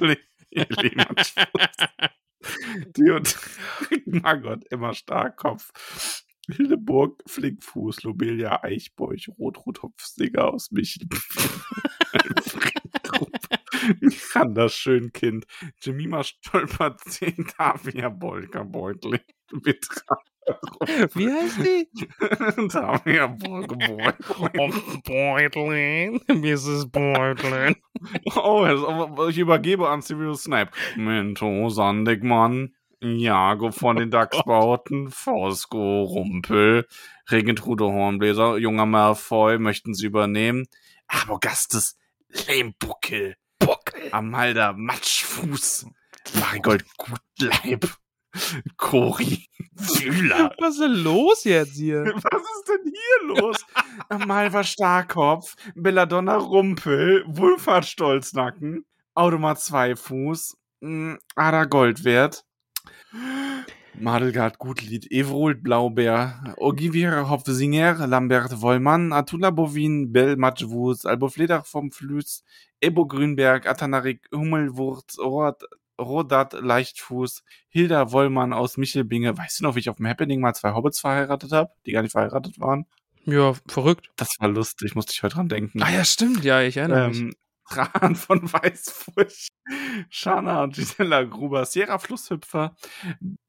Die und Margot, immer Starkkopf. Hildeburg, Flinkfuß, Lobelia, Eichbeuch, Rotrot-Hopfsinger aus Michel. Kann das schön Kind. Jemima stolpert 10 Tavia Bolka Beutling.
Wie heißt die?
Tavia Bolka
Beutling. Mrs. Beutling.
Oh, ich übergebe an Sirius Snape. Mento Sandigmann. Jago von den Dachsbauten, Fosco, Rumpel, Regentrude Hornbläser, junger Malfoy, möchten sie übernehmen? Aber Gastes, Lehmbuckel. Amalda Matschfuß. Marigold Gutleib. Cori Wühler.
Was ist denn los jetzt hier?
Was ist denn hier los? Malva Starkopf, Belladonna Rumpel, Wulfhard Stolznacken, Automat Zweifuß, hm, Ada Goldwert, Madelgard Gutlied, Evrold Blaubeer, Ogivira Hopfsinger, Lambert Wollmann, Atula Bovin, Bell Matschwus, Albo Fledach vom Flüß, Ebo Grünberg, Atanarik Hummelwurz, Rod, Rodat Leichtfuß, Hilda Wollmann aus Michelbinge. Weißt du noch, wie ich auf dem Happening mal zwei Hobbits verheiratet habe, die gar nicht verheiratet waren?
Ja, verrückt.
Das war lustig, musste ich heute dran denken.
Ah ja, stimmt, ja, ich erinnere mich.
Tran von Weißfurcht, Shana und Gisela Gruber, Sierra Flusshüpfer.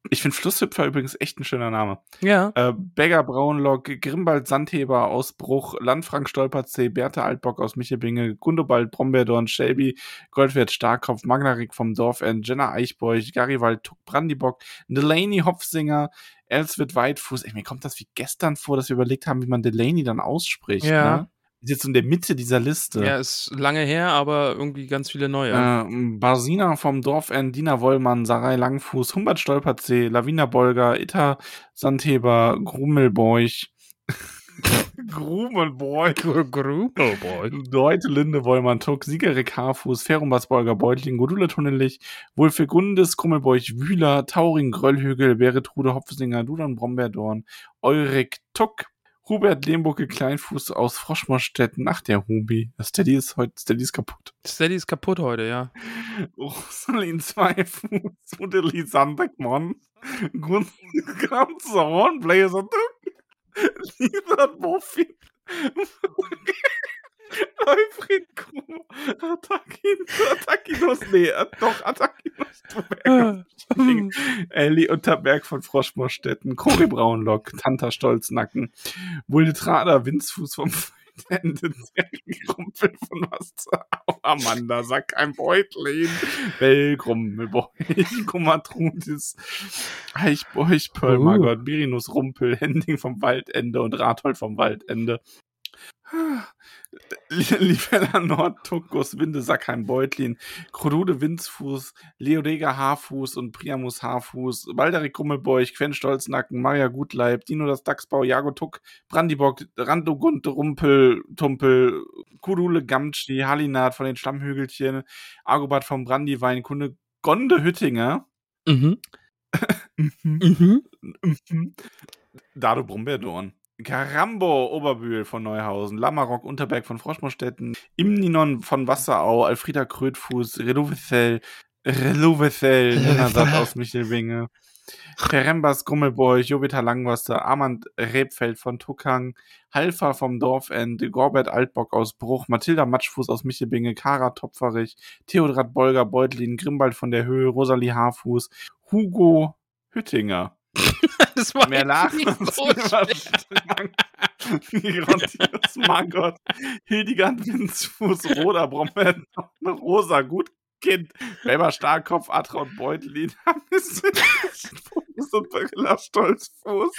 Ich finde Flusshüpfer übrigens echt ein schöner Name.
Ja.
Äh, Beggar Braunlock, Grimbald Sandheber aus Bruch, Landfrank Stolperzee, Bertha Altbock aus Michelbinge, Gundobald Brombeerdorn, Shelby, Goldwert Starkopf, Magnarik vom Dorfend, Jenna Eichbeuch, Garibald Tuck Brandibock, Delaney Hopfsinger, Elswit Weitfuß. Ey, mir kommt das wie gestern vor, dass wir überlegt haben, wie man Delaney dann ausspricht.
Ja.
Ne? Ist jetzt in der Mitte dieser Liste.
Ja, ist lange her, aber irgendwie ganz viele neue.
Äh, Barsina vom Dorfend, Dina Wollmann, Sarai Langfuß, Humbert Stolperzee, Lavina Bolger, Itta Sandheber, Grummelbeuch, Grumelboy.
Grumelboy.
Deute Linde Wollmann Tuck, Siegerik Haarfuß, Ferumbas Bolger Beutling, Godula Tunnelich, Wulfegundes, Krummelbeuch Wühler, Tauring Gröllhügel, Beretrude Hopfsinger, Dudan Brombeerdorn, Eurik Tuck, Hubert Lehmbucke Kleinfuß aus Froschmorstetten. Ach, der Hubi. Das Steady ist heute, Steady ist kaputt.
Steady ist kaputt heute, ja.
Rosalind Zweifuß, Udeli Sandbeckmann. Ganz Hornbläser. Lieber Muffin. Alfred Kuh. Attakin, Attakinos, nee, äh, doch, Attakinos. Elli Unterberg von Froschmorstetten, Cory Braunlock, Tanta Stolznacken, Wuldetrader, Winzfuß vom Ende, Rumpel von Wasser, Amanda, Sack ein Beutlin, Bellgrummelbeuch, Kummatrudis, Eichbeuch, Pearl,
Uh.
Margot, Birinus Rumpel, Hending vom Waldende und Rathold vom Waldende. Livella Nord, Tuckus, Winde, Sackheim, Beutlin, Krodude, Winzfuß, Leodega Haarfuß und Priamus Haarfuß, Balderik Grummelbeuch, Quen Stolznacken, Maria Gutleib, Dino das Dachsbau, Jago Tuck, Brandibock, Randogund, Rumpel, Tumpel, Kudule Gamtschi, Halinat von den Stammhügelchen, Argobat vom Brandiwein, Kunde Gonde Hüttinger,
Mhm. Mhm.
Mhm. Dado Brombeerdorn. Karambo Oberbühl von Neuhausen, Lammerrock Unterberg von Froschmorstetten, Imninon von Wasserau, Alfrieda Krötfuß, Relovethel, Relovethel, Nennersat aus Michelwinge, Ferembas Grummelbeuch, Jovita Langwasser, Armand Rebfeld von Tuckang, Halfa vom Dorfend, Gorbert Altbock aus Bruch, Mathilda Matschfuß aus Michelbinge, Kara Topferich, Theodrat Bolger Beutlin, Grimbald von der Höhe, Rosalie Haarfuß, Hugo Hüttinger.
Das war
Mehr lachen.
so
Margot, Hildegard Winzfuß, Roda Brombeer, Rosa Gutkind, Weber Starkopf, Atraut Beutlin, Hammes Fuß und Barilla Stolzfuß.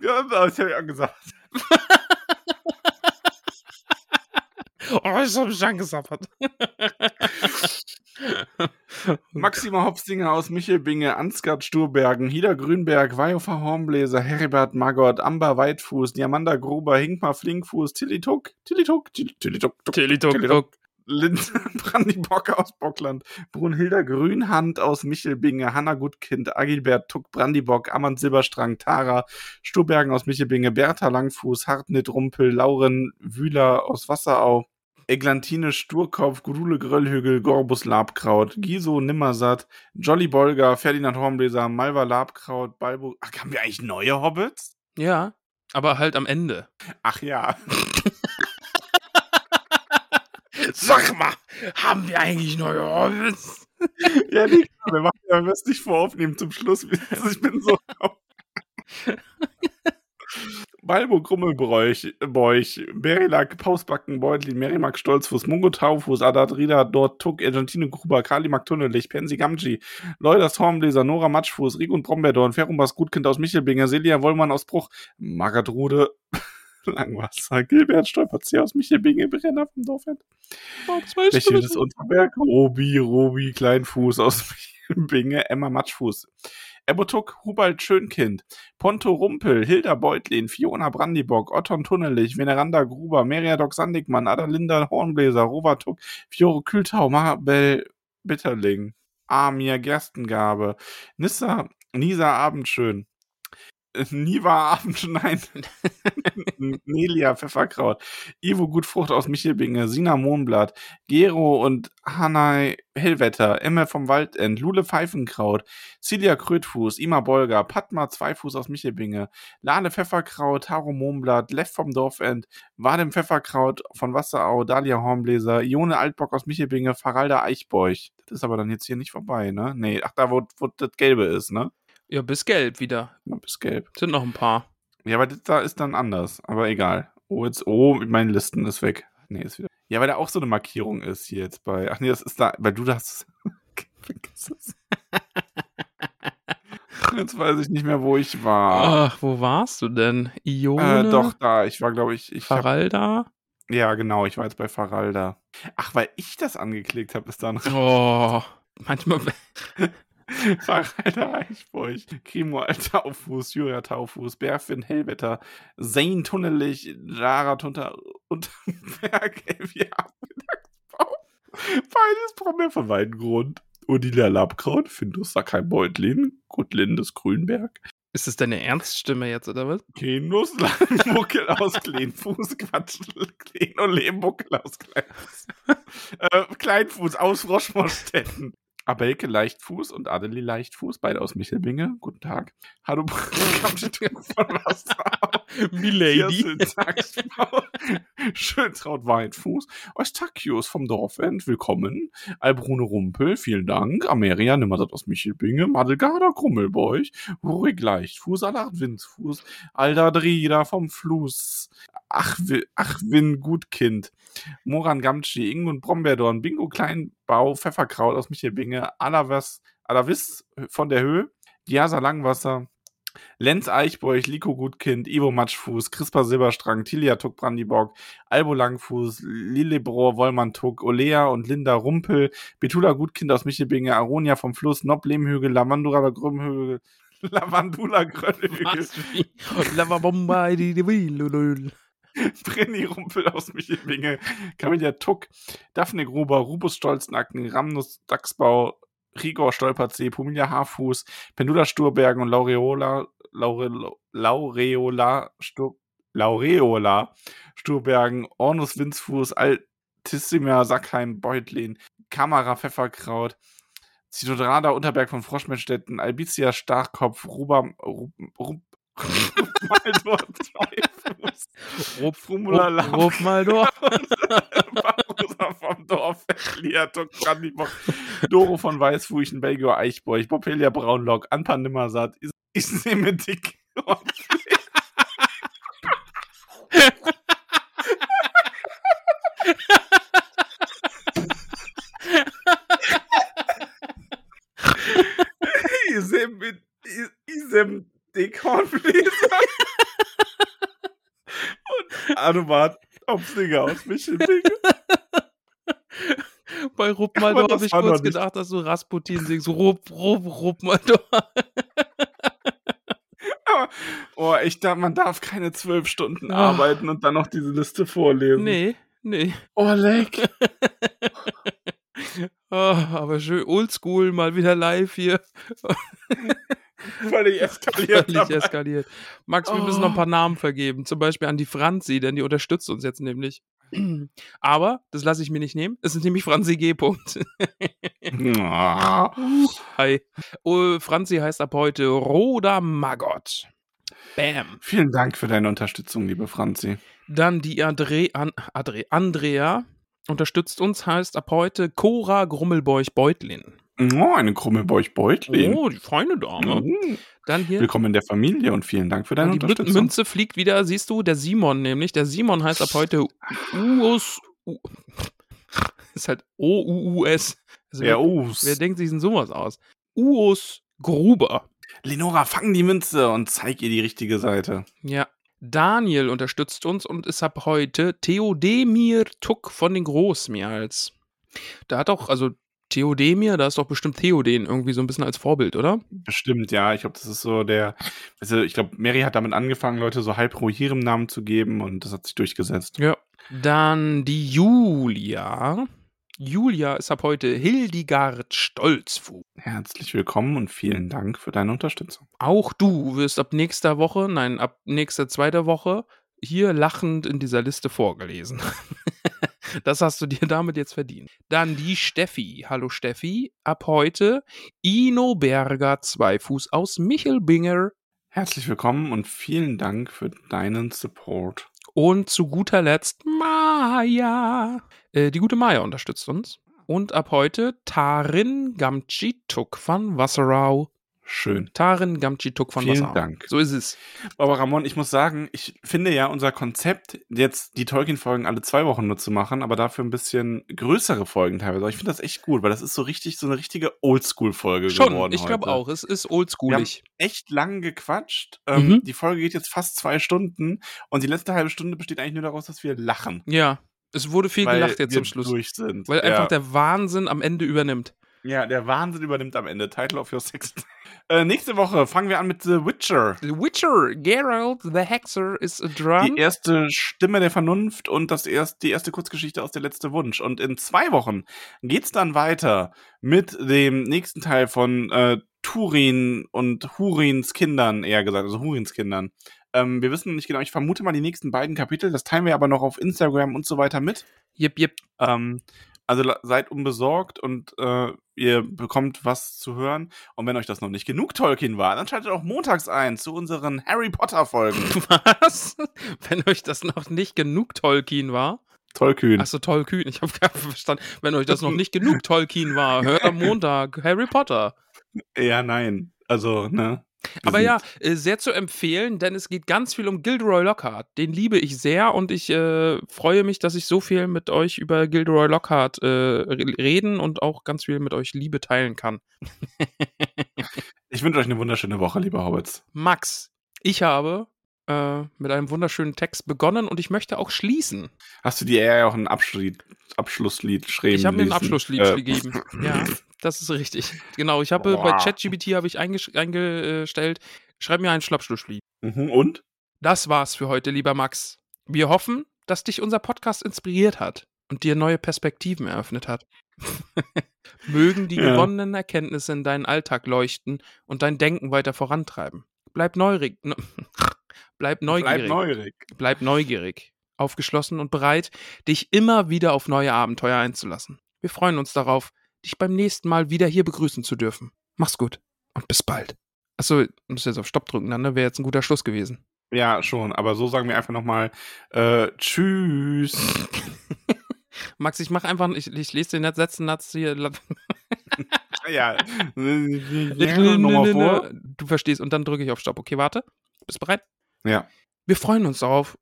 Ja, das habe ich auch gesagt.
Oh, das hab ich angesappert.
Maxima Hopsinger aus Michelbinge, Ansgard Sturbergen, Hida Grünberg, Weiofer Hornbläser, Heribert Magott, Amber Weitfuß, Diamanda Gruber, Hinkmar Flinkfuß, Tillituk, Tillituk, Till- Tillituk, Tuk,
Tillituk,
Tillituk. Lind Brandibock aus Bockland, Brunhilda Grünhand aus Michelbinge, Hanna Gutkind, Agilbert Tuck Brandibock, Amand Silberstrang, Tara, Sturbergen aus Michelbinge, Bertha Langfuß, Hartnit Rumpel, Lauren Wühler aus Wasserau, Eglantine Sturkopf, Gudule Gröllhügel, Gorbus Labkraut, Giso Nimmersatt, Jolly Bolger, Ferdinand Hornbläser, Malva Labkraut, Balbo. Ach, haben wir eigentlich neue Hobbits?
Ja, aber halt am Ende.
Ach ja.
Sag mal, haben wir eigentlich neue Hobbits?
ja, nee, wir machen ja nicht voraufnehmen zum Schluss. Ich bin so. Balbo Grummelbräuch, Beuch, Berilak, Pausbacken, Beutlin, Merimak Stolzfuß, Mungo Taufuß, Adat Rida, Dort Tuck, Argentine Gruber, Kalimak Tunnelich, Pensi Gamji, Leuders Hornbläser, Nora Matschfuß, Rig und Brombeerdorn, Ferumbas Gutkind aus Michelbinger, Celia Wollmann aus Bruch, Magadrude, Langwasser, Gilbert Stolperzieher aus Michelbinger, Brenner vom Dorfend.
Oh, das weißt
Bäche
du
des Unterberg, Robi, Robi, Kleinfuß aus Binge, Emma Matschfuß. Ebotuk, Hubald Schönkind, Ponto Rumpel, Hilda Beutlin, Fiona Brandibock, Otton Tunnelich, Veneranda Gruber, Meriadoc Sandigmann, Adalinda Hornbläser, Rovatuk, Fiore Kültau, Mabel Bitterling, Amir Gerstengabe, Nissa, Nisa Abendschön, Niva Abendschnein, Nelia Pfefferkraut, Ivo Gutfrucht aus Michelbinge, Sina Mohnblatt, Gero und Hanai Hellwetter, Emme vom Waldend, Lule Pfeifenkraut, Celia Krötfuß, Ima Bolger, Padma Zweifuß aus Michelbinge, Lale Pfefferkraut, Taro Mohnblatt, Leff vom Dorfend, Wadem Pfefferkraut von Wasserau, Dalia Hornbläser, Ione Altbock aus Michelbinge, Faralda Eichbeuch. Das ist aber dann jetzt hier nicht vorbei, ne? Nee, ach, da wo, wo das Gelbe ist, ne?
Ja, bis gelb wieder.
Ja, bis gelb.
Sind noch ein paar.
Ja, aber da ist dann anders. Aber egal. Oh, jetzt, oh, meine Listen ist weg. Nee, ist wieder. Ja, weil da auch so eine Markierung ist hier jetzt bei. Ach nee, das ist da, weil du das. Jetzt weiß ich nicht mehr, wo ich war.
Ach, wo warst du denn? Ione?
Äh, doch, da. Ich war, glaube ich. ich hab,
Faralda?
ja, genau. Ich war jetzt bei Faralda. Ach, weil ich das angeklickt habe, ist dann
Oh, manchmal.
Faralda Eichbeuch. Krimo Alter Auffuß, Julia Taufuß, Berfin Hellwetter, Zane Tunnelich, Jara Tunter Unterberg, Elvia Mittagsbau. Beides Promi von Weidengrund. Odila Labkraut, Findus Sackheim Beutlin, Gutlindes Grünberg,
Ist das deine Ernststimme jetzt, oder was?
Kenuss, Muckel aus Kleinfuß, Quatsch, Klein und Lehmmuckel aus Kleinfuß. äh, Kleinfuß aus Froschmorstetten. Abelke Leichtfuß und Adelie Leichtfuß, beide aus Michelbinge. Guten Tag. Hallo, von.
Milady.
Schöntraut Weitfuß. Eustachius vom Dorfend, willkommen. Albrune Rumpel, vielen Dank. Ameria Nimmersatt aus Michelbinge. Madelgarda Krummelbeuch. Ruhig Leichtfuß, Allard Windsfuß. Alda Drida vom Fluss. Ach, ach Win Gutkind. Moran Gamtschi, Ingun Brombeerdorn, Bingo Kleinbau, Pfefferkraut aus Michelbinge, Alavis, Alavis von der Höhe, Diasa Langwasser, Lenz Eichbeuch, Liko Gutkind, Ivo Matschfuß, Crispa Silberstrang, Tilia Tuck Brandiborg, Albo Langfuß, Lillebrohr, Wollmann Tuck, Olea und Linda Rumpel, Betula Gutkind aus Michelbinge, Aronia vom Fluss, Nob Lehmhügel, Lavandura Grümhügel, Lavandula Grönhügel. Brenny Rumpel aus Michelbinge, Camilla Tuck, Daphne Gruber, Rubus Stolznacken, Ramnus Dachsbau, Rigor Stolperzee, Pumilia Haarfuß, Pendula Sturbergen und Laureola, Laure, Laureola, Stur, Laureola Sturbergen, Ornus Winzfuß, Altissima Sackheim, Beutlin, Kamera Pfefferkraut, Zitodrada Unterberg von Froschmennstetten, Albizia Starkopf, Ruba, Rub, Rub, Maldor Zweifuß,
Rup,
Frumula
rup, rup mal.
Barbosa vom Dorf, Liatok Brandibock, Doro von Weißfuchen, Belgio Eichborch, Popelia Braunlock, Anpan Nimmersatt, Is Isneme Dick. Isem, Isem Dickhornbläser. Und Anumat Topfdinger aus Michelbinge.
Bei Rupp mal durch
das
habe ich kurz gedacht, dass du Rasputin singst. Rupp, Rupp, Rupp mal durch.
Oh, ich darf, man darf keine zwölf Stunden
Ah.
arbeiten und dann noch diese Liste vorlesen.
Nee, nee.
Oh, leck.
Ah, aber schön oldschool, mal wieder live hier.
Völlig eskaliert.
Völlig
dabei.
eskaliert. Max, wir müssen noch ein paar Namen vergeben. Zum Beispiel an die Franzi, denn die unterstützt uns jetzt nämlich. Aber, das lasse ich mir nicht nehmen. Es ist nämlich Franzi G. Punkt. Hi. Oh, Franzi heißt ab heute Roda Maggot. Bam.
Vielen Dank für deine Unterstützung, liebe Franzi.
Dann die Andre, an, Andre, Andrea unterstützt uns, heißt ab heute Cora Grummelbeuch-Beutlin.
Oh, eine krumme Beuch-Beutlin.
Oh, die feine Dame.
Mhm.
Dann hier.
Willkommen in der Familie und vielen Dank für deine
die Mü-
Unterstützung.
Münze fliegt wieder, siehst du, der Simon nämlich. Der Simon heißt ab heute Uus. U ist halt O-U-U-S. Also
Ja,
wer, wer denkt sich denn sowas aus? Uus Gruber.
Lenora, fang die Münze und zeig ihr die richtige Seite.
Ja. Daniel unterstützt uns und ist ab heute Theodemir Tuck von den Großmials. Da hat auch, also Theodemir, da ist doch bestimmt Theoden irgendwie so ein bisschen als Vorbild, oder?
Bestimmt, ja. Ich glaube, das ist so der. Also, ich glaube, Mary hat damit angefangen, Leute so halb ihrem Namen zu geben und das hat sich durchgesetzt.
Ja. Dann die Julia. Julia ist ab heute Hildegard Stolzfuß.
Herzlich willkommen und vielen Dank für deine Unterstützung.
Auch du wirst ab nächster Woche, nein, ab nächster zweiter Woche hier lachend in dieser Liste vorgelesen. das hast du dir damit jetzt verdient. Dann die Steffi. Hallo Steffi. Ab heute Ino Berger Zweifuß aus Michelbinger.
Herzlich willkommen und vielen Dank für deinen Support.
Und zu guter Letzt Maya. Äh, die gute Maya unterstützt uns. Und ab heute Tarin Gamchituk von Wasserau.
Schön.
Tarin Gamchituk von
Vielen
Wasserau.
Dank.
So ist es.
Aber Ramon, ich muss sagen, ich finde ja unser Konzept, jetzt die Tolkien-Folgen alle zwei Wochen nur zu machen, aber dafür ein bisschen größere Folgen teilweise. Ich finde das echt gut, weil das ist so richtig, so eine richtige Oldschool-Folge
Schon,
geworden.
ich glaube auch. Es ist
Wir haben
oldschoolig.
echt lang gequatscht. Ähm,
Mhm.
Die Folge geht jetzt fast zwei Stunden und die letzte halbe Stunde besteht eigentlich nur daraus, dass wir lachen.
Ja, es wurde viel
weil
gelacht jetzt zum Schluss. Weil
ja.
einfach der Wahnsinn am Ende übernimmt.
Ja, der Wahnsinn übernimmt am Ende. Title of your sex. äh, nächste Woche fangen wir an mit The Witcher.
The Witcher, Geralt the Hexer is a drum.
Die erste Stimme der Vernunft und das erst, die erste Kurzgeschichte aus der letzte Wunsch. Und in zwei Wochen geht's dann weiter mit dem nächsten Teil von äh, Turin und Hurins Kindern, eher gesagt, also Hurins Kindern. Ähm, wir wissen noch nicht genau, ich vermute mal die nächsten beiden Kapitel, das teilen wir aber noch auf Instagram und so weiter mit.
Jip, jip.
Ähm, also seid unbesorgt und äh, ihr bekommt was zu hören. Und wenn euch das noch nicht genug Tolkien war, dann schaltet auch montags ein zu unseren Harry Potter Folgen.
Was? Wenn euch das noch nicht genug Tolkien war.
Tollkühn.
Achso, Tolkien. Ich habe verstanden. Wenn euch das noch nicht genug Tolkien war, hört am Montag Harry Potter.
Ja, nein. Also, ne?
Aber ja, äh, sehr zu empfehlen, denn es geht ganz viel um Gilderoy Lockhart. Den liebe ich sehr und ich äh, freue mich, dass ich so viel mit euch über Gilderoy Lockhart äh, re- reden und auch ganz viel mit euch Liebe teilen kann.
Ich wünsche euch eine wunderschöne Woche, liebe Hobbits.
Max, ich habe äh, mit einem wunderschönen Text begonnen und ich möchte auch schließen.
Hast du dir eher auch ein Abschlusslied, Abschlusslied schreiben
Ich habe mir ein? Abschlusslied
Äh,
gegeben. Ja, das ist richtig. Genau, ich habe bei
Boah.
ChatGPT habe ich eingestellt, schreib mir ein Schnappschlusslied.
Mhm, und?
Das war's für heute, lieber Max. Wir hoffen, dass dich unser Podcast inspiriert hat und dir neue Perspektiven eröffnet hat. Mögen die
Ja.
gewonnenen Erkenntnisse in deinen Alltag leuchten und dein Denken weiter vorantreiben. Bleib neugierig. ne- Bleib neugierig.
Bleib neugierig.
Bleib neugierig, aufgeschlossen und bereit, dich immer wieder auf neue Abenteuer einzulassen. Wir freuen uns darauf, dich beim nächsten Mal wieder hier begrüßen zu dürfen. Mach's gut und bis bald. Achso, muss jetzt auf Stopp drücken, dann ne? wäre jetzt ein guter Schluss gewesen.
Ja, schon. Aber so sagen wir einfach nochmal äh, Tschüss.
Max, ich mach einfach, ich, ich lese den letzten Satz hier.
ja. Nochmal vor.
Du verstehst und dann drücke ich auf Stopp. Okay, warte. Bist bereit?
Ja.
Wir freuen uns darauf.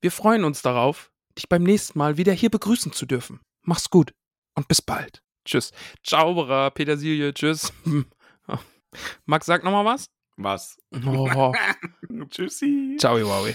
Wir freuen uns darauf, dich beim nächsten Mal wieder hier begrüßen zu dürfen. Mach's gut und bis bald. Tschüss. Zauberer, Petersilie, tschüss. Max, sag nochmal was?
Was?
Oh,
Tschüssi.
ciao, Wowie.